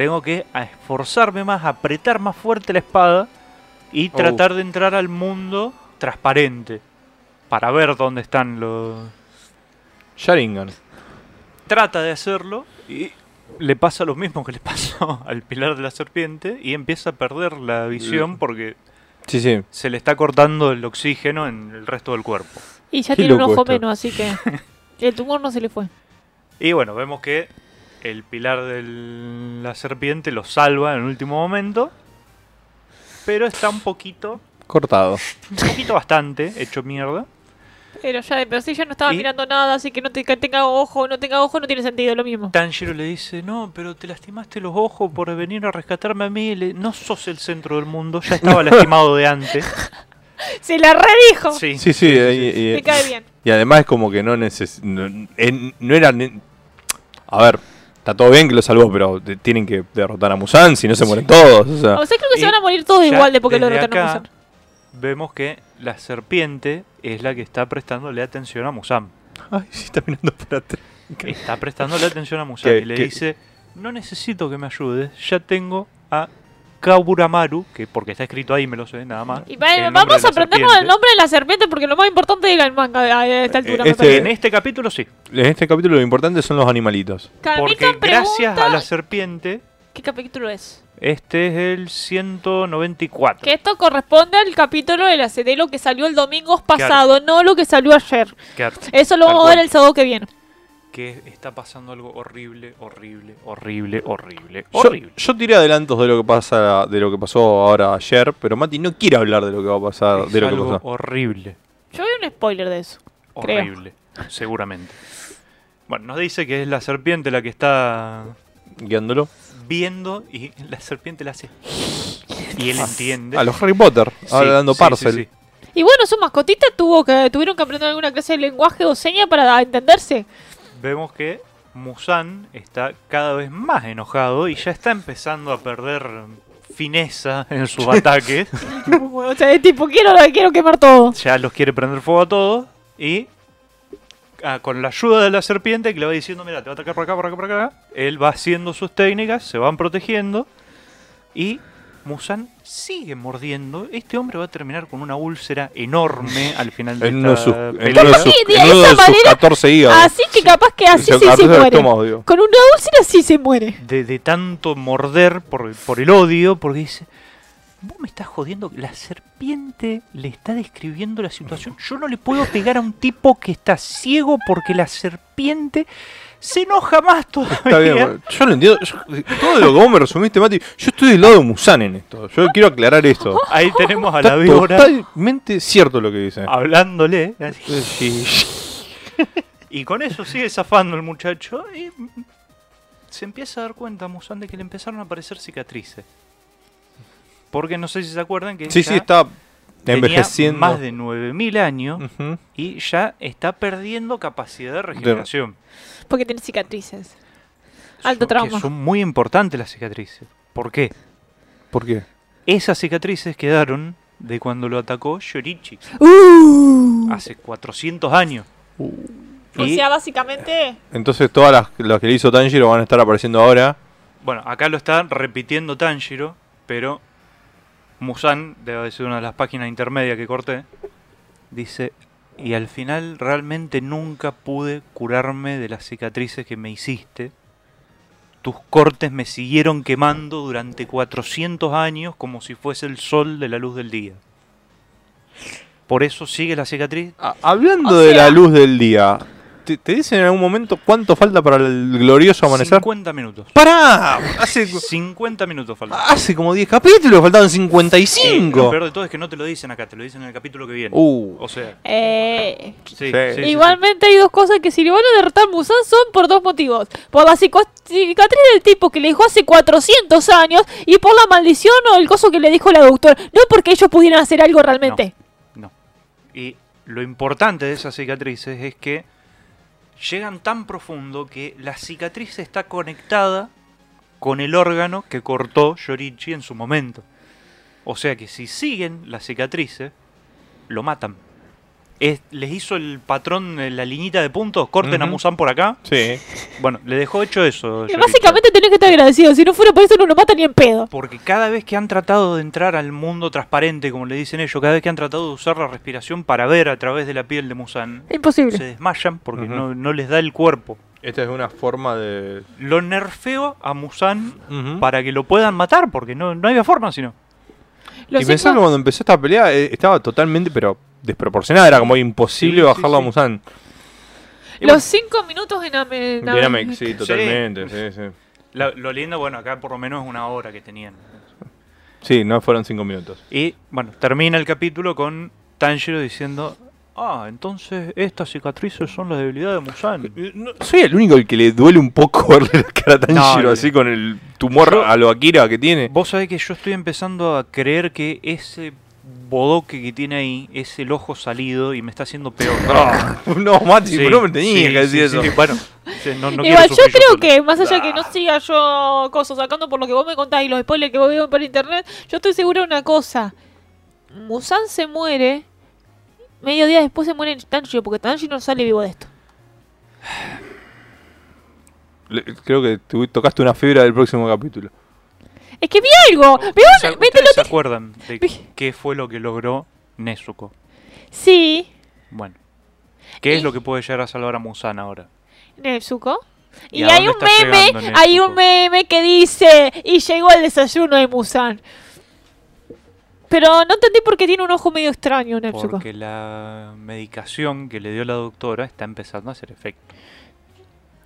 Tengo que esforzarme más, apretar más fuerte la espada y Oh. tratar de entrar al mundo transparente para ver dónde están los... Sharingan. Trata de hacerlo y le pasa lo mismo que le [laughs] pasó al pilar de la serpiente y empieza a perder la visión porque Sí, sí. se le está cortando el oxígeno en el resto del cuerpo. Y ya Qué tiene un ojo esto. menos, así que [laughs] el tumor no se le fue. Y bueno, vemos que el pilar de la serpiente lo salva en el último momento, pero está un poquito Cortado. Un poquito bastante, hecho mierda. Pero ya de por sí yo no estaba Y- mirando nada, así que no te, que tenga ojo no tenga ojo no tiene sentido, lo mismo. Tanjiro le dice, no, pero te lastimaste los ojos por venir a rescatarme a mí. Le- no sos el centro del mundo, ya estaba [laughs] lastimado de antes. [laughs] Se la redijo. Sí, Sí, sí. y- y- Me cae bien. Y además es como que no neces no, en- no era... A ver, está todo bien que lo salvó, pero tienen que derrotar a Musan si no se mueren todos. O sea, O sea, creo que Y se van a morir todos igual de porque lo derrotaron a Musan. Vemos que la serpiente es la que está prestándole atención a Musan. Ay, sí, está mirando para atrás. Está prestándole atención a Musan [laughs] y le dice, no necesito que me ayudes, ya tengo a Kaburamaru, que porque está escrito ahí me lo sé, nada más. Y vamos a aprendernos el nombre de la serpiente porque lo más importante era el manga a esta altura. me este-. En este capítulo sí, En este capítulo lo importante son los animalitos. porque gracias pregunta, a la serpiente, ¿Qué capítulo es? este es el 194. Que esto corresponde al capítulo de la lo que salió el domingo pasado, no lo que salió ayer. Claro, Eso lo vamos a ver el sábado que viene. Que está pasando algo horrible, horrible, horrible, horrible, Yo, horrible. yo tiré adelantos de lo que pasa, de lo que pasó ahora ayer, pero Mati no quiere hablar de lo que va a pasar, Es de lo que algo pasó. horrible. Yo vi un spoiler de eso. Creo. Horrible, seguramente. Bueno, nos dice que es la serpiente la que está Guiándolo. viendo y la serpiente le hace. Y él entiende. A los Harry Potter, Sí, hablando sí, parcel. sí, sí. Y bueno, su mascotita tuvo que tuvieron que aprender alguna clase de lenguaje o seña para entenderse. Vemos que Musan está cada vez más enojado y ya está empezando a perder fineza en sus [laughs] ataques. o sea, es tipo, quiero, quiero quemar todo. ya los quiere prender fuego a todos y ah, con la ayuda de la serpiente que le va diciendo, mira, te va a atacar por acá, por acá, por acá, él va haciendo sus técnicas, se van protegiendo y Musan sigue mordiendo. Este hombre va a terminar con una úlcera enorme al final de En esta uno de sus, de en uno esa de sus manera- 14 hígados. Así que capaz que así [laughs] sí se muere. estómago. Con una úlcera sí se muere. de, de tanto morder por, por el odio, porque dice, vos me estás jodiendo, la serpiente le está describiendo la situación, yo no le puedo pegar a un tipo que está ciego porque la serpiente se enoja más todavía. Está bien, yo lo entiendo. yo- todo lo que vos me resumiste, Mati, yo estoy del lado de Musan en esto. Yo quiero aclarar esto. Ahí tenemos a la víbora totalmente cierto lo que dice. hablándole, así. [laughs] Y con eso sigue zafando el muchacho y se empieza a dar cuenta, Musan, de que le empezaron a aparecer cicatrices. Porque no sé si se acuerdan que Sí, sí, está tenía envejeciendo. más de 9000 años y ya está perdiendo capacidad de regeneración. Porque tiene cicatrices. Alto trauma. Que son muy importantes las cicatrices. ¿Por qué? ¿Por qué? Esas cicatrices quedaron de cuando lo atacó Shorichi Uh. hace 400 años. O Y, sea, básicamente. Entonces todas las, las que le hizo Tanjiro van a estar apareciendo ahora. bueno, acá lo está repitiendo Tanjiro, pero Musan, debe ser una de las páginas intermedias que corté, dice, y al final realmente nunca pude curarme de las cicatrices que me hiciste. Tus cortes me siguieron quemando durante 400 años como si fuese el sol de la luz del día. Por eso sigue la cicatriz. A- hablando O de la luz del día, ¿te, te dicen en algún momento cuánto falta para el glorioso amanecer? 50 minutos. ¡Pará! Hace, 50 minutos faltan. hace como 10 capítulos, faltaban Eh, lo 55. peor de todo es que no te lo dicen acá, te lo dicen en el capítulo que viene. Uh, O sea, Eh, sí, Sí. sí, sí, sí. igualmente hay dos cosas que si le van a derrotar a Musan son por dos motivos. Por la cicatriz del tipo que le dejó hace 400 años y por la maldición o el coso que le dijo la doctora. No porque ellos pudieran hacer algo realmente. No. Y lo importante de esas cicatrices es que llegan tan profundo que la cicatriz está conectada con el órgano que cortó Yorichi en su momento. O sea que si siguen las cicatrices, lo matan. Es- les hizo el patrón, eh, la liñita de puntos, corten a Ujú. Musan por acá. sí. Bueno, le dejó hecho eso. Y básicamente tenés que estar agradecido. Si no fuera por eso no lo mata ni en pedo. Porque cada vez que han tratado de entrar al mundo transparente, como le dicen ellos, cada vez que han tratado de usar la respiración para ver a través de la piel de Musan, Imposible. se desmayan porque no, no les da el cuerpo. Esta es una forma de. Lo nerfeo a Musan para que lo puedan matar, porque no, no había forma sino. Los y cinco- que cuando empezó esta pelea eh, estaba totalmente, pero desproporcionada. Era como imposible Sí, sí, bajarlo a. Musan. Y bueno, Los cinco minutos en Ame- en Bien, Ame- Amex, sí, totalmente. Sí, sí. la- lo lindo, bueno, acá por lo menos es una hora que tenían. Sí, no fueron cinco minutos. Y bueno, termina el capítulo con Tanjiro diciendo, ah, entonces estas cicatrices son la debilidad de Musan. Eh, no- soy el único al que le duele un poco [laughs] verle la cara a Tanjiro No, así con el tumor Yo- a lo Akira que tiene. Vos sabés que yo estoy empezando a creer que ese bodoque que tiene ahí es el ojo salido y me está haciendo peor. [laughs] no, Mati, Sí, no me tenías sí, que decir sí, eso. sí, bueno, sí, no, no Igual yo creo que, más allá que no siga yo cosas sacando por lo que vos me contás y los spoilers que vos veo por internet, yo estoy segura de una cosa. Musan se muere, medio día después se muere Tanjiro, porque Tanjiro no sale vivo de esto. Creo que tocaste una fibra del próximo capítulo. Es que vi algo, ¿Ustedes se- ¿viste ustedes lo se que- acuerdan de Vi- qué fue lo que logró Nezuko? Sí, Bueno. ¿Qué es lo que puede llegar a salvar a Musan ahora? Nezuko. ¿Y hay un meme, llegando hay un meme que dice, y llegó el desayuno de Musan. Pero no entendí por qué tiene un ojo medio extraño, Nezuko. Porque la medicación que le dio la doctora está empezando a hacer efecto.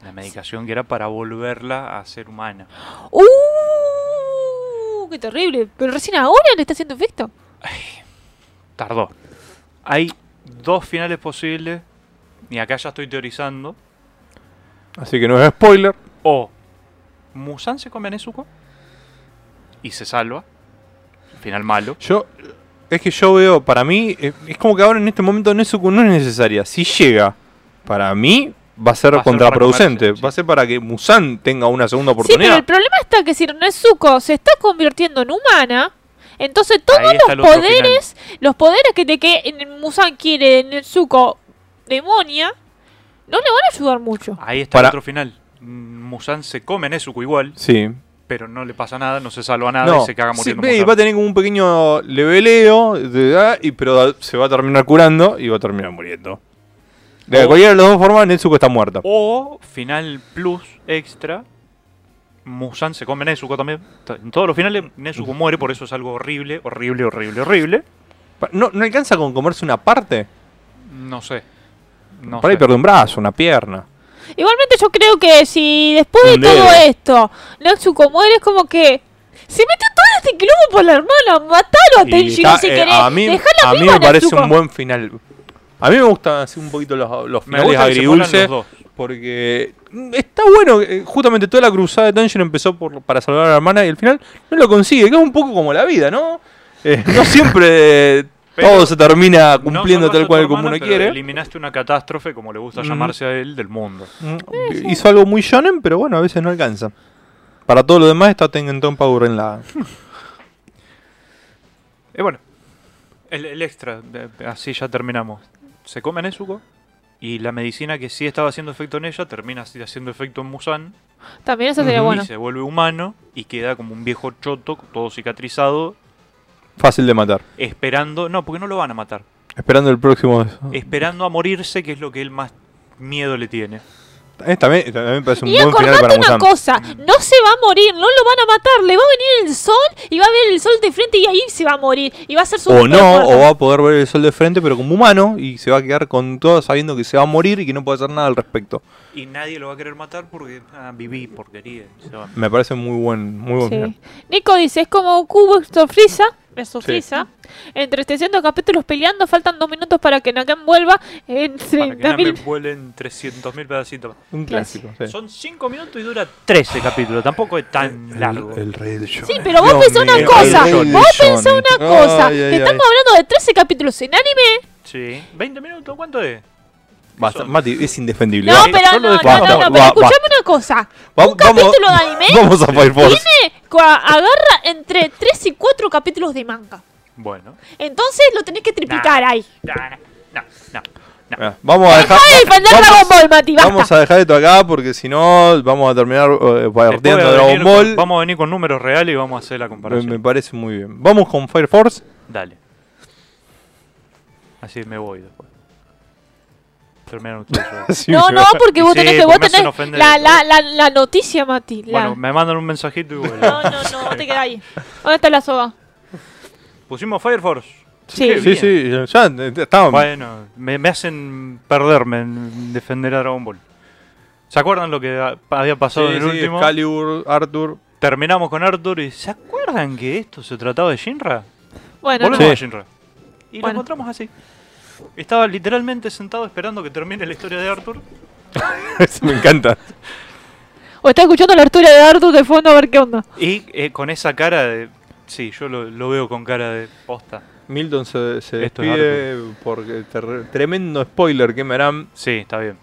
La medicación que era para volverla a ser humana. ¡Uh! ¡Qué terrible! Pero recién ahora le está haciendo efecto. Tardó. Hay dos finales posibles. Y acá ya estoy teorizando. Así que no es spoiler. O Musan se come a Nezuko y se salva. Final malo. Yo, es que yo veo, para mí, es como que ahora en este momento Nezuko no es necesaria. Si llega, para mí, va a ser Va a ser contraproducente. Va a ser para que Musan tenga una segunda Sí, pero oportunidad. el problema está que si Nezuko se está convirtiendo en humana, entonces todos los poderes, los poderes que te que en Musan quiere Nezuko demonia, no le van a ayudar mucho. Ahí está Para- el otro final. Mm, Musan se come Nezuko igual, Sí. pero no le pasa nada, no se salva nada No, y se caga sí, muriendo. ve, y va a tener como un pequeño leveleo, de- ah, y, pero se va a terminar curando y va a terminar muriendo. De O- cualquiera de las dos formas, Nezuko está muerta. O final plus extra. Musan se come a Nezuko también. En todos los finales Nezuko muere, por eso es algo horrible, horrible, horrible, horrible. ¿No, ¿No alcanza con comerse una parte? No sé. No Por ahí sé. pierde un brazo, una pierna. Igualmente yo creo que si después de todo esto Nezuko muere es como que se metió todo este quilombo por la hermana, matalo a Tenjiro si eh, querés, a mí, dejala a mí me parece Nezuko. un buen final. A mí me gustan así un poquito los, los Me finales agridulces. Porque mm, está bueno, eh, justamente toda la cruzada de Tanjiro empezó por, para salvar a la hermana y al final no lo consigue, que es un poco como la vida, ¿no? Eh, [laughs] no siempre eh, Pero todo se termina cumpliendo tal cual como uno quiere. Eliminaste una catástrofe, como le gusta Mm. llamarse a él, del mundo. Mm, Hizo algo muy shonen, pero bueno, a veces no alcanza. Para todo lo demás está Tengen Power en la... Y [laughs] bueno, el, el extra, de- así ya terminamos. Se come a Nezuko y la medicina que sí estaba haciendo efecto en ella termina haciendo efecto en Musan También eso sería bueno. y se vuelve humano y queda como un viejo choto, todo cicatrizado, Fácil de matar. esperando, no, porque no lo van a matar, Esperando el próximo... esperando a morirse, que es lo que él más miedo le tiene. Eh, también, también me parece un Y buen final para acordate una Musan. cosa, no se va a morir, no lo van a matar, le va a venir el sol y va a ver el sol de frente y ahí se va a morir y va a ser su O no, fuerza. o va a poder ver el sol de frente, pero como humano, y se va a quedar con todo sabiendo que se va a morir y que no puede hacer nada al respecto. Y nadie lo va a querer matar porque ah, viví porquería. y se va. Me parece muy buen, muy buen Sí. final. Nico dice, es como Cubo versus Frieza, versus Sí. Entre 300 capítulos peleando, faltan dos minutos para que Nakam vuelva en Para que no me 30.000. vuelen 300.000 pedacitos. Un clásico. sí. Son 5 minutos y dura 13 capítulos, tampoco es tan largo. El, el rey del show. Sí, pero vos pensá una mío, cosa, el rey vos pensá una cosa, Ay, ay, que ay. estamos hablando de 13 capítulos en anime. Sí, 20 minutos, ¿cuánto es? Basta? Mati, es indefendible. No, pero no, no, no, no, pero escuchame una cosa. va- Un capítulo de anime Vamos a Fire Force. tiene, agarra entre 3 y 4 capítulos de manga. Bueno. Entonces lo tenés que triplicar Nah. ahí. No, no, no. no. Vamos a dejar. Deja de defender vamos- Dragon Ball, Mati, basta. Vamos a dejar esto acá porque si no vamos a terminar eh, partiendo de Dragon Ball. con- vamos a venir con números reales y vamos a hacer la me, comparación. me parece muy bien. Vamos con Fire Force. Dale. Así me voy después. Ustedes. [laughs] Sí, No, no, porque vos Sí, tenés que vos tenés ofender. la, la, la, la noticia, Mati. la- bueno, me mandan un mensajito y vuelvo. No, no, no, te quedás ahí. ¿Dónde está la soga? Pusimos Fire Force. Sí. Sí, sí, ya eh, estaba. Bueno, me, me hacen perderme en defender a Dragon Ball. ¿Se acuerdan lo que ha- había pasado Sí, en el sí, último? Excalibur, Arthur. terminamos con Arthur y ¿se acuerdan que esto se trataba de Shinra? Bueno, Volvemos no. a Shinra. Y lo Bueno. encontramos así. Estaba literalmente sentado esperando que termine la historia de Arthur. [laughs] Eso me encanta. O está escuchando la historia de Arthur de fondo a ver qué onda. Y eh, con esa cara de... Sí, yo lo, lo veo con cara de posta. Milton se, se Esto es despide porque ter- tremendo spoiler que me harán. Sí, está bien.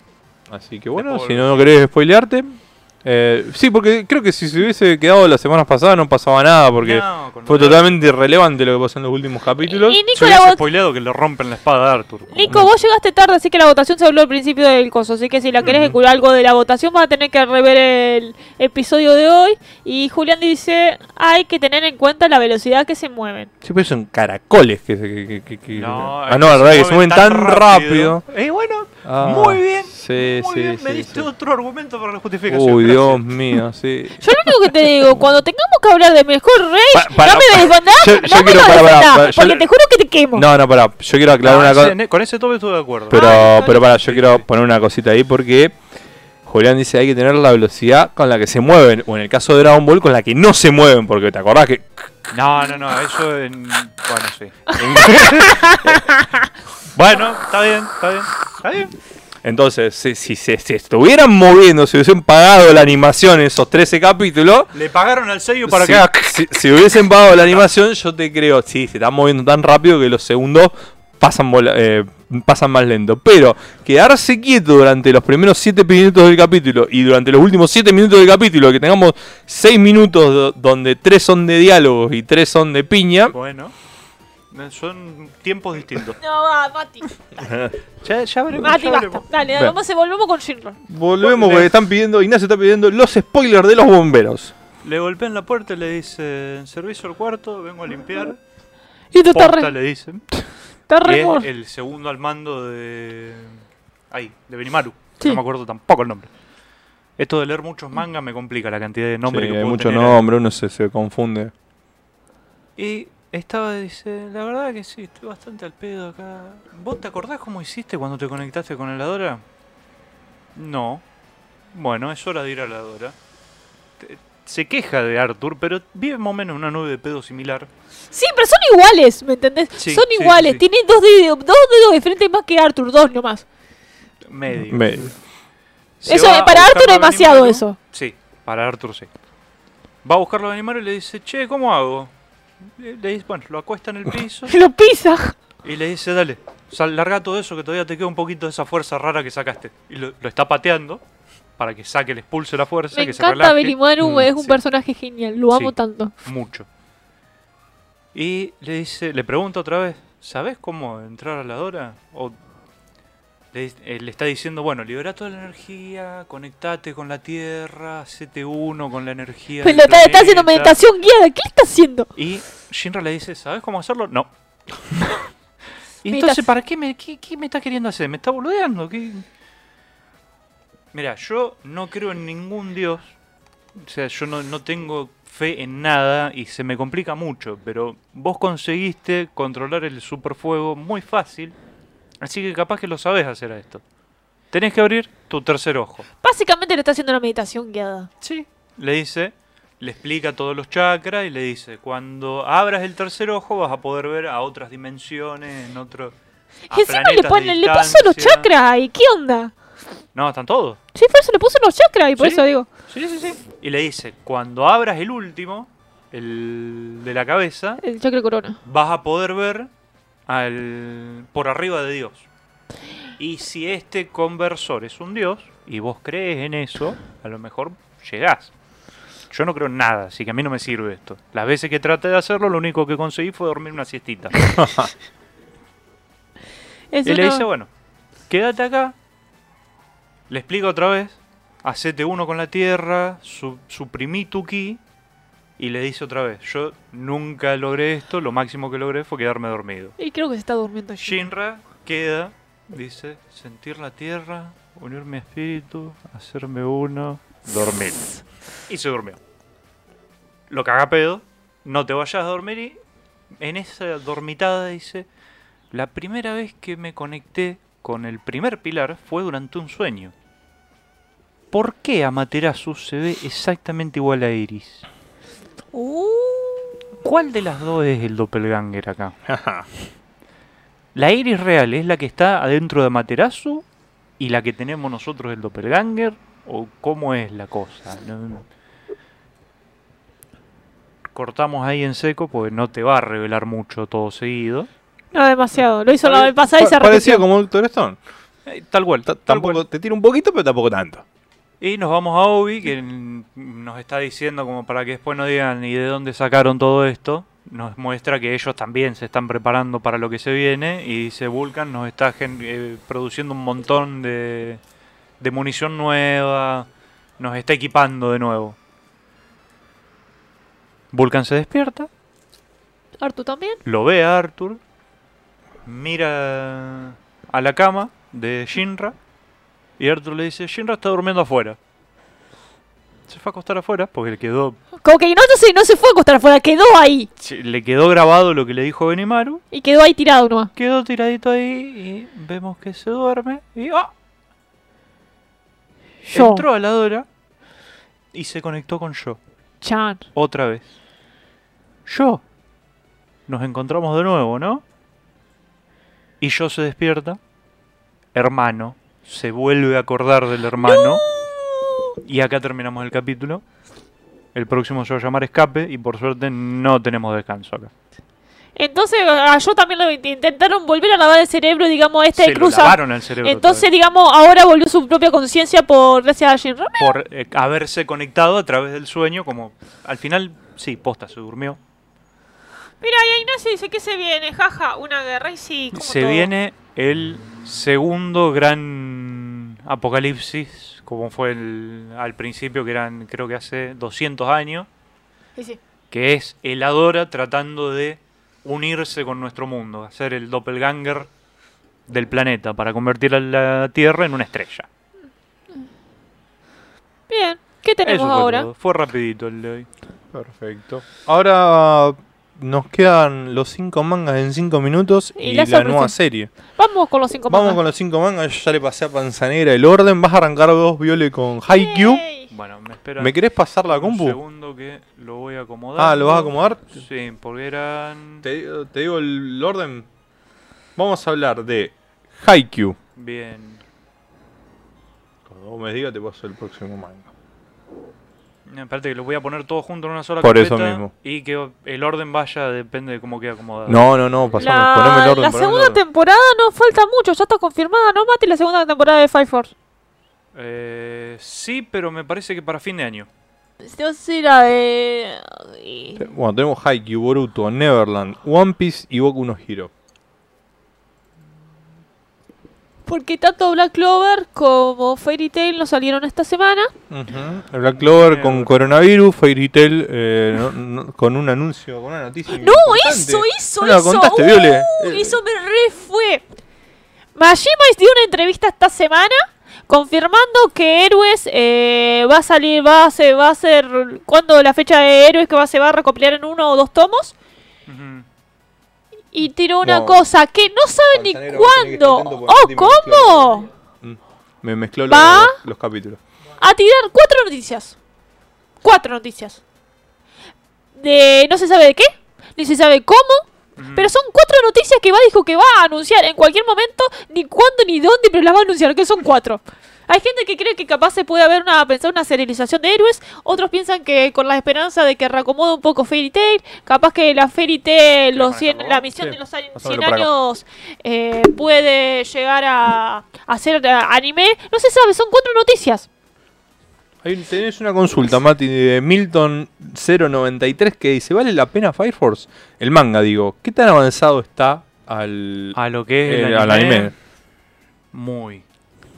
Así que bueno, Después si no querés spoilearte. Eh, sí, porque creo que si se hubiese quedado las semanas pasadas no pasaba nada, porque No, fue totalmente irrelevante lo que pasó en los últimos capítulos. Y Se Nico, vot- spoileado que le rompen la espada a Arthur. Nico, vos llegaste tarde, así que la votación se habló al principio del coso. Así que si la querés escuchar algo de la votación, vas a tener que rever el episodio de hoy. Y Julián dice: hay que tener en cuenta la velocidad que se mueven. Sí, pero son caracoles que se. Que, que- que- que- No, ah, es no, que la verdad que se mueven tan rápido. Eh, bueno, Ah, muy bien. Sí, muy sí, bien. Me sí, diste sí. otro argumento para la justificación. Uy, gracias. Dios mío, sí. Yo lo único que te digo, [laughs] cuando tengamos que hablar de mejor rey, Pa- no me defendás, yo- no yo me quiero- para- para- para- porque te juro que te quemo. No, no, pará. Yo quiero aclarar No, una cosa. con ese tope estuve de acuerdo. Pero, Ah, pero para, yo sí, quiero sí. poner una cosita ahí porque Julián dice hay que tener la velocidad con la que se mueven, o en el caso de Dragon Ball con la que no se mueven, porque te acordás que No, no, no, eso en... Bueno, sí. [laughs] [laughs] bueno, está bien, está bien. Está bien. entonces si, si se si estuvieran moviendo, si hubiesen pagado la animación esos 13 capítulos, Le pagaron al sello para si, que haga... [laughs] si- si hubiesen pagado la animación, yo te creo, sí, se están moviendo tan rápido que los segundos pasan eh, pasan más lento. Pero quedarse quieto durante los primeros 7 minutos del capítulo y durante los últimos 7 minutos del capítulo, que tengamos 6 minutos do- donde 3 son de diálogos y 3 son de piña, Bueno, son tiempos distintos. No, va, Mati. [laughs] Ya, ya veremos. Mati, ya basta. veremos. Dale, Bien. vamos, volvemos con Shinra. volvemos porque están pidiendo, Ignacio está pidiendo los spoilers de los bomberos. Le golpean la puerta y le dicen, servicio al cuarto, vengo a limpiar. Y tú Posta re, le dicen. estás re es el segundo al mando de... Ahí, de Benimaru. Sí. No me acuerdo tampoco el nombre. Esto de leer muchos mangas me complica la cantidad de nombres Sí, que hay puedo mucho tener. nombre, uno se, se confunde. Y estaba, dice, la verdad que sí, estoy bastante al pedo acá. ¿Vos te acordás cómo hiciste cuando te conectaste con el Adora? No. Bueno, es hora de ir a la Adora. Te- Se queja de Arthur, pero vive más o menos en una nube de pedo similar. Sí, pero son iguales, ¿me entendés? Sí, son sí, iguales. sí. Tienen dos dedos, dos dedos de frente más que Arthur, dos nomás. Medio. Me- Se Eso, eh, para Arthur es demasiado eso. Sí, para Arthur sí. Va a buscarlo a Benimaru y le dice, che, ¿cómo hago? Le le dice, bueno, lo acuesta en el [laughs] piso Lo pisa. y le dice, dale, sal, larga todo eso que todavía te queda un poquito de esa fuerza rara que sacaste. Y lo, lo está pateando para que saque, le expulse la fuerza, Me que se encanta relaje. Belimaru, Mm, es un sí. personaje genial. Lo amo Sí. tanto. Mucho. Y le dice, le pregunta otra vez, ¿sabes cómo entrar a la Dora? O le, eh, le está diciendo, bueno, libera toda la energía, conectate con la Tierra, hacete uno con la energía. Pero está, está haciendo planeta". meditación guiada. ¿Qué está haciendo? Y Shinra le dice, ¿sabes cómo hacerlo? No. [laughs] y entonces, ¿para qué me, qué, qué me está queriendo hacer? ¿Me está boludeando? ¿Qué? Mira, yo no creo en ningún dios. O sea, yo no, no tengo fe en nada y se me complica mucho. Pero vos conseguiste controlar el superfuego muy fácil. Así que capaz que lo sabés hacer a esto. Tenés que abrir tu tercer ojo. Básicamente le está haciendo una meditación guiada. Sí. Le dice, le explica todos los chakras y le dice, cuando abras el tercer ojo vas a poder ver a otras dimensiones, en otro... a Y encima le, planetas de pone, le puso los distancia. chakras ahí. ¿Qué onda? No, están todos. Sí, por eso le puso los chakras y por Sí. eso digo. Sí, sí, sí. Y le dice, cuando abras el último, el de la cabeza, El chakra corona. vas a poder ver al por arriba de Dios. Y si este conversor es un Dios, y vos crees en eso, a lo mejor llegás. Yo no creo en nada, así que a mí no me sirve esto. Las veces que traté de hacerlo, lo único que conseguí fue dormir una siestita. [laughs] Es y le dice, bueno, quédate acá. Le explico otra vez. Hacete uno con la tierra, su- suprimí tu ki. Y le dice otra vez, yo nunca logré esto, lo máximo que logré fue quedarme dormido. Y creo que se está durmiendo. Shinra queda, dice, sentir la tierra, unir mi espíritu, hacerme uno, dormir. Y se durmió. Lo caga pedo, no te vayas a dormir y en esa dormitada dice, la primera vez que me conecté con el primer pilar fue durante un sueño. ¿Por qué Amaterasu se ve exactamente igual a Iris? Uh, ¿Cuál de las dos es el doppelganger acá? ¿La Iris real es la que está adentro de Materazu y la que tenemos nosotros el doppelganger? ¿O cómo es la cosa? No- Cortamos ahí en seco porque no te va a revelar mucho todo seguido. no demasiado. Lo hizo la vez pasada y se repitió. como Doctor Stone. Eh, tal cual, tal Tampoco cual. te tira un poquito, pero tampoco tanto. Y nos vamos a Obi, que nos está diciendo como para que después no digan ni de dónde sacaron todo esto. Nos muestra que ellos también se están preparando para lo que se viene. Y dice Vulcan nos está eh, produciendo un montón de, de munición nueva. Nos está equipando de nuevo. Vulcan se despierta, Artu también. lo ve a Arthur, mira a la cama de Shinra y Arthur le dice, Shinra está durmiendo afuera. Se fue a acostar afuera porque le quedó, Como que no, se- no se fue a acostar afuera, quedó ahí. se- le quedó grabado lo que le dijo Benimaru. Y quedó ahí tirado nomás. Quedó tiradito ahí y vemos que se duerme y ¡ah! Yo. entró a la Dora y se conectó con yo. Chan. Otra vez. Yo. Nos encontramos de nuevo, ¿no? Y yo se despierta. Hermano. Se vuelve a acordar del hermano. Y acá terminamos el capítulo. El próximo se va a llamar Escape y por suerte no tenemos descanso acá. Entonces a yo también lo int- intentaron volver a lavar el cerebro, digamos, este se lo cruza. lavaron el cerebro. Entonces, digamos, ahora volvió su propia conciencia por gracias a Shinra. vez. por eh, haberse conectado a través del sueño, como al final, sí, posta, se durmió. Mira, y Ignacio dice que se viene, jaja, una guerra y sí, como Se todo. viene el segundo gran apocalipsis, como fue el- al principio, que eran creo que hace 200 años, Sí, sí. que es el Adora tratando de unirse con nuestro mundo, hacer el doppelganger del planeta para convertir a la Tierra en una estrella. Bien, ¿qué tenemos Eso fue ahora? todo. Fue rapidito el de hoy. Perfecto. Ahora nos quedan los cinco mangas en cinco minutos Y y, la la, nueva serie. Vamos con los cinco Vamos mangas. con los cinco mangas. Yo ya le pasé a Panzanegra el orden. Vas a arrancar vos, Viole, con Haikyuu. Bueno, me espera ¿Me querés pasar la un compu? segundo que lo voy a acomodar. Ah, ¿lo vas a acomodar? Sí, porque eran... Te, digo- te digo el orden. Vamos a hablar de Haikyuu. Bien. Cuando vos me digas, te paso el próximo manga. Espérate que lo voy a poner todo junto en una sola Por eso mismo. Y que el orden vaya, depende de cómo quede acomodado. No, no, no, pasame, La, poneme el orden. la segunda orden. temporada no falta mucho, ya está confirmada, ¿no, Mati? La segunda temporada de Five Force. Eh, sí, pero me parece que para fin de año. Yo sí la de... Bueno, tenemos Haikyuu, Boruto, Neverland, One Piece y Boku no Hero. Porque tanto Black Clover como Fairy Tail nos salieron esta semana. Black Clover Eh, con coronavirus, Fairy Tail eh, no- no- con un anuncio, con una noticia. ¡No! ¡Eso, eso, No la eso! contaste, ¡Uh! Viole. Eso me re fue. Majima dio una entrevista esta semana confirmando que Héroes eh, va a salir, va a ser, va a ser, cuando la fecha de Héroes que va, se va a recopilar en uno o dos tomos. Ujú. Y tiró una No. cosa que no sabe ni cuándo. ¡Oh, Mati me mezcló cómo! Mm, Me mezcló los, Va. los capítulos. A tirar cuatro noticias. Cuatro noticias. De no se sabe de qué, ni se sabe cómo. Pero son cuatro noticias que va dijo que va a anunciar en cualquier momento, ni cuándo ni dónde, pero las va a anunciar, que son cuatro. Hay gente que cree que capaz se puede haber una pensar una serialización de héroes, otros piensan que con la esperanza de que reacomode un poco Fairy Tail, capaz que la Fairy Tail, los para 100 acá, la misión Sí, de los años- más o menos 100 para acá. años eh, puede llegar a, ser eh, anime. No se sabe, son cuatro noticias. Ahí tenés una consulta, Mati, de Milton093 que dice, ¿vale la pena Fire Force? El manga, digo. ¿Qué tan avanzado está al, A lo que es el eh, al anime, anime? Muy,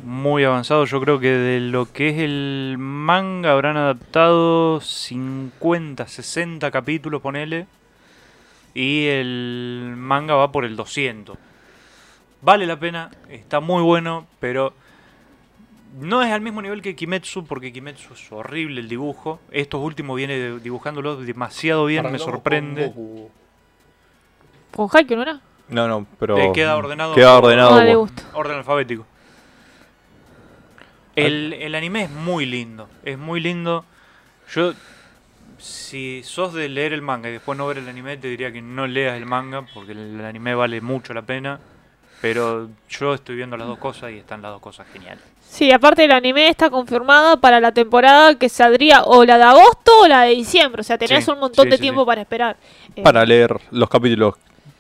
muy avanzado. Yo creo que de lo que es el manga habrán adaptado 50, 60 capítulos, ponele. Y el manga va por el 200. Vale la pena, está muy bueno, pero no es al mismo nivel que Kimetsu, porque Kimetsu es horrible el dibujo. Estos últimos viene dibujándolo demasiado bien, me sorprende. Con Haikyuu, ¿no era? No, no, pero... Eh, queda ordenado Queda por- ordenado. No le por- gusta. Orden alfabético. El, el anime es muy lindo. Es muy lindo. Yo Si sos de leer el manga y después no ver el anime, te diría que no leas el manga porque el anime vale mucho la pena. Pero yo estoy viendo las dos cosas y están las dos cosas geniales. Sí, aparte el anime está confirmado para la temporada que saldría o la de agosto o la de diciembre. O sea, tenés Sí, un montón sí, de sí, tiempo sí. para esperar. Eh, Para leer los capítulos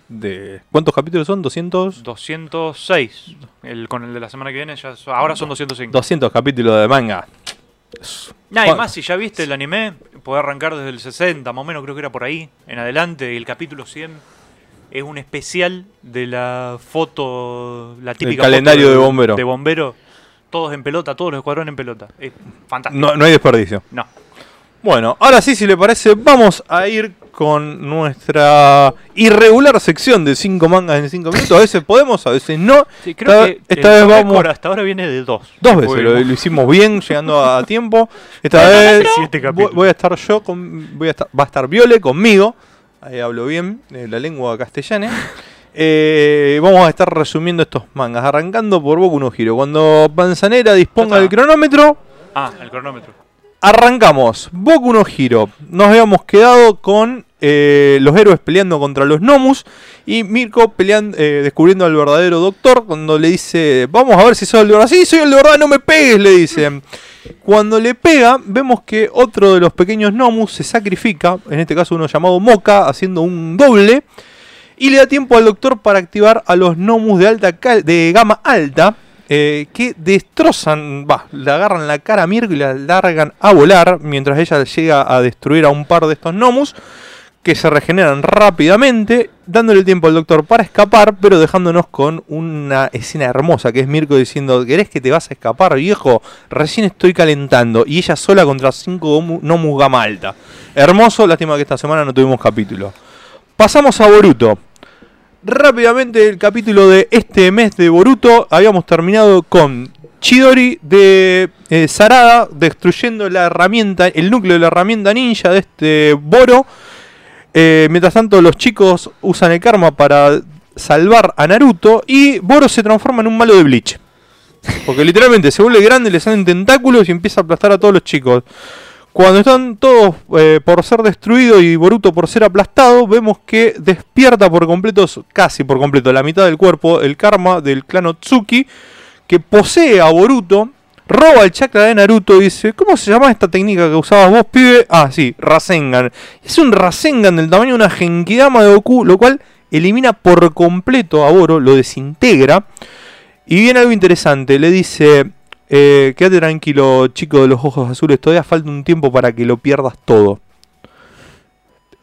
de... ¿Cuántos capítulos son? ¿200? 206. El, con el de la semana que viene, ya ahora son 205. 200 capítulos de manga. Nah, y más, si ya viste el anime, podés arrancar desde el 60, más o menos creo que era por ahí, en adelante. Y el capítulo 100 es un especial de la foto, la típica calendario foto de bombero. De bombero, todos en pelota, todos los escuadrones en pelota. Es fantástico. No, no hay desperdicio. No. Bueno, ahora sí, si le parece, vamos a ir con nuestra irregular sección de 5 mangas en 5 minutos. A veces podemos, a veces no. Sí, creo Esta- que esta el vez vamos- hasta ahora viene de dos. Dos veces lo, lo hicimos bien, [laughs] llegando a tiempo. Esta vez voy, a estar yo, con, voy a estar, va a estar Viole conmigo. Ahí hablo bien eh, la lengua castellana. [laughs] Eh, vamos a estar resumiendo estos mangas, arrancando por Boku no Hero. Cuando Panzanera disponga del cronómetro, Ah, el cronómetro. Arrancamos. Boku no Hero. Nos habíamos quedado con eh, los héroes peleando contra los Nomus y Mirko eh, descubriendo al verdadero doctor cuando le dice, vamos a ver si soy el de verdad. Sí, soy el de no me pegues, le dice. Cuando le pega, vemos que otro de los pequeños Nomus se sacrifica, en este caso uno llamado Moka, haciendo un doble. Y le da tiempo al doctor para activar a los Nomus de, alta de gama alta. Eh, que destrozan, va, le agarran la cara a Mirko y la largan a volar. Mientras ella llega a destruir a un par de estos Nomus. Que se regeneran rápidamente. Dándole tiempo al doctor para escapar. Pero dejándonos con una escena hermosa. Que es Mirko diciendo: ¿Querés que te vas a escapar, viejo? Recién estoy calentando. Y ella sola contra cinco Nomu- Nomus gama alta. Hermoso. Lástima que esta semana no tuvimos capítulo. Pasamos a Boruto. Rápidamente el capítulo de este mes de Boruto habíamos terminado con Chidori de eh, Sarada destruyendo la herramienta, el núcleo de la herramienta ninja de este Boro. Eh, mientras tanto los chicos usan el karma para salvar a Naruto y Boro se transforma en un malo de Bleach. Porque literalmente se vuelve grande, le salen tentáculos y empieza a aplastar a todos los chicos. Cuando están todos eh, por ser destruidos y Boruto por ser aplastado, vemos que despierta por completo, casi por completo, la mitad del cuerpo, el karma del clan Otsuki, que posee a Boruto, roba el chakra de Naruto y dice, ¿cómo se llama esta técnica que usabas vos, pibe? Ah, sí, Rasengan. Es un Rasengan del tamaño de una Genkidama de Goku, lo cual elimina por completo a Boro, lo desintegra. Y viene algo interesante, le dice, eh, quédate tranquilo, chico de los ojos azules, todavía falta un tiempo para que lo pierdas todo.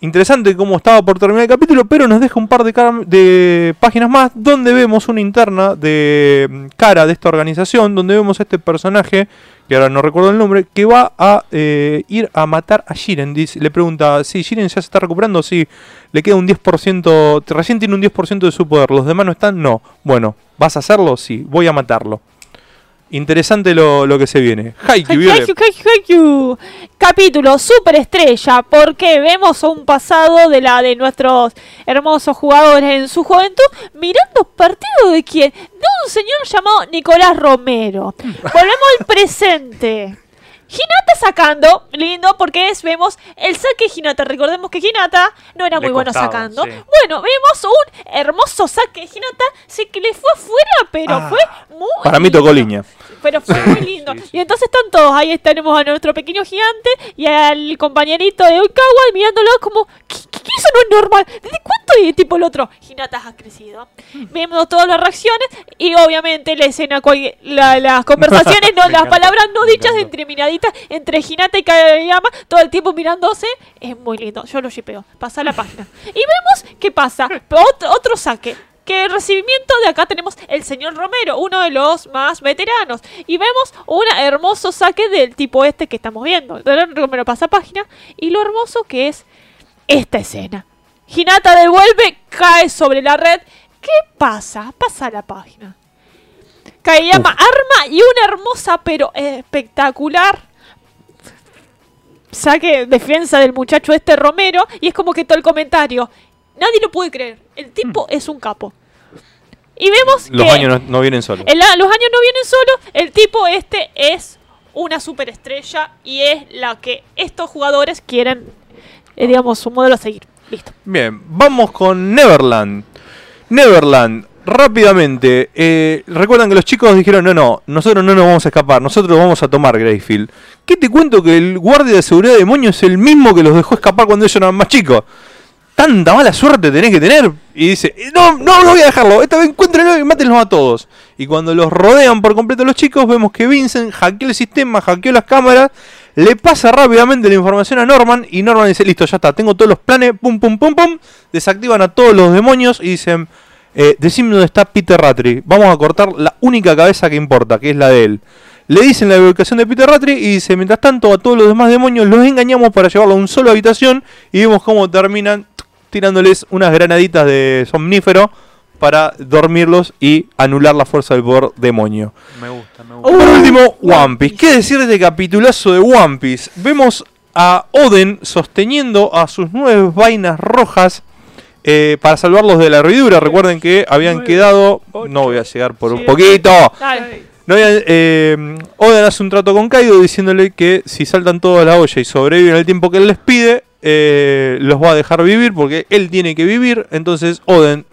Interesante cómo estaba por terminar el capítulo, pero nos deja un par de, páginas más donde vemos una interna de mm, cara de esta organización, donde vemos a este personaje, que ahora no recuerdo el nombre, que va a eh, ir a matar a Jiren. Dice- le pregunta, si Jiren ya se está recuperando, sí, le queda un 10%, recién tiene un 10% de su poder, los demás no están, no. Bueno, ¿vas a hacerlo? Sí, voy a matarlo. Interesante lo, lo que se viene. Haikyuu. Haikyuu, Haikyuu. Capítulo superestrella, porque vemos un pasado de la de nuestros hermosos jugadores en su juventud mirando partido de quién? De un señor llamado Nicolás Romero. [laughs] Volvemos al presente. Hinata sacando, lindo, porque es, vemos el saque de Hinata. Recordemos que Hinata no era Le muy bueno costaba, sacando. sí. Bueno, vemos un hermoso saque de Hinata. Sí que le fue afuera, pero Ah. fue muy. Para mí tocó lindo. línea. Pero fue muy lindo. sí, sí. Y entonces están todos. Ahí tenemos a nuestro pequeño gigante y al compañerito de Oikawa mirándolo como, ¿qué, qué- qué? eso no es normal? ¿Desde cuánto? Y tipo el otro, Hinata ha crecido. Vemos todas las reacciones y obviamente la escena, la- las conversaciones, no, [laughs] las encanta, palabras no dichas encanta. entreminaditas entre Hinata y Kageyama, todo el tiempo mirándose. Es muy lindo. Yo lo shipeo. Pasa la página. Y vemos qué pasa. [laughs] Otro, otro saque. Que el recibimiento de acá tenemos el señor Romero, uno de los más veteranos. Y vemos un hermoso saque del tipo este que estamos viendo. Romero pasa página. Y lo hermoso que es esta escena. Hinata devuelve, cae sobre la red. ¿Qué pasa? Pasa la página. Kageyama arma y una hermosa pero espectacular saque defensa del muchacho este Romero y es como que todo el comentario. Nadie lo puede creer. El tipo es un capo. Y vemos Los que años no, no vienen solos. los años no vienen solos. El tipo este es una superestrella y es la que estos jugadores quieren eh, digamos, un modelo a seguir. Listo. Bien, vamos con Neverland. Neverland, rápidamente. eh, Recuerdan que los chicos dijeron, no, no, nosotros no nos vamos a escapar, nosotros vamos a tomar Greyfield. ¿Qué te cuento que el guardia de seguridad de demonios es el mismo que los dejó escapar cuando ellos eran más chicos? Tanta mala suerte tenés que tener. Y dice, "Eh, no, no, no voy a dejarlo, esta vez encuéntrenlo y mátenlos a todos. Y cuando los rodean por completo los chicos, vemos que Vincent hackeó el sistema, hackeó las cámaras, le pasa rápidamente la información a Norman y Norman dice, listo, ya está, tengo todos los planes, pum, pum, pum, pum. Desactivan a todos los demonios y dicen, eh, decime dónde está Peter Rattray. Vamos a cortar la única cabeza que importa, que es la de él. Le dicen la ubicación de Peter Rattray y dice, mientras tanto a todos los demás demonios los engañamos para llevarlo a un solo habitación y vemos cómo terminan tirándoles unas granaditas de somnífero para dormirlos y anular la fuerza del poder demonio. Me gusta, me Uh, gusta. Por último, One Piece. ¿Qué decir de este capitulazo de One Piece? Vemos a Oden sosteniendo a sus nueve vainas rojas eh, para salvarlos de la hervidura. Recuerden que habían quedado... No voy a llegar por un poquito. No habían- eh, Oden hace un trato con Kaido diciéndole que si saltan todos a la olla y sobreviven el tiempo que él les pide, eh, los va a dejar vivir porque él tiene que vivir. Entonces Oden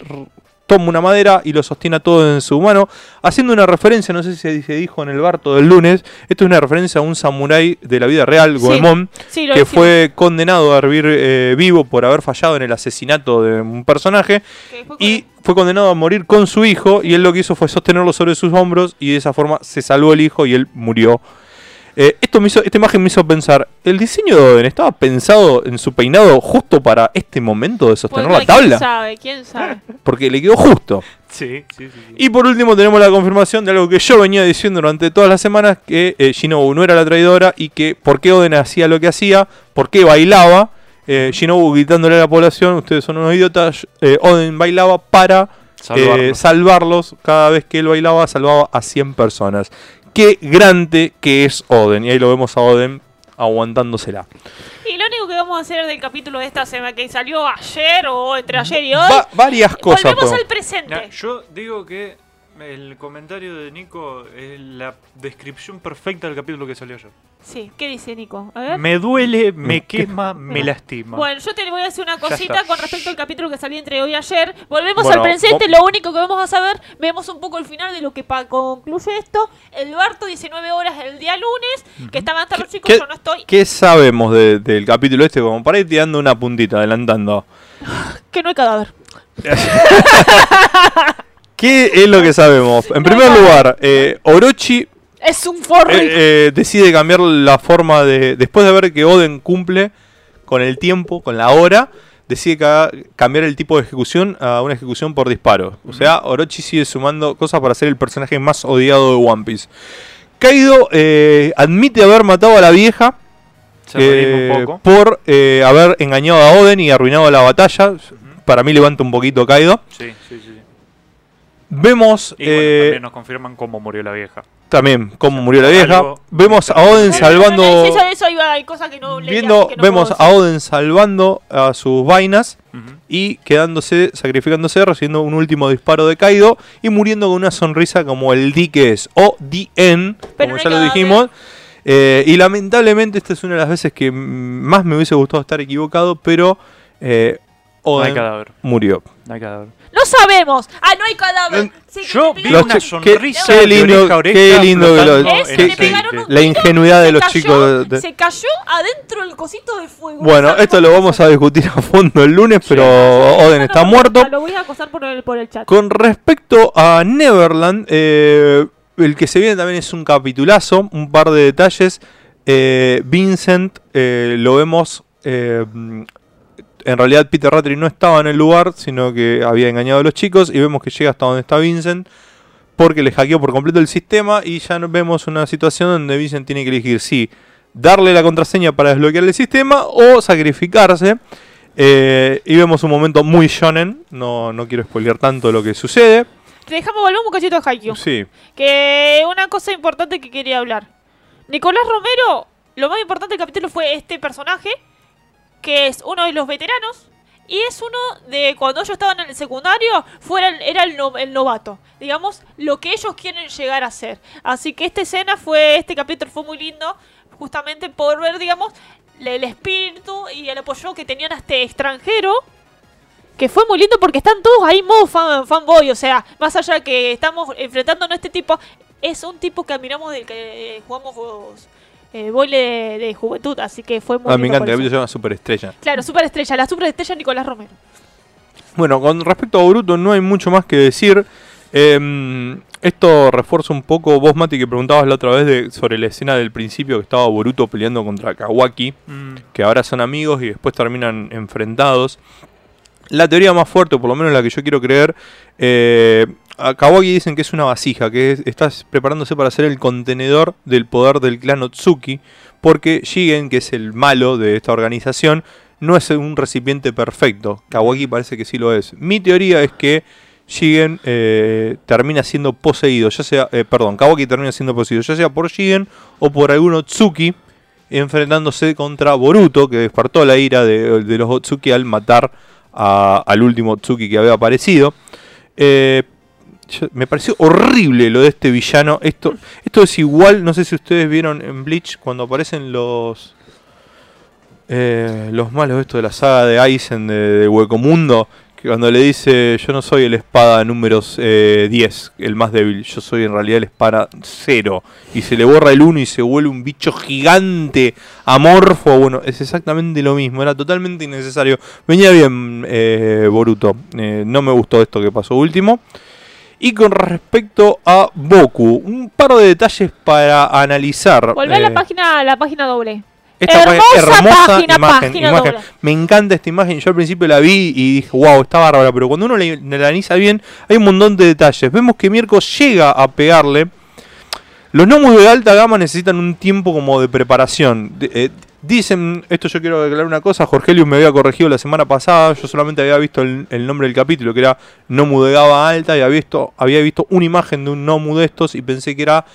toma una madera y lo sostiene a todo en su mano, haciendo una referencia, no sé si se dijo en el Barto del lunes, esto es una referencia a un samurái de la vida real. Goemon, Sí, que fue condenado a hervir eh, vivo por haber fallado en el asesinato de un personaje y fue condenado a morir con su hijo y él lo que hizo fue sostenerlo sobre sus hombros y de esa forma se salvó el hijo y él murió. Eh, esto me hizo, esta imagen me hizo pensar, ¿el diseño de Oden estaba pensado en su peinado justo para este momento de sostener la tabla? ¿Quién sabe? ¿Quién sabe? [laughs] Porque le quedó justo. Sí, sí, sí. sí. Y por último tenemos la confirmación de algo que yo venía diciendo durante todas las semanas, que eh, Shinobu no era la traidora y que por qué Oden hacía lo que hacía, por qué bailaba. Eh, Shinobu gritándole a la población, ustedes son unos idiotas, eh, Oden bailaba para eh, salvarlos. Cada vez que él bailaba, salvaba a 100 personas. Qué grande que es Oden. Y ahí lo vemos a Oden aguantándosela. Y lo único que vamos a hacer del capítulo de esta semana que salió ayer o entre ayer y hoy, Va- varias cosas. volvemos podemos- al presente. Yo digo que el comentario de Nico es la descripción perfecta del capítulo que salió ayer. Sí, ¿qué dice Nico? A ver. Me duele, me quema, me lastima. Bueno, yo te voy a decir una cosita con respecto al capítulo que salió entre hoy y ayer. Volvemos Bueno, al presente, vos- lo único que vamos a saber, vemos un poco el final de lo que concluye esto. El Barto, 19 horas el día lunes, que estaban hasta los chicos, ¿Qué- yo no estoy. ¿Qué sabemos de- del capítulo este? Como para ir tirando una puntita, adelantando. [sighs] Que no hay cadáver. [laughs] [laughs] ¿Qué es lo que sabemos? En primer lugar, eh, Orochi Es un forro. eh, eh, decide cambiar la forma de. Después de ver que Oden cumple con el tiempo, con la hora, decide ca- cambiar el tipo de ejecución a una ejecución por disparo. O sea, Orochi sigue sumando cosas para ser el personaje más odiado de One Piece. Kaido eh, admite haber matado a la vieja Se redime eh, un poco. por eh, haber engañado a Oden y arruinado la batalla. Para mí levanta un poquito Kaido. Sí, sí, sí. Vemos Y bueno, también nos confirman cómo murió la vieja. También cómo murió la vieja. algo- Vemos a Oden salvando. Eso, eso iba, hay cosas que no leía, Viendo, así que no vemos a. Oden salvando a sus vainas y quedándose, sacrificándose, recibiendo un último disparo de Kaido y muriendo con una sonrisa como el D que es, o DN, como no ya lo dijimos. Eh, y lamentablemente esta es una de las veces que más me hubiese gustado estar equivocado, pero eh, No hay Oden murió. No hay cadáver. No sabemos. Ah, no hay cadáver. Sí, Yo vi una sonrisa qué de lindo- oreja a oreja qué lindo que lo- el un aceite. La ingenuidad de los cayó- chicos. de- Se cayó adentro del cosito de fuego. Bueno, ¿Sabes esto lo vamos a discutir a fondo el lunes, pero No, Oden no, está no, muerto. Lo voy a acosar por el, por el chat. Con respecto a Neverland, eh, el que se viene también es un capitulazo, un par de detalles. Eh, Vincent eh, lo vemos. eh, en realidad, Peter Rattray no estaba en el lugar, sino que había engañado a los chicos. Y vemos que llega hasta donde está Vincent, porque le hackeó por completo el sistema. Y ya vemos una situación donde Vincent tiene que elegir si darle la contraseña para desbloquear el sistema o sacrificarse. Eh, y vemos un momento muy shonen. No, no quiero spoilear tanto lo que sucede. Dejamos volver un cachito a Haikyuu. Sí. Que una cosa importante que quería hablar. Nicolás Romero, lo más importante del capítulo fue este personaje, que es uno de los veteranos, y es uno de cuando ellos estaban en el secundario, fuera era el, el novato. Digamos, lo que ellos quieren llegar a ser. Así que esta escena fue, este capítulo fue muy lindo, justamente por ver, digamos, el espíritu y el apoyo que tenían a este extranjero. Que fue muy lindo porque están todos ahí modo fan, fanboy. O sea, más allá que estamos enfrentándonos a este tipo, es un tipo que admiramos del que jugamos juegos, eh, boile de, de juventud. Así que fue muy Ah, me encanta, el se llama Superestrella. Claro, superestrella, la superestrella Nicolás Romero. Bueno, con respecto a Boruto no hay mucho más que decir. Em, esto refuerza un poco, vos Mati, que preguntabas la otra vez de- sobre la escena del principio que estaba Boruto peleando contra Kawaki, Mm, que ahora son amigos y después terminan enfrentados. La teoría más fuerte, o por lo menos la que yo quiero creer, eh, a Kawaki dicen que es una vasija, que es- está preparándose para ser el contenedor del poder del clan Otsuki, porque Shigen, que es el malo de esta organización, no es un recipiente perfecto. Kawaki parece que sí lo es. Mi teoría es que Shigen eh, termina siendo poseído, ya sea, eh, perdón, Kawaki termina siendo poseído, ya sea por Shigen o por algún Otsuki, enfrentándose contra Boruto, que despertó la ira de, de los Otsuki al matar al último Otsuki que había aparecido. Eh, me pareció horrible lo de este villano. Esto, esto es igual, no sé si ustedes vieron en Bleach cuando aparecen los eh, los malos esto de la saga de Aizen de, de Huecomundo, que cuando le dice yo no soy el espada número eh, 10, el más débil, yo soy en realidad el espada 0, y se le borra el 1 y se vuelve un bicho gigante, amorfo, bueno, es exactamente lo mismo, era totalmente innecesario. Venía bien eh, Boruto, eh, no me gustó esto que pasó último. Y con respecto a Boku, un par de detalles para analizar. Volvé a la eh, página, la página doble. esta Hermosa hermosa página, imagen, página imagen. doble. Me encanta esta imagen. Yo al principio la vi y dije, wow, está bárbara. Pero cuando uno la, la analiza bien, hay un montón de detalles. Vemos que Mirko llega a pegarle. Los gnomos de alta gama necesitan un tiempo como de preparación. De- eh, dicen, esto yo quiero aclarar una cosa, Jorgelius me había corregido la semana pasada, yo solamente había visto el, nombre del capítulo, que era Nomu de Gama Alta, y había visto, había visto una imagen de un Nomu de estos y pensé que era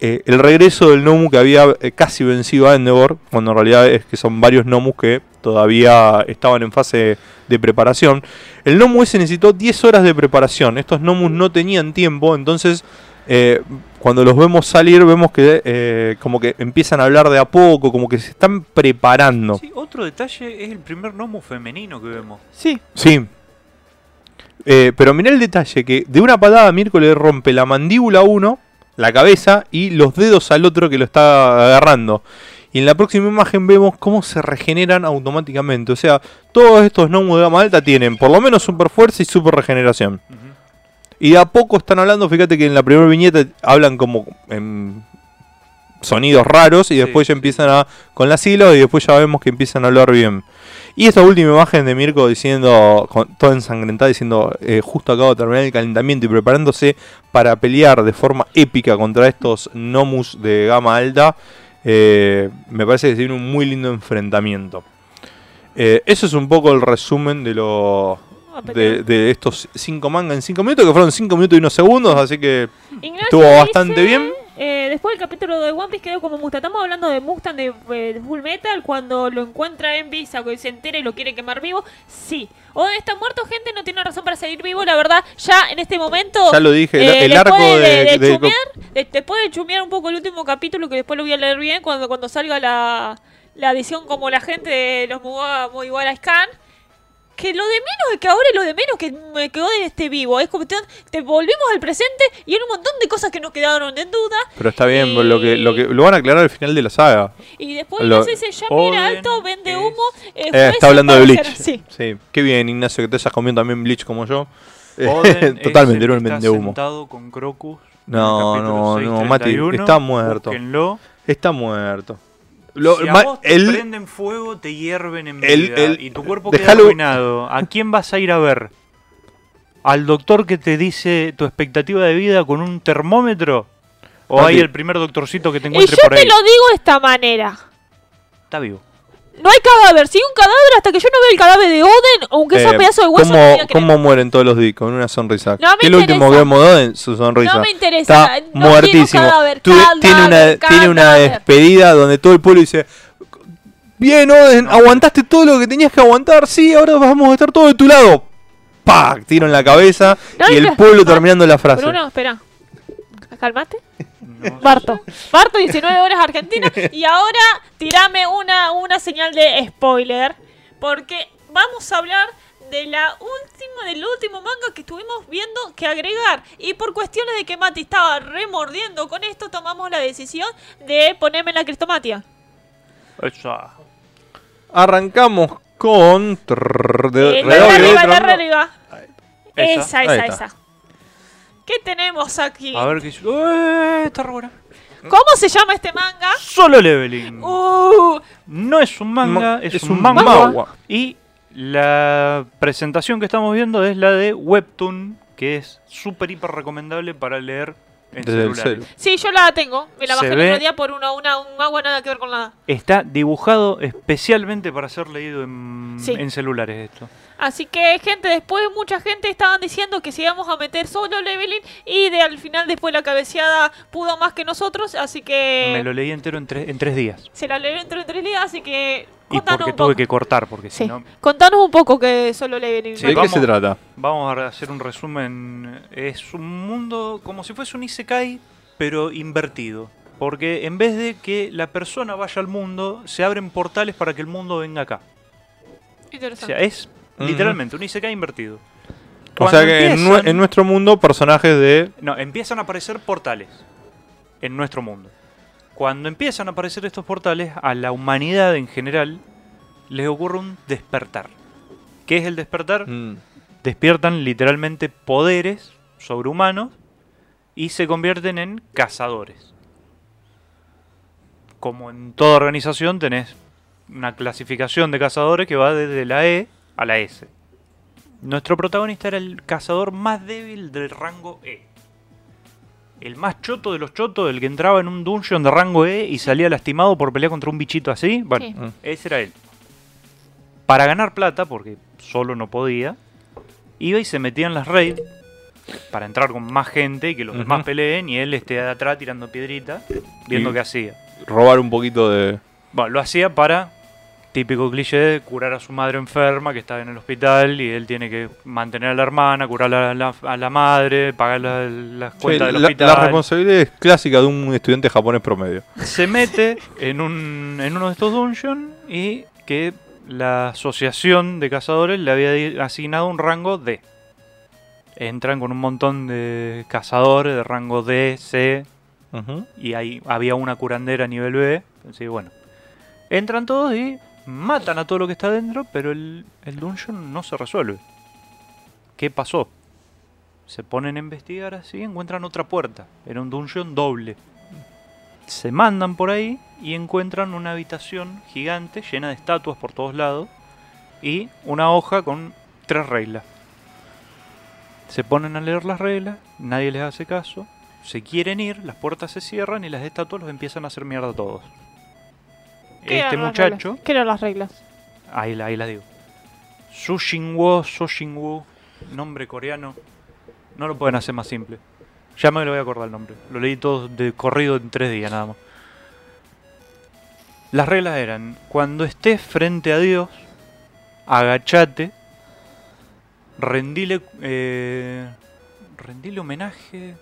eh, el regreso del Nomu que había eh, casi vencido a Endeavor, cuando en realidad es que son varios Nomus que todavía estaban en fase de preparación. El Nomu ese necesitó 10 horas de preparación, estos Nomus no tenían tiempo, entonces eh, cuando los vemos salir vemos que eh, como que empiezan a hablar de a poco, como que se están preparando. Sí, otro detalle es el primer gnomo femenino que vemos. Sí. Sí. Eh, pero mirá el detalle, que de una patada Mirko le rompe la mandíbula a uno, la cabeza y los dedos al otro que lo está agarrando. Y en la próxima imagen vemos cómo se regeneran automáticamente. O sea, todos estos gnomos de gama alta tienen por lo menos super fuerza y super regeneración. Y de a poco están hablando, fíjate que en la primera viñeta hablan como en sonidos raros y Sí, después ya empiezan a con las siglas y después ya vemos que empiezan a hablar bien. Y esta última imagen de Mirko diciendo, con, toda ensangrentada, diciendo, eh, justo acabo de terminar el calentamiento y preparándose para pelear de forma épica contra estos Nomus de gama alta, eh, me parece que tiene un muy lindo enfrentamiento. Eh, eso es un poco el resumen de lo, de, de estos cinco mangas en cinco minutos, que fueron cinco minutos y unos segundos, así que Ignacio estuvo dice, bastante bien. eh, después del capítulo de One Piece quedó como Mustang. Estamos hablando de Mustang de, eh, de Full Metal cuando lo encuentra en Visa, que se entera y lo quiere quemar vivo. Sí. O está muerto, gente, no tiene razón para seguir vivo. La verdad, ya en este momento. Ya lo dije, el- eh, el después arco de, chumear, de- después de chumear un poco el último capítulo, que después lo voy a leer bien cuando, cuando salga la, la edición como la gente de los Muga muy igual a Scan. Que lo de menos es que ahora lo de menos que me quedó de este vivo. Es como te, te volvemos al presente y hay un montón de cosas que nos quedaron en duda. Pero está bien, Y- lo que lo que lo van a aclarar al final de la saga. Y después Lo- Ignacio dice, ya mira alto, vende es- humo. eh, Eh, está hablando de Bleach. Sí. Sí, qué bien, Ignacio, que te hayas comido también Bleach como yo. Eh, Oden [laughs] es Totalmente, el era un vende humo. sentado con Crocus. No, no, no, Mati, 631. está muerto. Búsquenlo. Está muerto. Lo- si a ma- vos te el- prenden fuego, te hierven en el- vida el- y tu cuerpo dejalo- queda arruinado. ¿A quién vas a ir a ver? ¿Al doctor que te dice tu expectativa de vida con un termómetro? ¿O Mati. hay el primer doctorcito que te Y encuentre yo por te ahí? lo digo de esta manera. Está vivo. No hay cadáver. Hay un cadáver, hasta que yo no vea el cadáver de Oden, aunque sea eh, un pedazo de hueso, ¿cómo, cómo mueren todos los días? Con una sonrisa. No me ¿Qué es lo último que vemos de Oden? Su sonrisa. No me interesa. Está No muertísimo. cadáver, tiene, una, cadáver, tiene una despedida donde todo el pueblo dice... Bien, Oden, aguantaste todo lo que tenías que aguantar. Sí, ahora vamos a estar todos de tu lado. ¡Pac! Tiro en la cabeza y el pueblo terminando la frase. Bruno, espera. Calmate. No. Barto. Barto, 19 horas Argentina. [laughs] Y ahora tirame una, una señal de spoiler. Porque vamos a hablar de la última, del último manga que estuvimos viendo que agregar. Y por cuestiones de que Mati estaba remordiendo con esto, tomamos la decisión de ponerme la cristomatia. Esa. Arrancamos con. trrr, de- Eh, arriba, arriba. Esa. Esa, esa. ¿Qué tenemos aquí? A ver qué. ¡Eh! Está re buena. ¿Cómo se llama este manga? Solo leveling. Uh, No es un manga, Ma- es, es un, un manga. manhwa. Y la presentación que estamos viendo es la de Webtoon, que es súper hiper recomendable para leer en Desde el celulares. celu. sí, yo la tengo. Me la bajé el otro día por una, una, un agua nada que ver con nada. Está dibujado especialmente para ser leído en, Sí. en celulares esto. Así que, gente, después mucha gente estaban diciendo que si íbamos a meter solo leveling y de al final después la cabeceada pudo más que nosotros, así que Me lo leí entero en, tres- en tres días. se la leyeron entre tres días, así que Y contanos porque un tuve poco. que cortar, porque Sí. si no... Contanos un poco que solo leveling. Sí, ¿De qué se trata? Vamos a hacer un resumen. Es un mundo como si fuese un Isekai, pero invertido. Porque en vez de que la persona vaya al mundo, se abren portales para que el mundo venga acá. O Interesante. sea, es Literalmente un Isekai invertido. O Cuando sea que en, empiezan- en nuestro mundo, personajes de. No, empiezan a aparecer portales en nuestro mundo. Cuando empiezan a aparecer estos portales, a la humanidad en general les ocurre un despertar. ¿Qué es el despertar? Mm, despiertan literalmente poderes sobrehumanos y se convierten en cazadores. Como en toda organización tenés una clasificación de cazadores que va desde la E a la S. Nuestro protagonista era el cazador más débil del rango E. El más choto de los chotos, el que entraba en un dungeon de rango E y salía lastimado por pelear contra un bichito así. Bueno, Sí. mm. ese era él. Para ganar plata, porque solo no podía, iba y se metía en las raids para entrar con más gente y que los demás peleen y él esté de atrás tirando piedritas, viendo Y- qué hacía. Robar un poquito de. Bueno, lo hacía para, típico cliché, de curar a su madre enferma que estaba en el hospital y él tiene que mantener a la hermana, curar a la, a la madre, pagar la- las Sí, cuentas del la, hospital. la responsabilidad es clásica de un estudiante japonés promedio. se mete en, un, en uno de estos dungeons y que la asociación de cazadores le había asignado un rango D. Entran con un montón de cazadores de rango D, C, y ahí había una curandera a nivel B. Así bueno. Entran todos y matan a todo lo que está dentro, pero el, el dungeon no se resuelve. ¿Qué pasó? Se ponen a investigar así, encuentran otra puerta. Era un dungeon doble. Se mandan por ahí y encuentran una habitación gigante llena de estatuas por todos lados y una hoja con tres reglas. Se ponen a leer las reglas, nadie les hace caso, se quieren ir, las puertas se cierran y las estatuas los empiezan a hacer mierda a todos. ¿Qué Este muchacho? ¿Qué eran las reglas? ahí, la- ahí las digo. Su So Shinwo, nombre coreano, no lo pueden hacer más simple. Ya me lo voy a acordar el nombre. Lo leí todo de corrido en tres días nada más. Las reglas eran, cuando estés frente a Dios, agachate, rendile, eh, rendile homenaje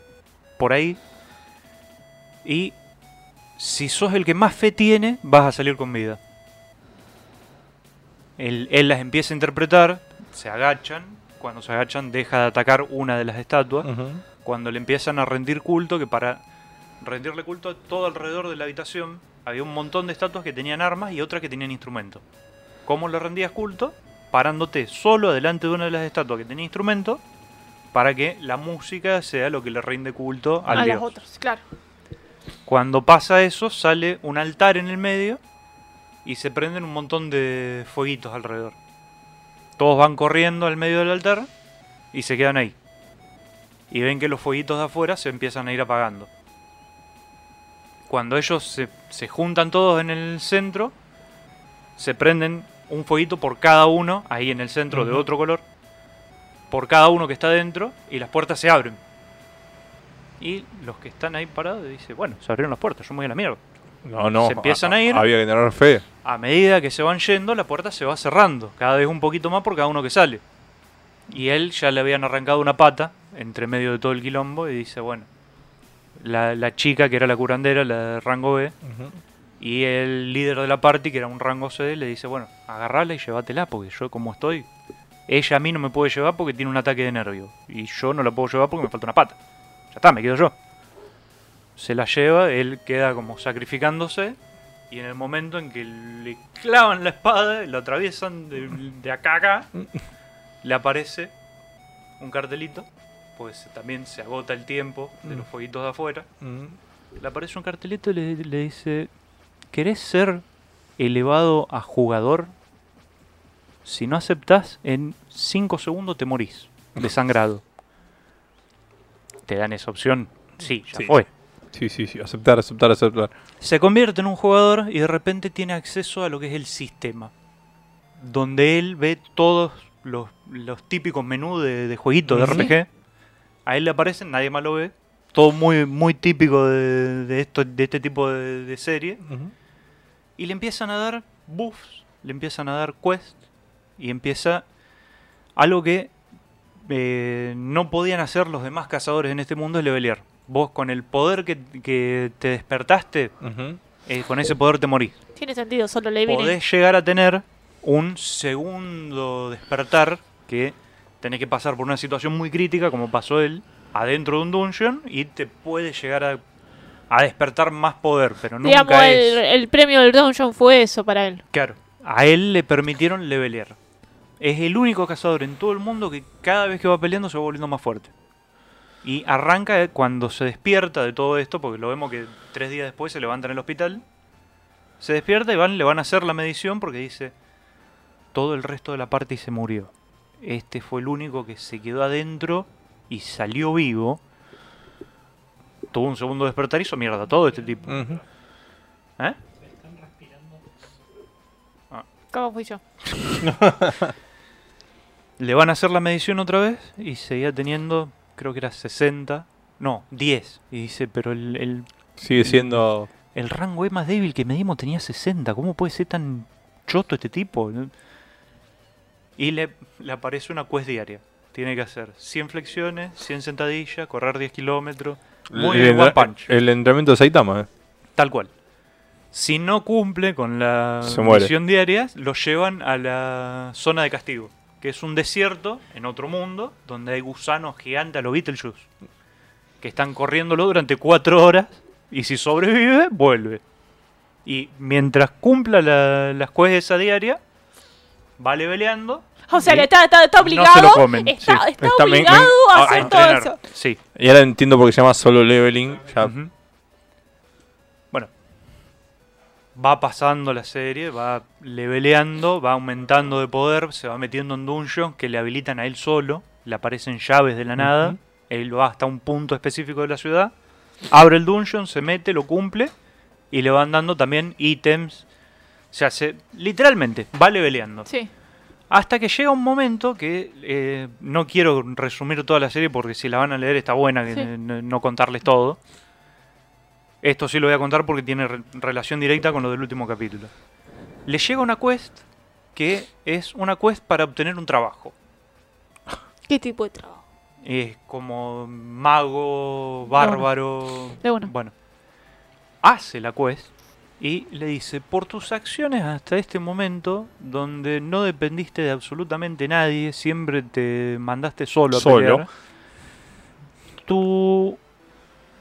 por ahí, y si sos el que más fe tiene, vas a salir con vida. Él, él las empieza a interpretar, se agachan, cuando se agachan deja de atacar una de las estatuas, cuando le empiezan a rendir culto, que para rendirle culto a todo alrededor de la habitación había un montón de estatuas que tenían armas y otras que tenían instrumentos. ¿Cómo le rendías culto? Parándote solo delante de una de las estatuas que tenía instrumento para que la música sea lo que le rinde culto al a dios. las otras, claro. Cuando pasa eso, sale un altar en el medio y se prenden un montón de fueguitos alrededor. Todos van corriendo al medio del altar y se quedan ahí. Y ven que los fueguitos de afuera se empiezan a ir apagando. Cuando ellos se, se juntan todos en el centro, se prenden un fueguito por cada uno, ahí en el centro de otro color, por cada uno que está dentro, y las puertas se abren. Y los que están ahí parados dicen, bueno, se abrieron las puertas, yo me voy a la mierda. No, no. Se empiezan a ir. Había que tener fe. A medida que se van yendo, la puerta se va cerrando, cada vez un poquito más por cada uno que sale. Y él ya le habían arrancado una pata entre medio de todo el quilombo y dice, bueno, la, la chica que era la curandera, la de rango B, y el líder de la party, que era un rango C, le dice, bueno, agarrala y llévatela, porque yo como estoy, ella a mí no me puede llevar porque tiene un ataque de nervio, y yo no la puedo llevar porque me falta una pata. Ya está, me quedo yo. Se la lleva, él queda como sacrificándose, y en el momento en que le clavan la espada, lo atraviesan de, de acá a acá, le aparece un cartelito, pues también se agota el tiempo de los Mm. fueguitos de afuera. Le aparece un cartelito y le, le dice, ¿querés ser elevado a jugador? Si no aceptás, en 5 segundos te morís, [laughs] desangrado. ¿Te dan esa opción? Sí, ya Sí, fue. Sí, sí, sí. Aceptar, aceptar, aceptar. Se convierte en un jugador y de repente tiene acceso a lo que es el sistema. Donde él ve todos los, los típicos menús de, de jueguitos de. RPG. A él le aparecen, nadie más lo ve. Todo muy, muy típico de, de esto, de este tipo de, de serie. Y le empiezan a dar buffs, le empiezan a dar quests. Y empieza algo que eh, no podían hacer los demás cazadores en este mundo es levelear. Vos con el poder que, que te despertaste, eh, con ese poder te morís. Tiene sentido, solo le viene. Podés llegar a tener un segundo despertar que tenés que pasar por una situación muy crítica, como pasó él, adentro de un dungeon, y te puede llegar a, a despertar más poder, pero nunca Digamos, es... el, el premio del Dungeon fue eso para él. Claro, a él le permitieron levelear. Es el único cazador en todo el mundo que cada vez que va peleando se va volviendo más fuerte. Y arranca cuando se despierta de todo esto, porque lo vemos que tres días después se levanta en el hospital. Se despierta y van, le van a hacer la medición porque dice, todo el resto de la party se murió. Este fue el único que se quedó adentro y salió vivo. Tuvo un segundo despertar y hizo mierda todo este tipo. ¿Eh? ¿Cómo fui yo? [laughs] Le van a hacer la medición otra vez y seguía teniendo, creo que era 60, no, 10. Y dice, pero el, el, Sigue siendo. el rango E más débil que medimos tenía 60. ¿Cómo puede ser tan choto este tipo? Y le, le aparece una quest diaria. Tiene que hacer 100 flexiones, 100 sentadillas, correr 10 kilómetros. Muy el, One Punch. el entrenamiento de Saitama. eh. Tal cual. Si no cumple con la misión diaria, lo llevan a la zona de castigo, que es un desierto en otro mundo, donde hay gusanos gigantes a los Beetlejuice, que están corriéndolo durante cuatro horas, y si sobrevive, vuelve. Y mientras cumpla la, las esa diaria, va leveleando. O sea, está, está, está obligado. No se lo comen. está, sí. está Está- me- me- obligado a, hacer todo eso. Sí. Y ahora entiendo por qué se llama solo leveling. Ya. Va pasando la serie, va leveleando, va aumentando de poder, se va metiendo en dungeons que le habilitan a él solo, le aparecen llaves de la nada, él va hasta un punto específico de la ciudad, abre el dungeon, se mete, lo cumple y le van dando también ítems. O sea, se, literalmente va leveleando. Sí. Hasta que llega un momento que eh, no quiero resumir toda la serie porque si la van a leer está buena que Sí. n- no contarles todo. Esto sí lo voy a contar porque tiene re- relación directa con lo del último capítulo. Le llega una quest que es una quest para obtener un trabajo. ¿Qué tipo de trabajo? Es como mago, bárbaro. De una. Bueno, hace la quest y le dice, por tus acciones hasta este momento, donde no dependiste de absolutamente nadie, siempre te mandaste solo a Solo. pelear, tu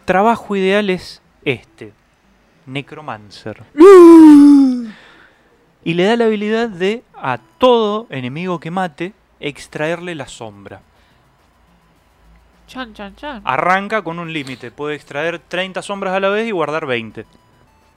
trabajo ideal es este, Necromancer. Y le da la habilidad de a todo enemigo que mate extraerle la sombra. Chan, chan, chan. Arranca con un límite, puede extraer 30 sombras a la vez y guardar 20.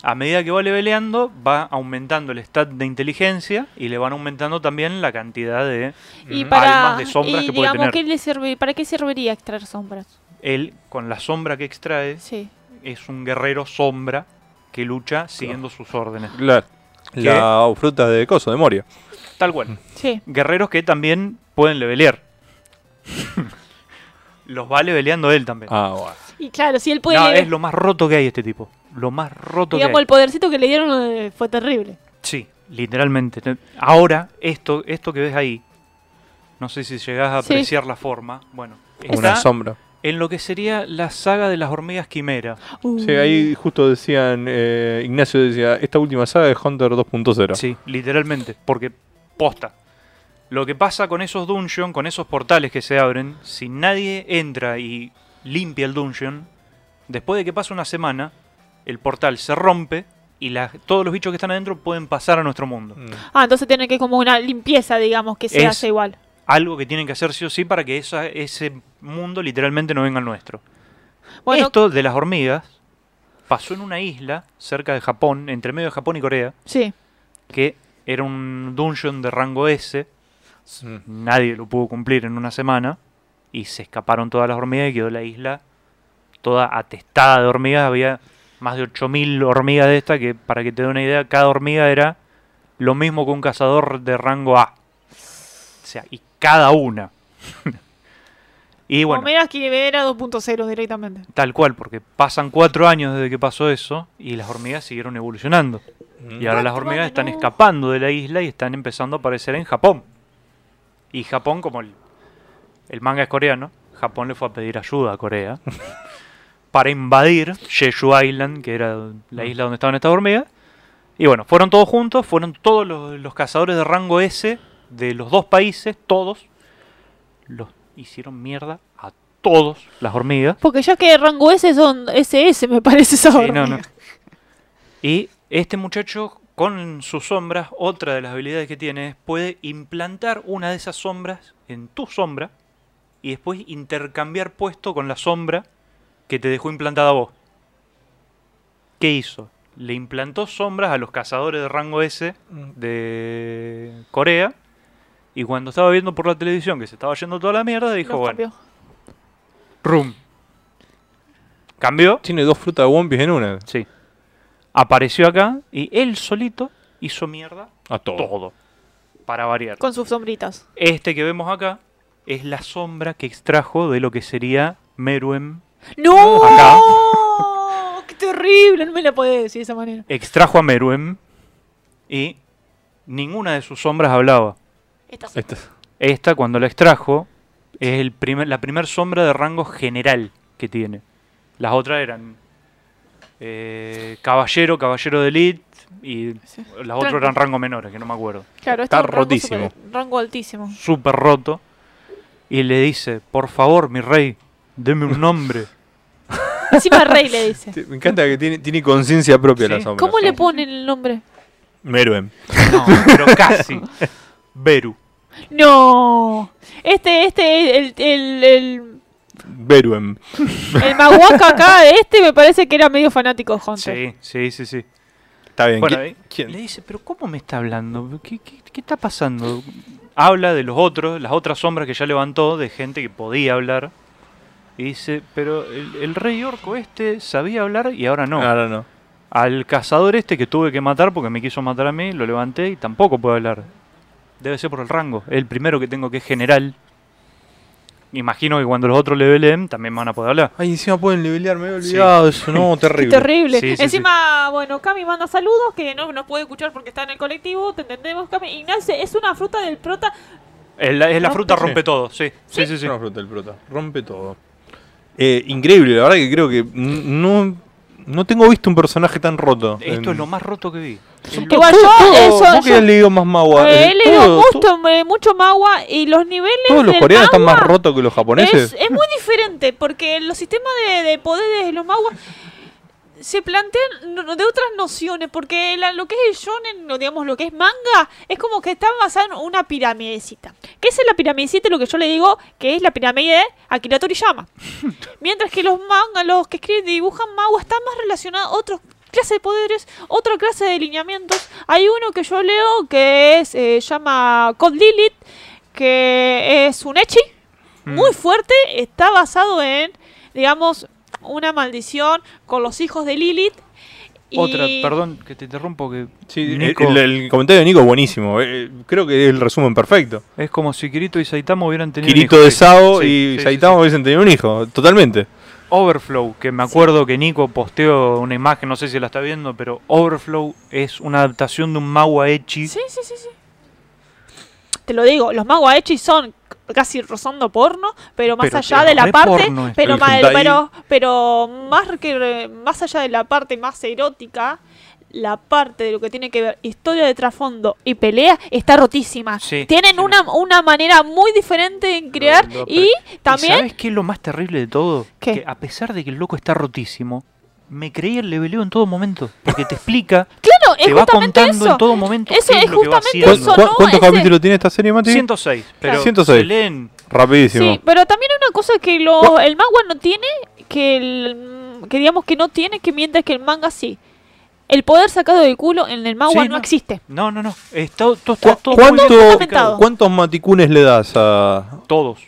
A medida que va leveleando, va aumentando el stat de inteligencia y le van aumentando también la cantidad de... Y Mm. para, Almas de sombras y que puede tener. ¿qué le sirve, ¿para qué serviría extraer sombras? Él, con la sombra que extrae, Sí. Es un guerrero sombra que lucha siguiendo sus órdenes. La, la fruta de coso, de Moria. Tal cual. Sí. Guerreros que también pueden levelear. [laughs] Los va leveleando él también. Ah, bueno. Y claro, si él puede. No, es lo más roto que hay este tipo. Lo más roto que hay. el podercito que le dieron eh, fue terrible. Sí, literalmente. Te- Ahora, esto, esto que ves ahí, no sé si llegás a Sí. apreciar la forma. Bueno, Una está, sombra. En lo que sería la saga de las hormigas quimera. Uh. Sí, ahí justo decían, eh, Ignacio decía, esta última saga es Hunter 2.0. Sí, literalmente, porque posta. Lo que pasa con esos dungeons, con esos portales que se abren, si nadie entra y limpia el dungeon, después de que pasa una semana, el portal se rompe y la- todos los bichos que están adentro pueden pasar a nuestro mundo. Mm. Ah, entonces tiene que ir como una limpieza, digamos, que se Es- hace igual. Algo que tienen que hacer sí o sí para que esa- ese mundo literalmente no venga al nuestro. Bueno, Esto de las hormigas pasó en una isla cerca de Japón, entre medio de Japón y Corea, sí. que era un dungeon de rango S. Nadie lo pudo cumplir en una semana y se escaparon todas las hormigas y quedó la isla toda atestada de hormigas. Había más de 8000 hormigas de esta que, para que te dé una idea, cada hormiga era lo mismo que un cazador de rango A. O sea, y cada una. [laughs] y bueno, Hormigas Quimera 2.0 directamente. tal cual, porque pasan cuatro años desde que pasó eso y las hormigas siguieron evolucionando. Y ahora las hormigas años, están no. escapando de la isla y están empezando a aparecer en Japón. Y Japón, como el, el manga es coreano, Japón le fue a pedir ayuda a Corea [laughs] para invadir Jeju Island, que era la isla donde estaban estas hormigas. Y bueno, fueron todos juntos, fueron todos los, los cazadores de rango S de los dos países, todos, los hicieron mierda a todos las hormigas. Porque ya que rango S son SS, me parece esa Sí, no, no. Y este muchacho, con sus sombras, otra de las habilidades que tiene es puede implantar una de esas sombras en tu sombra y después intercambiar puesto con la sombra que te dejó implantada a vos. ¿Qué hizo? Le implantó sombras a los cazadores de rango S de Corea y cuando estaba viendo por la televisión que se estaba yendo toda la mierda, dijo, Los bueno, cambió. rum. Cambió Tiene dos frutas de One Piece en una. Sí. Apareció acá y él solito hizo mierda A todo. todo. Para variar. Con sus sombritas. Este que vemos acá es la sombra que extrajo de lo que sería Meruem. ¡No! Acá. [laughs] ¡Qué terrible! No me la podés decir de esa manera. Extrajo a Meruem y ninguna de sus sombras hablaba. Esta sí. Esta- Esta, cuando la extrajo, es el primer, la primera sombra de rango general que tiene. Las otras eran eh, Caballero, Caballero de Elite y Sí. las otras eran rango menores, que no me acuerdo. Claro, Está esto es un rango rotísimo. super- rango altísimo. súper roto y le dice, por favor, mi rey, deme un nombre. [laughs] Encima rey le dice. Me encanta que tiene, tiene conciencia propia Sí. la sombra. ¿Cómo le ponen el nombre? Meruem. No, pero casi. [laughs] Beru. No. Este, este, el, el, el, Beruem. [laughs] el Mahuaca acá, este me parece que era medio fanático de Hunter. Sí, sí, sí, sí. Está bien. Bueno, ¿qui- ahí quién? le dice, pero ¿cómo me está hablando? ¿Qué, qué, qué está pasando? Habla de los otros, las otras sombras que ya levantó, de gente que podía hablar. Y dice, pero el, el rey orco este sabía hablar y ahora no. Ahora no. Al cazador este que tuve que matar porque me quiso matar a mí, lo levanté y tampoco puede hablar. Debe ser por el rango. El primero que tengo que es general. Imagino que cuando los otros levelen también van a poder hablar. Ay, encima pueden levelear, me había Sí. olvidado eso. No, Qué [laughs] terrible. terrible. Sí, sí, Encima, bueno, Cami manda saludos que no nos puede escuchar porque está en el colectivo. Te entendemos, Cami. Ignacio, es una fruta del prota. Es la, es la Rompe- fruta Sí. rompe todo, sí. Sí, sí, Es sí. una fruta el prota. Rompe todo. Eh, increíble, la verdad que creo que no, no tengo visto un personaje tan roto. Esto en- es lo más roto que vi. Igual Todo- yo, todo- eso, vos que yo- has leído más magua. Eh, he leído todo- mucho, mucho magua y los niveles. Todos los del coreanos están más rotos que los japoneses. Es, es muy diferente porque los sistemas de, de poderes de los magua se plantean de otras nociones porque la- lo que es el shonen, digamos lo que es manga, es como que está basado en una piramidecita. ¿Qué es la piramidecita? Lo que yo le digo que es la pirámide de Akira Toriyama. [laughs] Mientras que los mangas, los que escriben y dibujan magua están más relacionados a otros clase de poderes, otra clase de lineamientos. Hay uno que yo leo que es eh, llama Code Lilith, que es un echi Mm. muy fuerte, está basado en, digamos, una maldición con los hijos de Lilith. Y Otra, perdón que te interrumpo, que Sí, el- Nico- el, el comentario de Nico es buenísimo. eh, creo que es el resumen perfecto. es como si Kirito y Saitama hubieran tenido un Kirito hijo, de. Sao Sí, y sí, Saitama sí. hubiesen tenido un hijo, totalmente. Overflow, que me acuerdo que Nico posteó una imagen, no sé si la está viendo, pero Overflow es una adaptación de un Mawa Echi. Sí, sí, sí, sí. Te lo digo, los magua echi son casi rozando porno, pero más Pero allá de la parte, pero, pero, pero más que más allá de la parte más erótica, la parte de lo que tiene que ver historia de trasfondo y pelea está rotísima. Sí, Tienen sí. una, una manera muy diferente en crear y ¿Y también sabes qué es lo más terrible de todo? ¿Qué? Que a pesar de que el loco está rotísimo, me creí el leveleo en todo momento. Porque te explica, [laughs] claro, es te va justamente contando eso. en todo momento. Eso qué es lo que va justamente eso, ¿Cu- no, ¿Cuántos ese- capítulos tiene esta serie, Mati? 106. Pero 106. se leen. Rapidísimo. Sí, pero también hay una cosa que lo, el manga no tiene, que, el, que digamos que no tiene, que mientras que el manga sí. El poder sacado del culo en el manga Sí, no, no. existe. No, no, no. Está, todo, está ¿Cu- todo ¿Cuánto-. ¿Cuántos maticunes le das a...? Todos.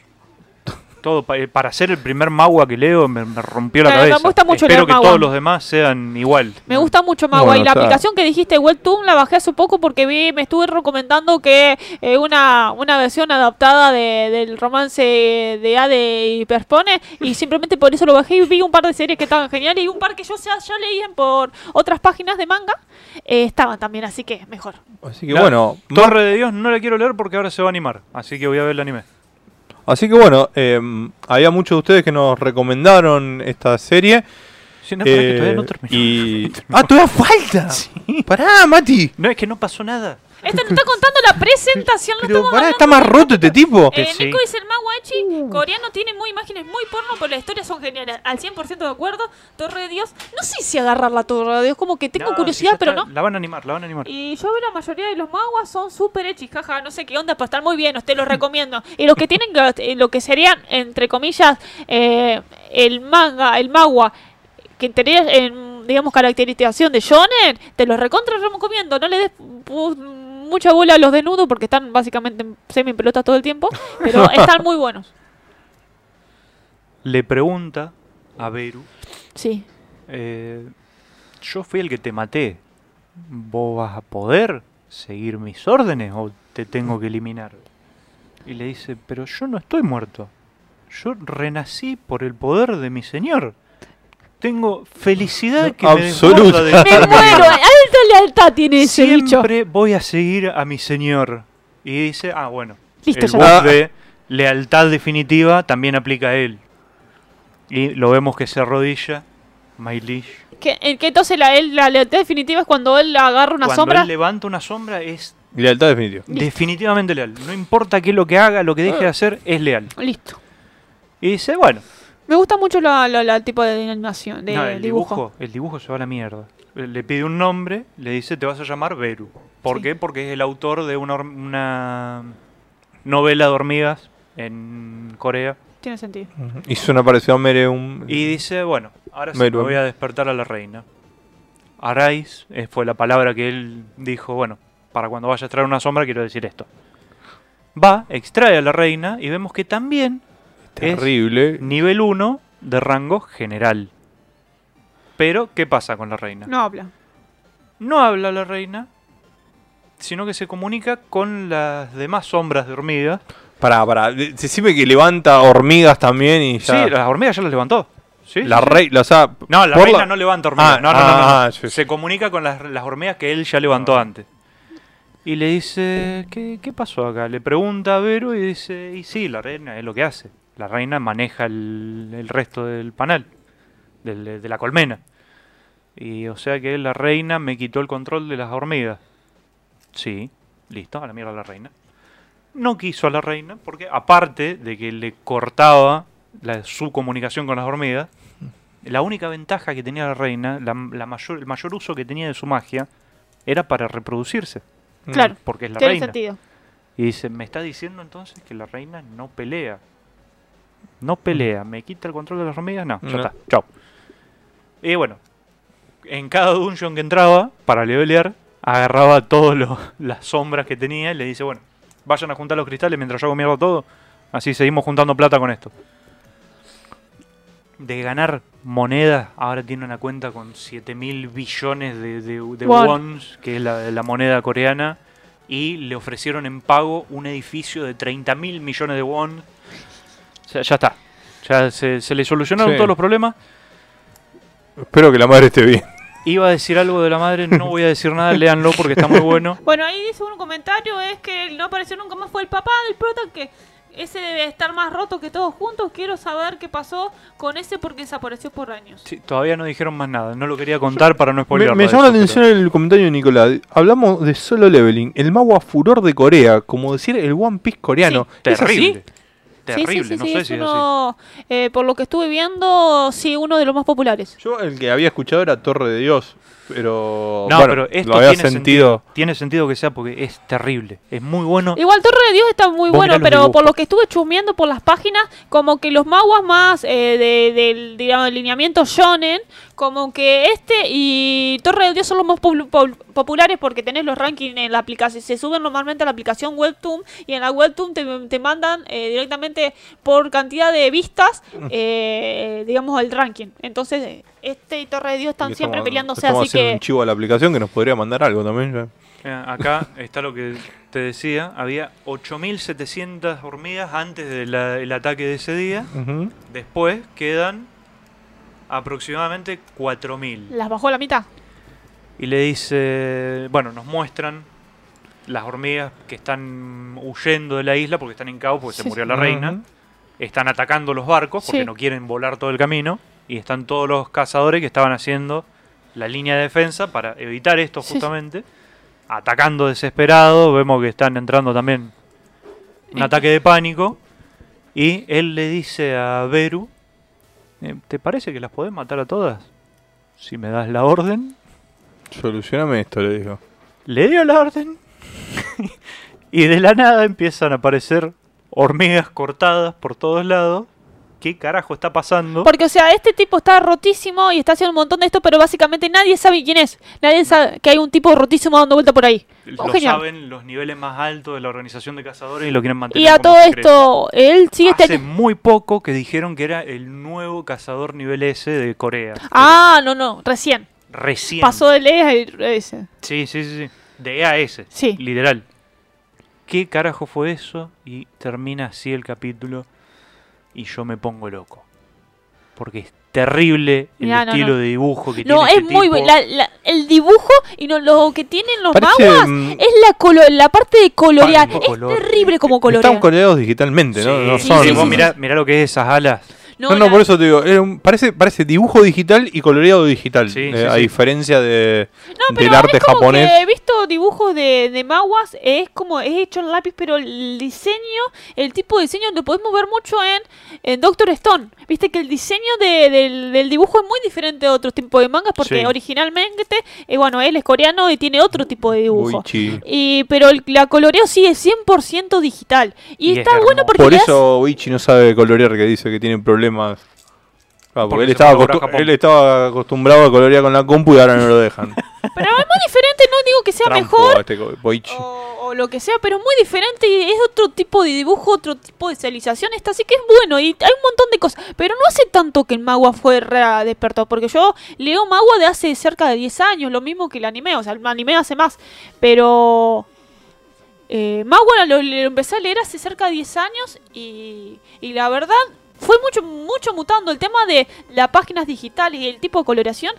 Todo. Pa- eh, para ser el primer magua que leo me, me rompió la Claro, me cabeza. gusta mucho Espero leer que magua. todos los demás sean igual. Me gusta mucho Magua Bueno, y la aplicación que dijiste Webtoon la bajé hace poco porque vi, me estuve recomendando que eh, una, una versión adaptada de, del romance de Ade y Perspone y [laughs] simplemente por eso lo bajé y vi un par de series que estaban geniales y un par que yo ya, ya leían por otras páginas de manga eh, estaban también, así que mejor. Así que No, bueno, Torre de Dios no la quiero leer porque ahora se va a animar. Así que voy a ver el anime. Así que bueno, eh, había muchos de ustedes que nos recomendaron esta serie. Sí, no, que eh, todavía no terminó. y... [laughs] ¡Ah, todavía falta! ¡Pará, Mati! No, es que no pasó nada. Esto nos está contando la presentación, no Pero pará, está más roto este tipo. Que Eh, sí. Nico dice el Maguachi, coreano tiene muy imágenes muy porno, pero las historias son geniales. Al 100% de acuerdo. Torre de Dios, no sé si agarrar la Torre de Dios, como que tengo No, curiosidad, pero está, no. La van a animar, la van a animar. Y yo veo la mayoría de los maguas son súper hechis, jaja, no sé qué onda, pero están muy bien, te los recomiendo. Y los que tienen que- eh, lo que serían, entre comillas, eh, el manga, el magua, que tenía, en, digamos, caracterización de shonen, te los recontra recomiendo. No le des mucha bola a los desnudos porque están básicamente en semi pelotas todo el tiempo, pero [laughs] están muy buenos. Le pregunta a Beru, Sí. eh, yo fui el que te maté. ¿Vos vas a poder seguir mis órdenes o te tengo que eliminar? Y le dice, pero yo no estoy muerto. Yo renací por el poder de mi señor. Tengo felicidad que Absoluta. me desborda de Me muero, alta lealtad tiene ese bicho. Siempre voy a seguir a mi señor. Y dice, ah, bueno. Listo, el ya de lealtad definitiva también aplica a él. Y lo vemos que se arrodilla. Mylish. Que, en que entonces la, él- la lealtad definitiva es cuando él agarra una Cuando sombra. él levanta una sombra es Lealtad definitiva. Listo. definitivamente leal. No importa qué es lo que haga, lo que deje de hacer, es leal. Listo. Y dice, bueno, Me gusta mucho la, la- la tipo de animación, de no, el dibujo. dibujo. el dibujo se va a la mierda. Le pide un nombre, le dice, te vas a llamar Beru. ¿Por Sí. qué? Porque es el autor de una, novela de hormigas en Corea. Tiene sentido. Hizo una aparición a Mere un... Y dice, bueno, ahora sí me voy a despertar a la reina. Arais eh, fue la palabra que él dijo, bueno, para cuando vaya a traer una sombra quiero decir esto. Va, extrae a la reina y vemos que también es Terrible. nivel 1 de rango general. Pero, ¿qué pasa con la reina? No habla. No habla la reina, sino que se comunica con las demás sombras de hormigas. Pará, pará. de- Decime que levanta hormigas también y ya... Sí, las hormigas ya las levantó. ¿Sí? La reina, o sea... No, la reina no levanta hormigas. Ah, no, no, no, no, no. ah, sí, sí. Se comunica con las, las hormigas que él ya levantó Ah. antes. Y le dice, ¿qué, ¿qué pasó acá? Le pregunta a Vero y dice, y sí, la reina es lo que hace. La reina maneja el, el resto del panal, del- de la colmena. Y o sea que la reina me quitó el control de las hormigas. Sí, listo, a la mierda la reina. No quiso a la reina porque aparte de que le cortaba la- su comunicación con las hormigas, la única ventaja que tenía la reina, la, la mayor, el mayor uso que tenía de su magia, era para reproducirse. Claro. Porque es la Tiene reina. sentido. Y dice, me está diciendo entonces que la reina no pelea. No pelea, me quita el control de las hormigas, no, ya No. está, chao. Y bueno, en cada dungeon que entraba, para levelear, agarraba todas las sombras que tenía y le dice, bueno, vayan a juntar los cristales mientras yo hago mierda todo. Así seguimos juntando plata con esto. De ganar monedas, ahora tiene una cuenta con 7 mil billones de, de, de Won. wons, que es la, la moneda coreana, y le ofrecieron en pago un edificio de 30 mil millones de won. O sea, ya está. Ya se, se le solucionaron Sí. todos los problemas. Espero que la madre esté bien. Iba a decir algo de la madre, no voy a decir nada, léanlo porque está muy bueno. [laughs] Bueno, ahí dice un comentario, es que no apareció nunca más, fue el papá del prota que ese debe estar más roto que todos juntos. Quiero saber qué pasó con ese porque desapareció por años. Sí, todavía no dijeron más nada. No lo quería contar para no Me, spoilear. me llamó la atención el comentario de Nicolás. Hablamos de solo leveling, el magua furor de Corea, como decir el One Piece coreano. ¿Es así? Terrible. Sí, sí, no sí, sé es si es así. uno, eh, por lo que estuve viendo, sí, uno de los más populares. Yo el que había escuchado era Torre de Dios, pero No, bueno, pero esto lo había tiene sentido. sentido. Tiene sentido que sea porque es terrible. Es muy bueno. Igual Torre de Dios está muy Vos bueno, pero por lo que estuve chusmeando por las páginas, como que los maguas más eh, de- del digamos, del lineamiento shonen, como que este y Torre de Dios son los más pop- pop- populares porque tenés los rankings en la aplicación, se suben normalmente a la aplicación Webtoon y en la Webtoon te, te mandan eh, directamente por cantidad de vistas, Mm. eh, digamos, el ranking. Entonces, eh, este y Torre de Dios están siempre estamos- peleándose, estamos así que... un chivo a la aplicación que nos podría mandar algo también. ya. Eh, Acá está lo que te decía. Había 8.700 hormigas antes del ataque de ese día. Después quedan aproximadamente 4.000. Las bajó a la mitad. Y le dice, bueno, nos muestran las hormigas que están huyendo de la isla porque están en caos porque se Sí, murió la reina. Están atacando los barcos porque Sí. no quieren volar todo el camino. Y están todos los cazadores que estaban haciendo la línea de defensa para evitar esto sí. justamente. Atacando desesperado. Vemos que están entrando también un Eh. ataque de pánico. Y él le dice a Beru, eh, ¿te parece que las podés matar a todas? Si me das la orden. Solucioname esto, le dijo. Le dio la orden. [laughs] y de la nada empiezan a aparecer hormigas cortadas por todos lados. ¿Qué carajo está pasando? Porque, o sea, este tipo está rotísimo y está haciendo un montón de esto, pero básicamente nadie sabe quién es. Nadie sabe que hay un tipo rotísimo dando vuelta por ahí. Lo Oh, genial. saben los niveles más altos de la organización de cazadores y lo quieren mantener Y a como todo secreto. esto, él sigue Hace teniendo... muy poco que dijeron que era el nuevo cazador nivel S de Corea. Ah, no, no, recién. Recién. Pasó de ley a ese. Sí, sí, sí, sí. De EAS. Sí. Literal. ¿Qué carajo fue eso? Y termina así el capítulo. Y yo me pongo loco. Porque es terrible el Mirá, no, estilo no. de dibujo que No, tiene es este muy tipo. la- la- El dibujo y no, lo que tienen los Parece, maguas mm, es la, colo- la parte de colorear. Pan, Es color. terrible como Están colorear. coloreados digitalmente, ¿no? No Sí, son. sí, vos sí, mirá, mirá lo que es esas alas. No, no, la- por eso te digo, era un- parece, parece dibujo digital y coloreado digital. Sí, eh, sí, a sí. diferencia de, No, pero del arte es como japonés. que he visto dibujos de, de maguas, es como, es hecho en lápiz, pero el diseño, el tipo de diseño lo podemos ver mucho en, en Doctor Stone. Viste que el diseño de- del, del dibujo es muy diferente de otros tipos de mangas, porque Sí. originalmente, eh, bueno, él es coreano y tiene otro tipo de dibujo. Uichi. Y, pero el- la coloreo sí es 100% digital. Y, Y es está bueno porque Por eso Uichi no sabe colorear, que dice que tiene problemas. Claro, porque, Porque él, estaba él acostumbrado a colorear con la compu y ahora no lo dejan. [laughs] Pero es muy diferente, no digo que sea Trampo mejor este o, o lo que sea, pero es muy diferente y es otro tipo de dibujo, otro tipo de serialización. Esta sí que es bueno y hay un montón de cosas. Pero no hace tanto que el Magua fue re despertado, porque yo leo Magua de hace cerca de 10 años, lo mismo que el anime, o sea, el anime hace más. Pero eh, Magua lo, lo empecé a leer hace cerca de 10 años y, y la verdad fue mucho, mucho mutando. El tema de las páginas digitales y el tipo de coloración.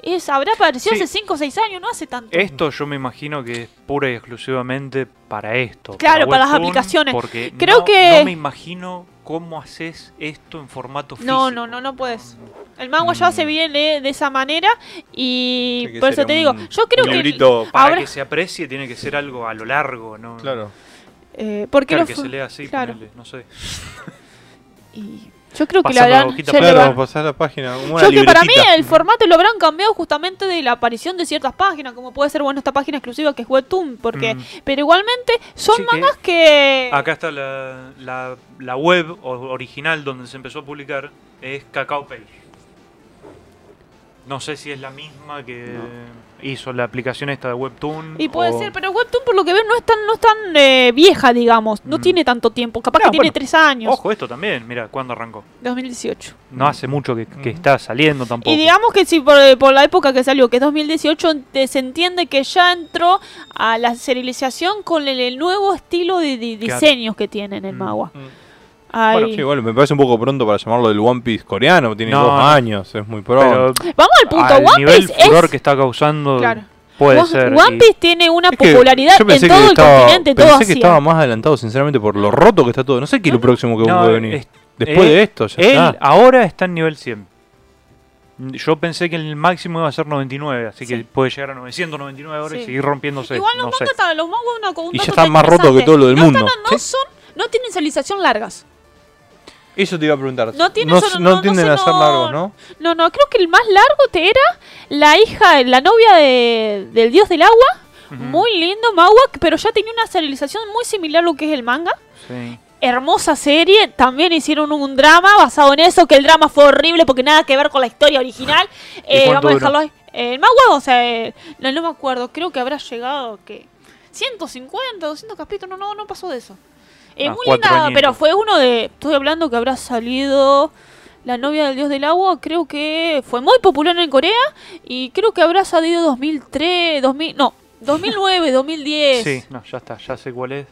Es, habrá aparecido Sí. hace 5 o 6 años, no hace tanto. Esto yo me imagino que es pura y exclusivamente para esto. Claro, para las Webtoon, aplicaciones. Porque Creo no, que- no me imagino cómo haces esto en formato físico. No, no, no, no puedes. El manga ya se Mm. viene de esa manera y Sí, por eso te digo, yo creo que librito Para ahora que se aprecie tiene que ser algo a lo largo, ¿no? Claro. eh, porque Claro, lo que se lea así, claro. ponele, no sé. [laughs] y yo creo que la habrán Claro, pasar la página. yo que para mí el formato lo habrán cambiado justamente de la aparición de ciertas páginas, como puede ser bueno esta página exclusiva que es Webtoon, porque Mm. pero igualmente son Sí, mangas que, Acá está la, la, la web original donde se empezó a publicar, es Cacao Page. No sé si es la misma que hizo la aplicación esta de Webtoon. y puede o- ser, pero Webtoon por lo que veo no es tan no es tan eh, vieja, digamos, no Mm. tiene tanto tiempo, capaz No, que tiene tres años, Ojo, esto también, mira, ¿cuándo arrancó? 2018. No hace mucho que, que está saliendo tampoco. Y digamos que si por, por la época que salió, que es 2018, te- se entiende que ya entró a la serialización con el, el nuevo estilo de, de Claro. diseños que tiene en el Mm. Magua. Ay. Bueno, sí, igual me parece un poco pronto para llamarlo del One Piece coreano. Tiene No, dos años, es muy pronto. Pero Vamos al punto. al One nivel Piece furor es... que está causando... Claro. Puede One, ser. One y- Piece tiene una Es que popularidad en pensé todo que el estaba, continente, todo pensé que Asia. estaba más adelantado, sinceramente, por lo roto que está todo. No sé qué es lo próximo que No, puede venir. es- Después de esto, ya Él está. ahora está en nivel 100. Yo pensé que el máximo iba a ser 99, así que puede llegar a 999 ahora y Sí. seguir rompiéndose. Igual los no sé. mangas, los mangas una, un Y ya dato está tan más roto que todo lo del no mundo. están- no, ¿Sí? son, no tienen civilización largas. Eso te iba a preguntar. No tiene no, solo- no no- no tienden sé, a ser no- largos, ¿no? No, no, creo que el más largo te era la hija, la novia de, del dios del agua. Muy lindo, Mawak, pero ya tenía una civilización muy similar a lo que es el manga. Sí. Hermosa serie, también hicieron un drama basado en eso, que el drama fue horrible porque nada que ver con la historia original. [laughs] Eh, vamos a dejarlo ahí. Eh, el o sea, eh, no, no me acuerdo, creo que habrá llegado, que 150, 200 capítulos, no, no, no pasó de eso. Ah, muy linda, añitos. pero fue uno de, estoy hablando que habrá salido la novia del dios del agua, creo que fue muy popular en Corea y creo que habrá salido 2003, 2000, no, [laughs] 2009, 2010. Sí, no, ya está, ya sé cuál es.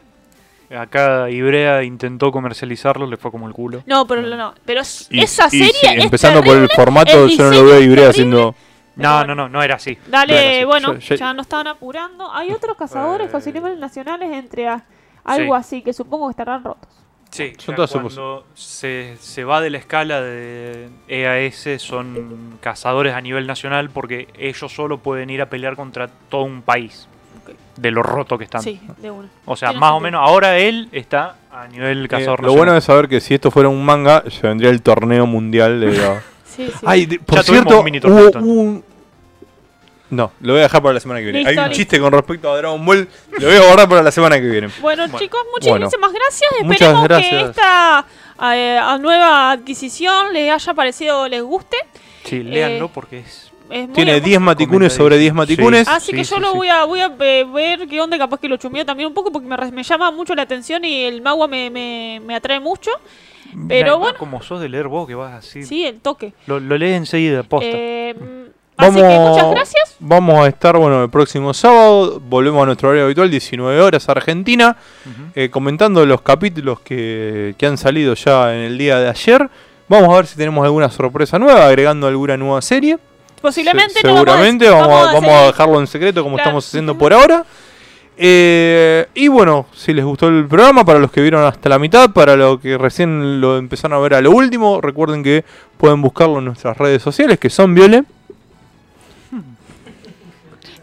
Acá Ibrea intentó comercializarlo, le fue como el culo. No, pero no, pero es- Y- esa y serie sí, es empezando por el formato, el yo no lo veo a es Ibrea haciendo. No, bueno. no, no, no era así. Dale, Bueno, sí, bueno, yo- yo- ya nos estaban apurando. Hay otros cazadores Eh. con niveles nacionales entre a- algo Sí. así que supongo que estarán rotos. Sí, Son todas cuando se, se va de la escala de EAS son cazadores a nivel nacional porque ellos solo pueden ir a pelear contra todo un país de lo roto que están. Sí, de una. O sea, más o menos ahora él está a nivel Eh, cazador lo bueno nacional. es saber que si esto fuera un manga, se vendría el torneo mundial de la... [laughs] Sí, sí. Ay, de- por Ya cierto, un mini torneo, hubo un... No, lo voy a dejar para la semana que viene. Listo, Hay un listo. chiste con respecto a Dragon Ball, lo voy a guardar para la semana que viene. Bueno, Bueno. chicos, muchísimas gracias. Esperemos que esta eh, nueva adquisición les haya parecido, les guste. Sí, léanlo eh, porque es... Tiene hermoso. 10 maticunes sobre 10 maticunes. Así que yo sí, lo sí. voy a voy a ve- ver qué onda, capaz que lo chumeo también un poco porque me, re- me llama mucho la atención y el magua me, me, me atrae mucho. Pero bueno. Como sos de leer vos que vas así... Sí, el toque. Lo, lo lees enseguida, posta. Eh, así que muchas gracias. Vamos a estar, bueno, el próximo sábado. Volvemos a nuestro horario habitual, 19 horas, Argentina. Eh, comentando los capítulos que, que han salido ya en el día de ayer. Vamos a ver si tenemos alguna sorpresa nueva, agregando alguna nueva serie. Posiblemente Se- no vamos a seguramente vamos, a, vamos dejarlo en secreto como Claro. estamos haciendo por ahora. Eh, y bueno, si les gustó el programa, para los que vieron hasta la mitad, para los que recién lo empezaron a ver a lo último, recuerden que pueden buscarlo en nuestras redes sociales, que son Viole.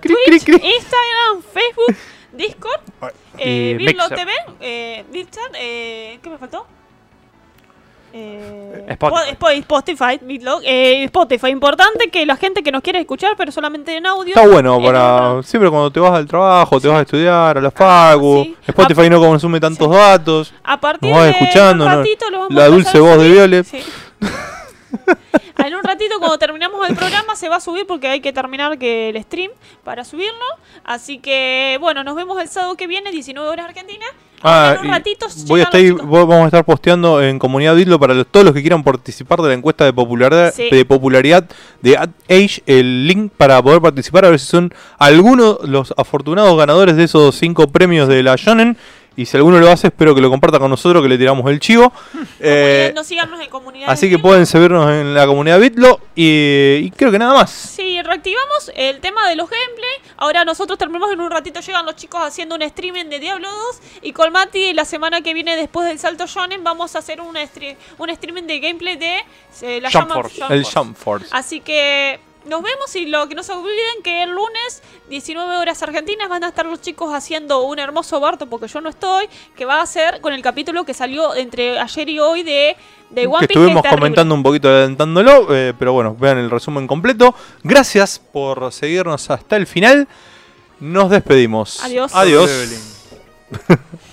Twitch. Instagram, Facebook, Discord, eh, Virlo Mixer. TV, eh, Discord, eh, ¿qué me faltó? Eh, Spotify. Spo- Spo- Spotify, eh, Spotify, importante que la gente que nos quiere escuchar, pero solamente en audio. Está bueno para siempre cuando te vas al trabajo, te vas a estudiar, a la facu. sí. Spotify no consume tantos datos. A partir Nos va de escuchando, un ¿no? ratito lo vamos La a dulce voz de subir. [laughs] En un ratito cuando terminamos el programa se va a subir porque hay que terminar que el stream para subirlo. Así que bueno, nos vemos el sábado que viene, 19 horas Argentina. Ah, en un ratito voy a estar, vamos a estar posteando en comunidad Bitlo para los- todos los que quieran participar de la encuesta de popularidad Sí. de popularidad de Ad Age el link para poder participar a ver si son algunos los afortunados ganadores de esos cinco premios de la Shonen y si alguno lo hace espero que lo comparta con nosotros que le tiramos el chivo Eh, no síganos en comunidad. así que pueden seguirnos en la comunidad Bitlo y, y creo que nada más Sí, reactivamos el tema de los gameplay. Ahora nosotros terminamos en un ratito, llegan los chicos haciendo un streaming de Diablo 2. Y con Mati, la semana que viene, después del salto Shonen, vamos a hacer un, un streaming de gameplay de eh, la Jump Force. Jump el. Jump Force Así que nos vemos y lo que no se olviden que el lunes 19 horas argentinas van a estar los chicos haciendo un hermoso barto porque yo no estoy, que va a ser con el capítulo que salió entre ayer y hoy de, de One que Piece. estuvimos comentando un poquito adelantándolo, eh, pero bueno, vean el resumen completo. Gracias por seguirnos hasta el final. Nos despedimos. Adiós. Adiós. Evelyn. [laughs]